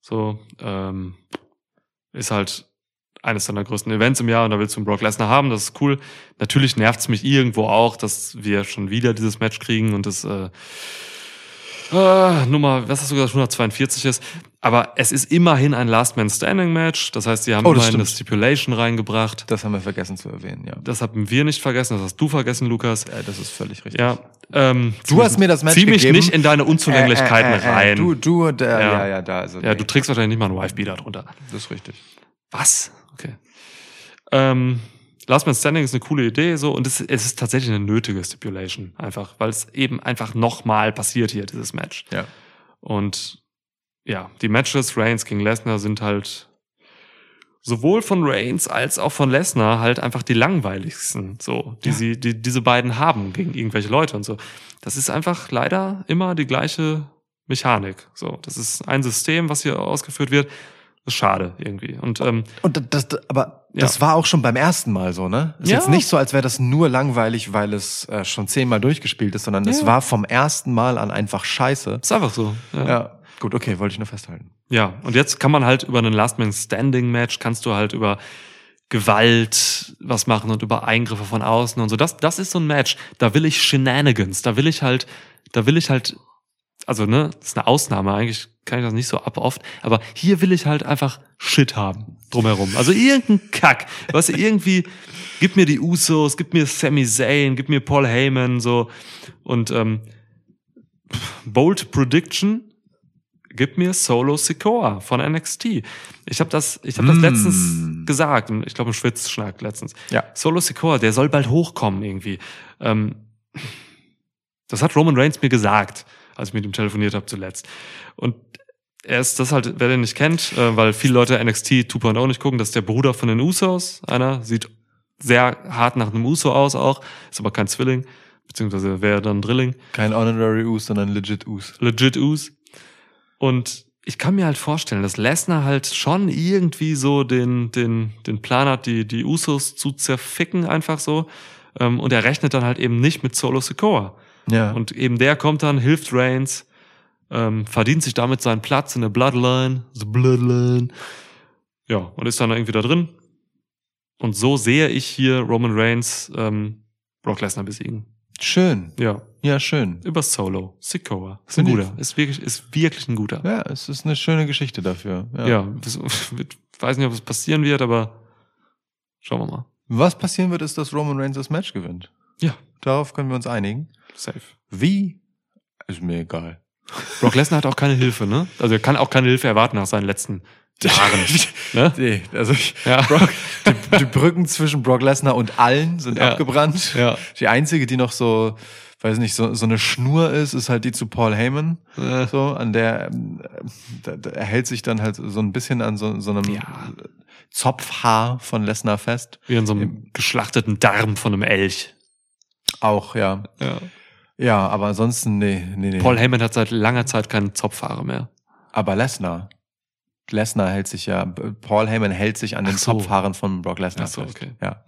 So, ähm, ist halt eines seiner größten Events im Jahr und da willst du einen Brock Lesnar haben, das ist cool. Natürlich nervt's mich irgendwo auch, dass wir schon wieder dieses Match kriegen und das äh, äh, Nummer, was hast du gesagt, 142 ist. Aber es ist immerhin ein Last Man Standing Match. Das heißt, sie haben Oh, immerhin eine. Stipulation reingebracht. Das haben wir vergessen zu erwähnen, ja. Das haben wir nicht vergessen, das hast du vergessen, Lukas. Ja, das ist völlig richtig. Ja. Ähm, Du hast mir das Match Zieh mich gegeben. nicht in deine Unzulänglichkeiten Äh, äh, äh, rein. Du, du, der, Ja. ja. ja, da, also. ja, nee, du trägst wahrscheinlich nicht mal einen Wife-Beater drunter. das ist richtig. Was? Okay. Ähm, Last Man Standing ist eine coole Idee, so, und es, es ist tatsächlich eine nötige Stipulation, einfach, weil es eben einfach nochmal passiert hier, dieses Match. Ja. Und ja, die Matches Reigns gegen Lesnar sind halt sowohl von Reigns als auch von Lesnar halt einfach die langweiligsten, so, die Ja. sie, die diese beiden haben gegen irgendwelche Leute und so. Das ist einfach leider immer die gleiche Mechanik. So, das ist ein System, was hier ausgeführt wird. Das ist schade irgendwie. Und ähm, Und das, das aber. Das war auch schon beim ersten Mal so, ne? Ist jetzt nicht so, als wäre das nur langweilig, weil es äh, schon zehnmal durchgespielt ist, sondern es war vom ersten Mal an einfach scheiße. ist einfach so. Ja. Gut, okay, wollte ich nur festhalten. Ja, und jetzt kann man halt über einen Last Man Standing Match kannst du halt über Gewalt was machen und über Eingriffe von außen und so. Das, das ist so ein Match. Da will ich Shenanigans. Da will ich halt, da will ich halt, also ne, das ist eine Ausnahme. Eigentlich kann ich das nicht so ab oft. Aber hier will ich halt einfach Shit haben drumherum. Also irgendein Kack. Weißt du, irgendwie, gib mir die Usos, gib mir Sami Zayn, gib mir Paul Heyman, so. Und, ähm, Bold Prediction, gib mir Solo Sikoa von NXT. Ich habe das, ich habe das Mm. letztens gesagt, und ich glaube im Schwitzschnack letztens. Ja. Solo Sikoa, der soll bald hochkommen irgendwie. Ähm, das hat Roman Reigns mir gesagt, als ich mit ihm telefoniert habe zuletzt. Und er ist das halt, wer den nicht kennt, äh, weil viele Leute NXT 2.0 nicht gucken, das ist der Bruder von den Usos. Einer sieht sehr hart nach einem Uso aus auch, ist aber kein Zwilling, beziehungsweise wäre dann Drilling Kein Honorary Us, sondern legit Us. legit Us. Und ich kann mir halt vorstellen, dass Lesnar halt schon irgendwie so den, den, den Plan hat, die, die Usos zu zerficken, einfach so. Ähm, Und er rechnet dann halt eben nicht mit Solo Sikoa. Ja. Und eben der kommt dann, hilft Reigns, ähm, verdient sich damit seinen Platz in der Bloodline, the Bloodline. Ja, und ist dann irgendwie da drin. Und so sehe ich hier Roman Reigns ähm, Brock Lesnar besiegen. schön. Ja, Ja, schön. über Solo. Sikoa. Ist ein Finde guter. Ist wirklich, ist wirklich ein guter. Ja, es ist eine schöne Geschichte dafür. Ja. Ja, weiß nicht, ob es passieren wird, aber schauen wir mal. Was passieren wird, ist, dass Roman Reigns das Match gewinnt. Ja, Darauf können wir uns einigen. safe. Wie? Ist mir egal. Brock Lesnar hat auch keine Hilfe, ne? Also er kann auch keine Hilfe erwarten nach seinen letzten Jahren. ne? Nee, also ich, Ja. Brock, die, die Brücken zwischen Brock Lesnar und allen sind Ja. abgebrannt. Ja. Die einzige, die noch so, weiß nicht, so, so eine Schnur ist, ist halt die zu Paul Heyman. Äh, So, an der, ähm, da, da er hält sich dann halt so ein bisschen an so, so einem Ja. Zopfhaar von Lesnar fest. wie an so einem geschlachteten Darm von einem Elch. Auch, ja. Ja. Ja, aber ansonsten, nee, nee, nee. Paul Heyman hat seit langer Zeit keinen Zopfhaare mehr. Aber Lesnar. Lesnar hält sich ja, Paul Heyman hält sich an den so. Zopfhaaren von Brock Lesnar Ach so, okay. Ja.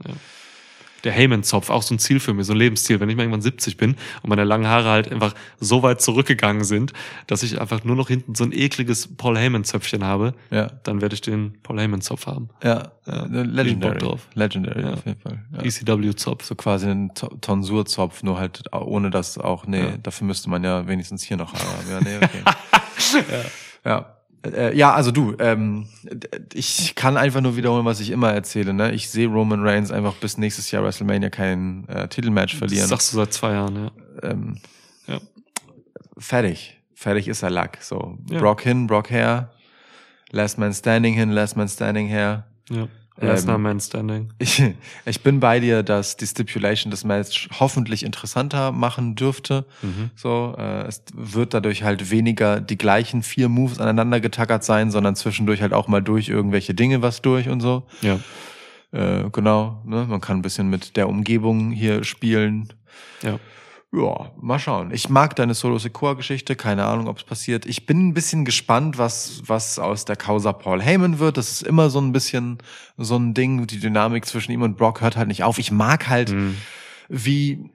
Der Heyman-Zopf, auch so ein Ziel für mich, so ein Lebensziel. Wenn ich mal irgendwann 70 bin und meine langen Haare halt einfach so weit zurückgegangen sind, dass ich einfach nur noch hinten so ein ekliges Paul Heyman-Zöpfchen habe, Ja. dann werde ich den Paul Heyman-Zopf haben. Ja, Ja. äh, Legendary. Bock drauf. Legendary Ja. auf jeden Fall. Ja. ECW-Zopf. So quasi ein To- Tonsurzopf, nur halt ohne das auch, nee, Ja. dafür müsste man ja wenigstens hier noch haben. Ja, nee, okay. ja. Äh, ja, also du, ähm, ich kann einfach nur wiederholen, was ich immer erzähle. Ne? Ich sehe Roman Reigns einfach bis nächstes Jahr WrestleMania kein äh, Titelmatch Das verlieren. sagst du seit zwei Jahren, ja. ähm, Ja. fertig. Fertig ist er Lack. So, Ja. Brock hin, Brock her. Last Man Standing hin, Last Man Standing her. ja. Lesnar Ähm, Man Standing. Ich, ich bin bei dir, dass die Stipulation das Match hoffentlich interessanter machen dürfte. Mhm. So, äh, es wird dadurch halt weniger die gleichen vier Moves aneinander getackert sein, sondern zwischendurch halt auch mal durch irgendwelche Dinge was durch und so. Ja. Äh, genau, ne? man kann ein bisschen mit der Umgebung hier spielen. Ja. Ja, mal schauen. Ich mag deine Solo Secure Geschichte, keine Ahnung, ob es passiert. Ich bin ein bisschen gespannt, was was aus der Causa Paul Heyman wird. Das ist immer so ein bisschen so ein Ding, die Dynamik zwischen ihm und Brock hört halt nicht auf. Ich mag halt Mhm. wie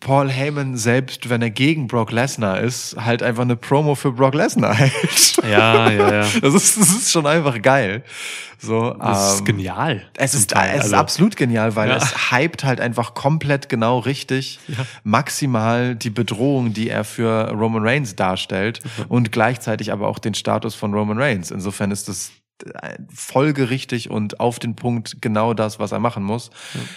Paul Heyman selbst, wenn er gegen Brock Lesnar ist, halt einfach eine Promo für Brock Lesnar hält. Ja, ja, ja. Das ist, das ist schon einfach geil. So, Das ist ähm, genial. es ist, Teil. es ist Also, absolut genial, weil Ja. es hypt halt einfach komplett genau richtig, maximal die Bedrohung, die er für Roman Reigns darstellt Mhm. und gleichzeitig aber auch den Status von Roman Reigns. Insofern ist das folgerichtig und auf den Punkt genau das, was er machen muss.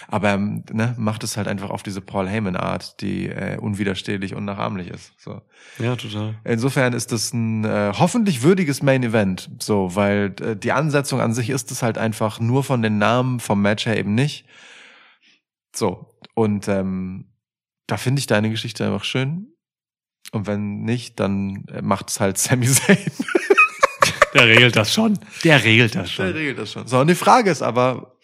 Aber ähm, ne, macht es halt einfach auf diese Paul Heyman Art, die äh, unwiderstehlich und nachahmlich ist. So. Ja, total. Insofern ist das ein äh, hoffentlich würdiges Main Event, so, weil äh, die Ansetzung an sich ist es halt einfach nur von den Namen vom Match her eben nicht. So und ähm, da finde ich deine Geschichte einfach schön. Und wenn nicht, dann äh, macht es halt Sami Zayn. Der regelt das schon. Der regelt das Der schon. regelt das schon. So und die Frage ist aber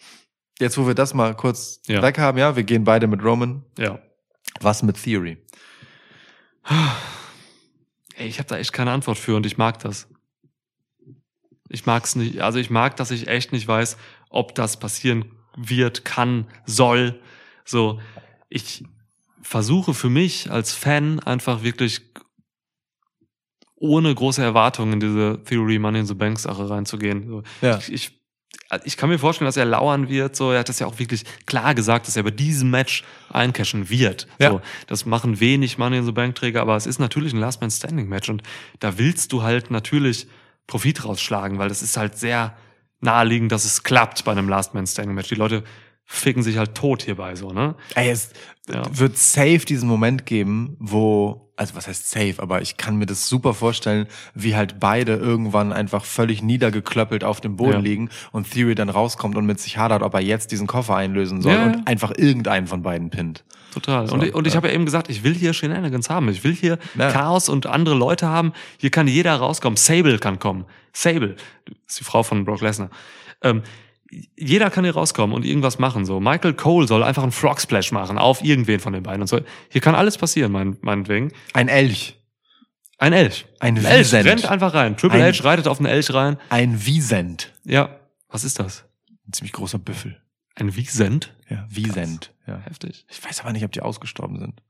jetzt, wo wir das mal kurz Ja. weg haben, ja, wir gehen beide mit Roman. Ja. Was mit Theory? Ey, ich habe da echt keine Antwort für und ich mag das. Ich mag's nicht. Also ich mag, dass ich echt nicht weiß, ob das passieren wird, kann, soll. So, ich versuche für mich als Fan einfach wirklich ohne große Erwartungen in diese Theory Money in the Bank Sache reinzugehen. So, Ja. ich, ich, ich kann mir vorstellen, dass er lauern wird. So, er hat das ja auch wirklich klar gesagt, dass er bei diesem Match eincashen wird. Ja. So, das machen wenig Money in the Bank Träger, aber es ist natürlich ein Last Man Standing Match und da willst du halt natürlich Profit rausschlagen, weil das ist halt sehr naheliegend, dass es klappt bei einem Last Man Standing Match. Die Leute ficken sich halt tot hierbei so, ne? Ey, es Ja. wird safe diesen Moment geben, wo, also was heißt safe, aber ich kann mir das super vorstellen, wie halt beide irgendwann einfach völlig niedergeklöppelt auf dem Boden Ja. liegen und Theory dann rauskommt und mit sich hadert, ob er jetzt diesen Koffer einlösen soll Ja. und einfach irgendeinen von beiden pinnt. Total. So, und, ich- und ich habe ja eben gesagt, ich will hier Shenanigans haben. Ich will hier. Chaos und andere Leute haben. Hier kann jeder rauskommen. Sable kann kommen. Sable ist die Frau von Brock Lesnar. Ähm, jeder kann hier rauskommen und irgendwas machen. So Michael Cole soll einfach einen Frog Splash machen auf irgendwen von den beiden und so. Hier kann alles passieren, mein, meinetwegen. Ein Elch. Ein Elch. Ein Ein Elch Wiesent. rennt einfach rein. Triple Ein- H reitet auf einen Elch rein. Ein Wiesent. Ja. Was ist das? Ein ziemlich großer Büffel. Ein Wiesent? Ja, Wiesent. Ja. Heftig. Ich weiß aber nicht, ob die ausgestorben sind.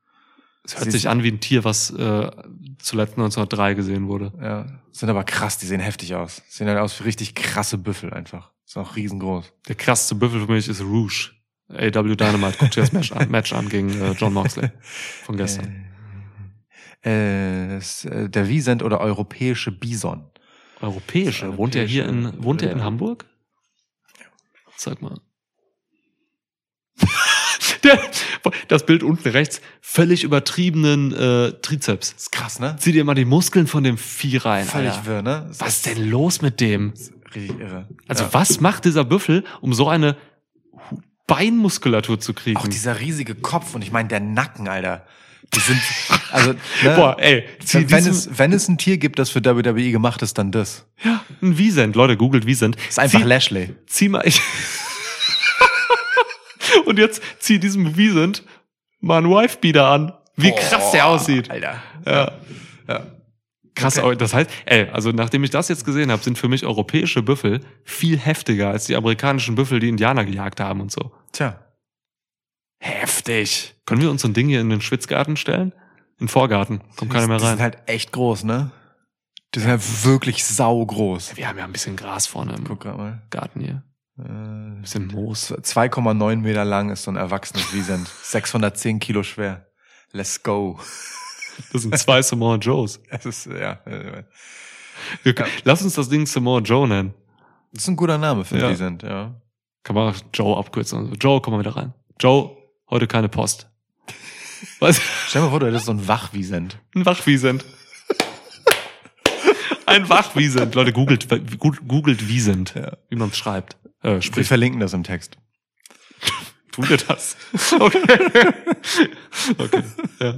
Es hört Sie sich an wie ein Tier, was äh, zuletzt 1903 gesehen wurde. Ja, sind aber krass, die sehen heftig aus. Sehen halt aus wie richtig krasse Büffel einfach. Sind auch riesengroß. Der krasseste Büffel für mich ist Rouge. AW Dynamite, guckt dir das Match an, Match an gegen äh, John Moxley von gestern. Äh, es, äh, der Wiesent oder europäische Bison. Europäische. Das Wohnt er hier in, europäische, wohnt er in. Hamburg? Zeig mal. Der, das Bild unten rechts, völlig übertriebenen äh, Trizeps. ist krass, ne? Zieh dir mal die Muskeln von dem Vieh rein. Völlig Alter. wirr, ne? Was ist denn los mit dem? Richtig irre. Also ja. was macht dieser Büffel, um so eine Beinmuskulatur zu kriegen? Auch dieser riesige Kopf und ich meine der Nacken, Alter. Die sind, also, ne? Boah, ey, wenn, wenn, es, wenn es ein Tier gibt, das für WWE gemacht ist, dann das. Ja, ein Wiesent. Leute, googelt Wiesent. ist einfach zieh, Lashley. zieh mal. Ich Und jetzt zieh diesem Wiesent mal einen Wifebeater an. Wie krass der aussieht. Alter. Ja. Ja. Krass, Okay. das heißt, ey, also nachdem ich das jetzt gesehen habe, sind für mich europäische Büffel viel heftiger als die amerikanischen Büffel, die Indianer gejagt haben und so. Tja. Heftig. Können wir uns so ein Ding hier in den Schwitzgarten stellen? In den Vorgarten. Kommt keiner mehr Die rein. sind halt echt groß, ne? Die sind halt wirklich saugroß. wir haben ja ein bisschen Gras vorne im Guck grad mal. Garten hier. Äh, Ein bisschen Moos. 2,9 Meter lang ist so ein erwachsenes Wiesent. 610 Kilo schwer. Let's go. Das sind zwei Samoa Joes. Es ist, ja. Wir, Lass uns das Ding Samoa Joe nennen. Das ist ein guter Name für Ja. Wiesent, ja. Kann man auch Joe abkürzen. Also, Joe, komm mal wieder rein. Joe, heute keine Post. Was? Stell dir mal vor, du hättest so ein Wachwiesent. Ein Wachwiesent. Ein Wachwiesent. Leute, googelt, googelt Wiesent, Ja. wie man es schreibt. Äh, Wir verlinken das im Text. Tu dir das. Okay. okay. Ja.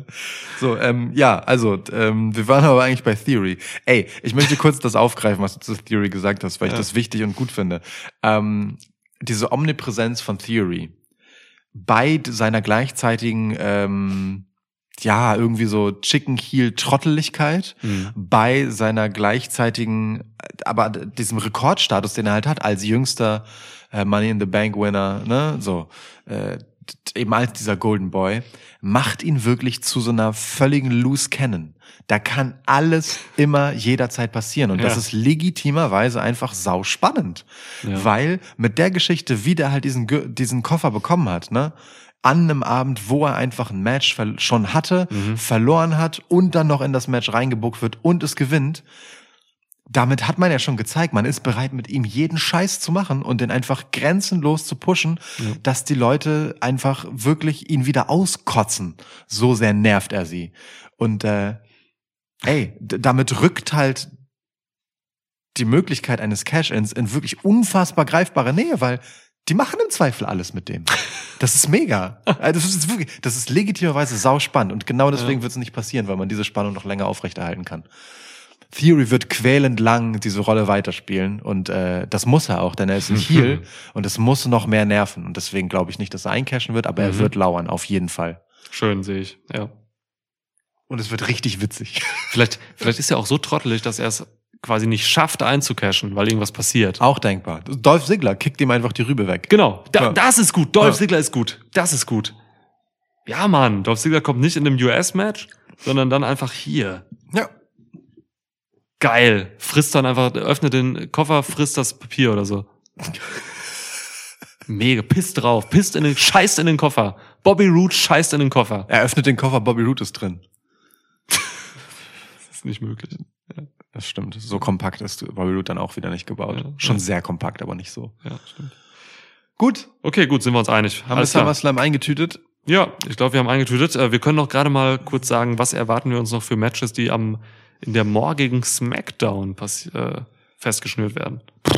So, ähm, ja, also, ähm, wir waren aber eigentlich bei Theory. Ey, ich möchte kurz das aufgreifen, was du zu Theory gesagt hast, weil ich Ja. das wichtig und gut finde. Ähm, diese Omnipräsenz von Theory bei seiner gleichzeitigen, ähm, ja, irgendwie so Chicken Heel Trotteligkeit, Mhm. bei seiner gleichzeitigen, aber diesem Rekordstatus, den er halt hat, als jüngster äh, Money in the Bank Winner, ne, so, äh, eben als dieser Golden Boy, macht ihn wirklich zu so einer völligen Loose Cannon. Da kann alles immer jederzeit passieren und das Ja. ist legitimerweise einfach sau spannend, Ja. weil mit der Geschichte, wie der halt diesen diesen Koffer bekommen hat, ne, an einem Abend, wo er einfach ein Match schon hatte, Mhm. verloren hat und dann noch in das Match reingebuckt wird und es gewinnt, damit hat man ja schon gezeigt, man ist bereit, mit ihm jeden Scheiß zu machen und den einfach grenzenlos zu pushen, dass die Leute einfach wirklich ihn wieder auskotzen. So sehr nervt er sie. Und äh, ey, damit rückt halt die Möglichkeit eines Cash-Ins in wirklich unfassbar greifbare Nähe, weil die machen im Zweifel alles mit dem. Das ist mega. Also das ist wirklich, das ist legitimerweise sauspannend und genau deswegen wird es nicht passieren, weil man diese Spannung noch länger aufrechterhalten kann. Theory wird quälend lang diese Rolle weiterspielen und äh, das muss er auch, denn er ist ein Heel und es muss noch mehr nerven und deswegen glaube ich nicht, dass er eincashen wird, aber er Mhm. wird lauern, auf jeden Fall. Schön sehe ich. Ja. Und es wird richtig witzig. Vielleicht, vielleicht ist er auch so trottelig, dass er es quasi nicht schafft einzucashen, weil irgendwas passiert. Auch denkbar. Dolph Ziggler kickt ihm einfach die Rübe weg. Genau, da, Ja. das ist gut. Dolph Ja. Ziggler ist gut. Das ist gut. Ja, Mann, Dolph Ziggler kommt nicht in einem US-Match, sondern dann einfach hier. Ja. Geil. Frisst dann einfach, öffnet den Koffer, frisst das Papier oder so. Mega, pisst drauf, pisst in den, scheißt in den Koffer. Bobby Roode scheißt in den Koffer. Er öffnet den Koffer, Bobby Roode ist drin. Das ist nicht möglich. Das stimmt. So kompakt ist Bobby Roode dann auch wieder nicht gebaut. Ja, Schon ja. sehr kompakt, aber nicht so. Ja, stimmt. Gut. Okay, gut, sind wir uns einig. Haben wir. SummerSlam eingetütet? Ja, ich glaube, wir haben eingetütet. Äh, Wir können noch gerade mal kurz sagen, was erwarten wir uns noch für Matches, die am in der morgigen Smackdown äh, festgeschnürt werden. Du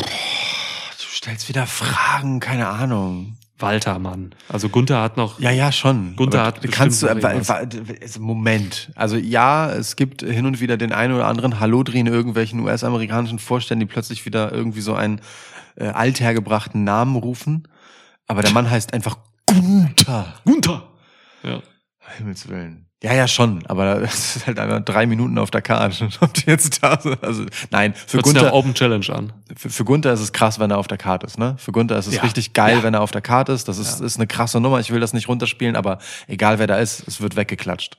stellst wieder Fragen, keine Ahnung. Walter, Mann. Also Gunther hat noch. Ja, ja, schon. Gunther Aber hat kannst du, wa- also Moment. Also ja, es gibt hin und wieder den einen oder anderen Hallodri in irgendwelchen US-amerikanischen Vorständen, die plötzlich wieder irgendwie so einen äh, althergebrachten Namen rufen. Aber der Mann heißt einfach Gunther. Gunther! Ja. Himmels Willen. Ja, ja, schon, aber das ist halt einfach drei Minuten auf der Karte. Die jetzt da. Also, nein, für nach Gunther, Open Challenge an. für, für Gunther ist es krass, wenn er auf der Karte ist, ne? Für Gunther ist es Ja. richtig geil, Ja. wenn er auf der Karte ist. Das ist, ist eine krasse Nummer. Ich will das nicht runterspielen, aber egal wer da ist, es wird weggeklatscht.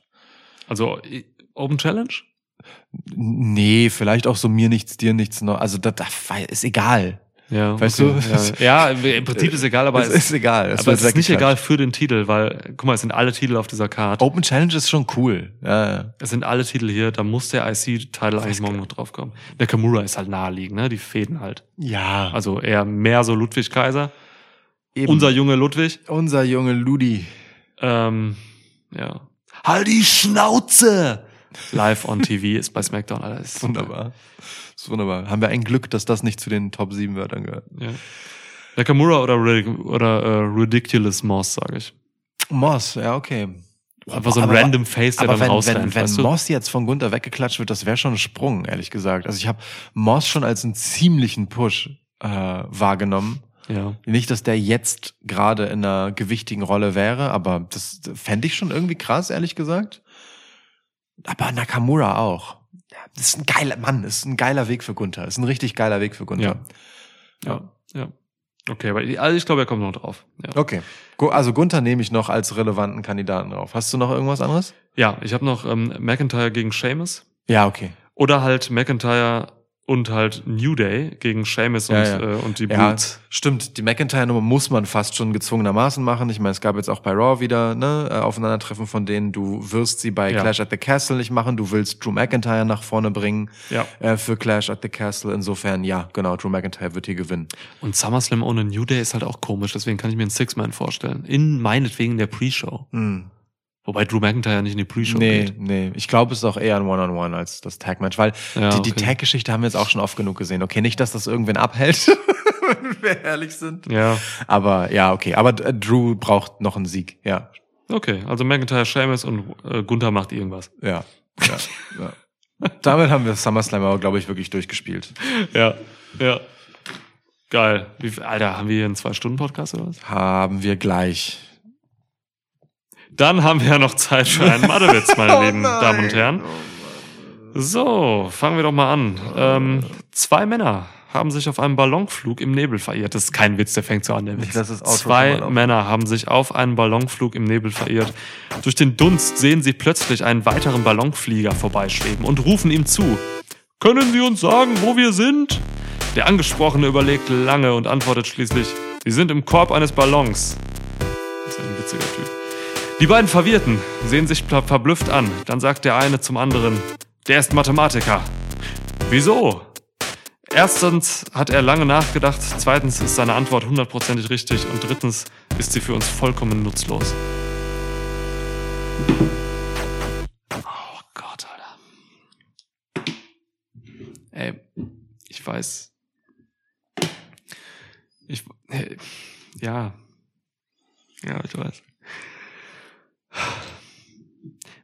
Also Open Challenge? Nee, vielleicht auch so mir nichts, dir nichts noch. Also, das, das ist egal. Ja. Weißt okay. du? Ja. ja, im Prinzip ist egal, aber es es, ist egal. Es aber es ist nicht egal für den Titel, weil, guck mal, es sind alle Titel auf dieser Karte. Open Challenge ist schon cool. Ja, ja. Es sind alle Titel hier, da muss der IC-Titel eigentlich morgen noch drauf kommen. Der Kamura ist halt naheliegend, ne? Die fäden halt. ja Also eher mehr so Ludwig Kaiser. eben. Unser Junge Ludwig. unser Junge Ludi. Ähm, ja. Halt die Schnauze! Live on TV ist bei SmackDown alles. Wunderbar. Das ist wunderbar. Haben wir ein Glück, dass das nicht zu den Top 7 Wörtern gehört. Ja. Nakamura oder, oder äh, Ridiculous Moss, sage ich. Moss, ja, okay. Einfach so ein Aber- random Face, der Aber dann wenn, wenn, wenn weißt du? Moss jetzt von Gunther weggeklatscht wird, das wäre schon ein Sprung, ehrlich gesagt. Also ich habe Moss schon als einen ziemlichen Push äh, wahrgenommen. Ja. Nicht, dass der jetzt gerade in einer gewichtigen Rolle wäre, aber das fände ich schon irgendwie krass, ehrlich gesagt. Aber Nakamura auch. Ja, Das ist ein geiler Mann, das ist ein geiler Weg für Gunther. Das ist ein richtig geiler Weg für Gunther. Ja. Ja. Okay, aber also ich glaube, er kommt noch drauf. Ja, Okay. Also Gunther nehme ich noch als relevanten Kandidaten drauf. Hast du noch irgendwas anderes? ja ich habe noch ähm, McIntyre gegen Sheamus. Ja, okay. Oder halt McIntyre und halt New Day gegen Sheamus Ja, und, ja. Äh, und die Ja, Brutes. stimmt. Die McIntyre-Nummer muss man fast schon gezwungenermaßen machen. Ich meine, es gab jetzt auch bei Raw wieder ne, äh, Aufeinandertreffen von denen. Du wirst sie bei Ja. Clash at the Castle nicht machen. Du willst Drew McIntyre nach vorne bringen Ja. äh, für Clash at the Castle. Insofern, ja, genau, Drew McIntyre wird hier gewinnen. Und SummerSlam ohne New Day ist halt auch komisch, deswegen kann ich mir einen Six-Man vorstellen. In meinetwegen der Pre-Show. Hm. Wobei Drew McIntyre nicht in die Pre-Show Nee, geht. nee. Ich glaube, es ist auch eher ein One-on-One als das Tag-Match, weil Ja, die, die okay. Tag-Geschichte haben wir jetzt auch schon oft genug gesehen. Okay, nicht, dass das irgendwen abhält, wenn wir ehrlich sind. Ja. Aber ja, okay. Aber äh, Drew braucht noch einen Sieg. Ja, Okay, also McIntyre, Sheamus und äh, Gunther macht irgendwas. ja, ja. ja. Damit haben wir SummerSlam aber, glaube ich, wirklich durchgespielt. Ja, ja. Geil. Wie, Alter, haben wir hier einen Zwei-Stunden-Podcast oder was? Haben wir gleich. Dann haben wir ja noch Zeit für einen Mathewitz, meine Oh lieben nein. Damen und Herren. So, fangen wir doch mal an. Ähm, zwei Männer haben sich auf einem Ballonflug im Nebel verirrt. Das ist kein Witz, der fängt so an. Der Witz. Zwei. Männer haben sich auf einen Ballonflug im Nebel verirrt. Durch den Dunst sehen sie plötzlich einen weiteren Ballonflieger vorbeischweben und rufen ihm zu. Können Sie uns sagen, wo wir sind? Der Angesprochene überlegt lange und antwortet schließlich, Sie sind im Korb eines Ballons. Das ist ein witziger Typ. Die beiden Verwirrten sehen sich ver- verblüfft an. Dann sagt der eine zum anderen, der ist Mathematiker. Wieso? Erstens hat er lange nachgedacht, zweitens ist seine Antwort hundertprozentig richtig und drittens ist sie für uns vollkommen nutzlos. Oh Gott, Alter. Ey, ich weiß. Ich. Hey, ja. Ja, ich weiß.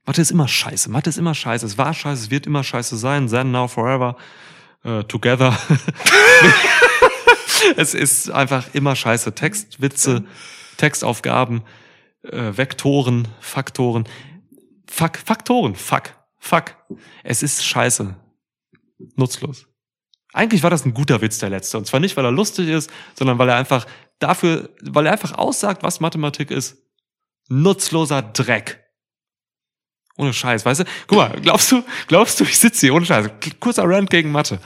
Mathe ist immer scheiße. Mathe ist immer scheiße. Es war scheiße, es wird immer scheiße sein. Then, now, forever. Äh, together. es ist einfach immer scheiße. Textwitze, Textaufgaben, äh, Vektoren, Faktoren. Fuck, Faktoren, fuck, fuck. Es ist scheiße. Nutzlos. Eigentlich war das ein guter Witz, der letzte. Und zwar nicht, weil er lustig ist, sondern weil er einfach dafür, weil er einfach aussagt, was Mathematik ist. Nutzloser Dreck. Ohne Scheiß, weißt du? Guck mal, glaubst du, glaubst du, ich sitze hier ohne Scheiß. Kurzer Rant gegen Mathe.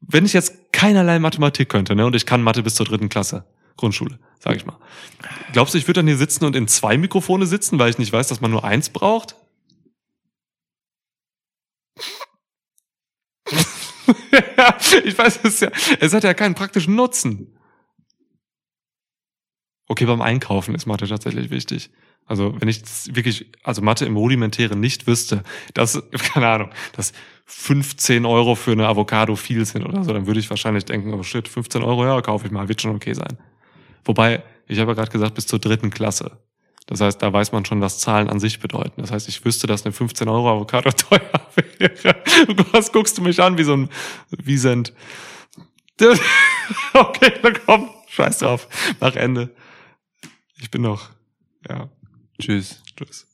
Wenn ich jetzt keinerlei Mathematik könnte, ne, und ich kann Mathe bis zur dritten Klasse, Grundschule, sag ich mal. Glaubst du, ich würde dann hier sitzen und in zwei Mikrofone sitzen, weil ich nicht weiß, dass man nur eins braucht? ich weiß es ja. Es hat ja keinen praktischen Nutzen. Okay, beim Einkaufen ist Mathe tatsächlich wichtig. Also wenn ich wirklich, also Mathe im Rudimentären nicht wüsste, dass, keine Ahnung, dass 15 Euro für eine Avocado viel sind oder so, dann würde ich wahrscheinlich denken, oh shit, 15 Euro, ja, kaufe ich mal, wird schon okay sein. Wobei, ich habe ja gerade gesagt, bis zur dritten Klasse. Das heißt, da weiß man schon, was Zahlen an sich bedeuten. Das heißt, ich wüsste, dass eine 15 Euro Avocado teuer wäre. Was guckst du mich an wie so ein Wiesent? Okay, dann komm, scheiß drauf. Mach Ende. Ich bin noch, ja, Tschüss. tschüss.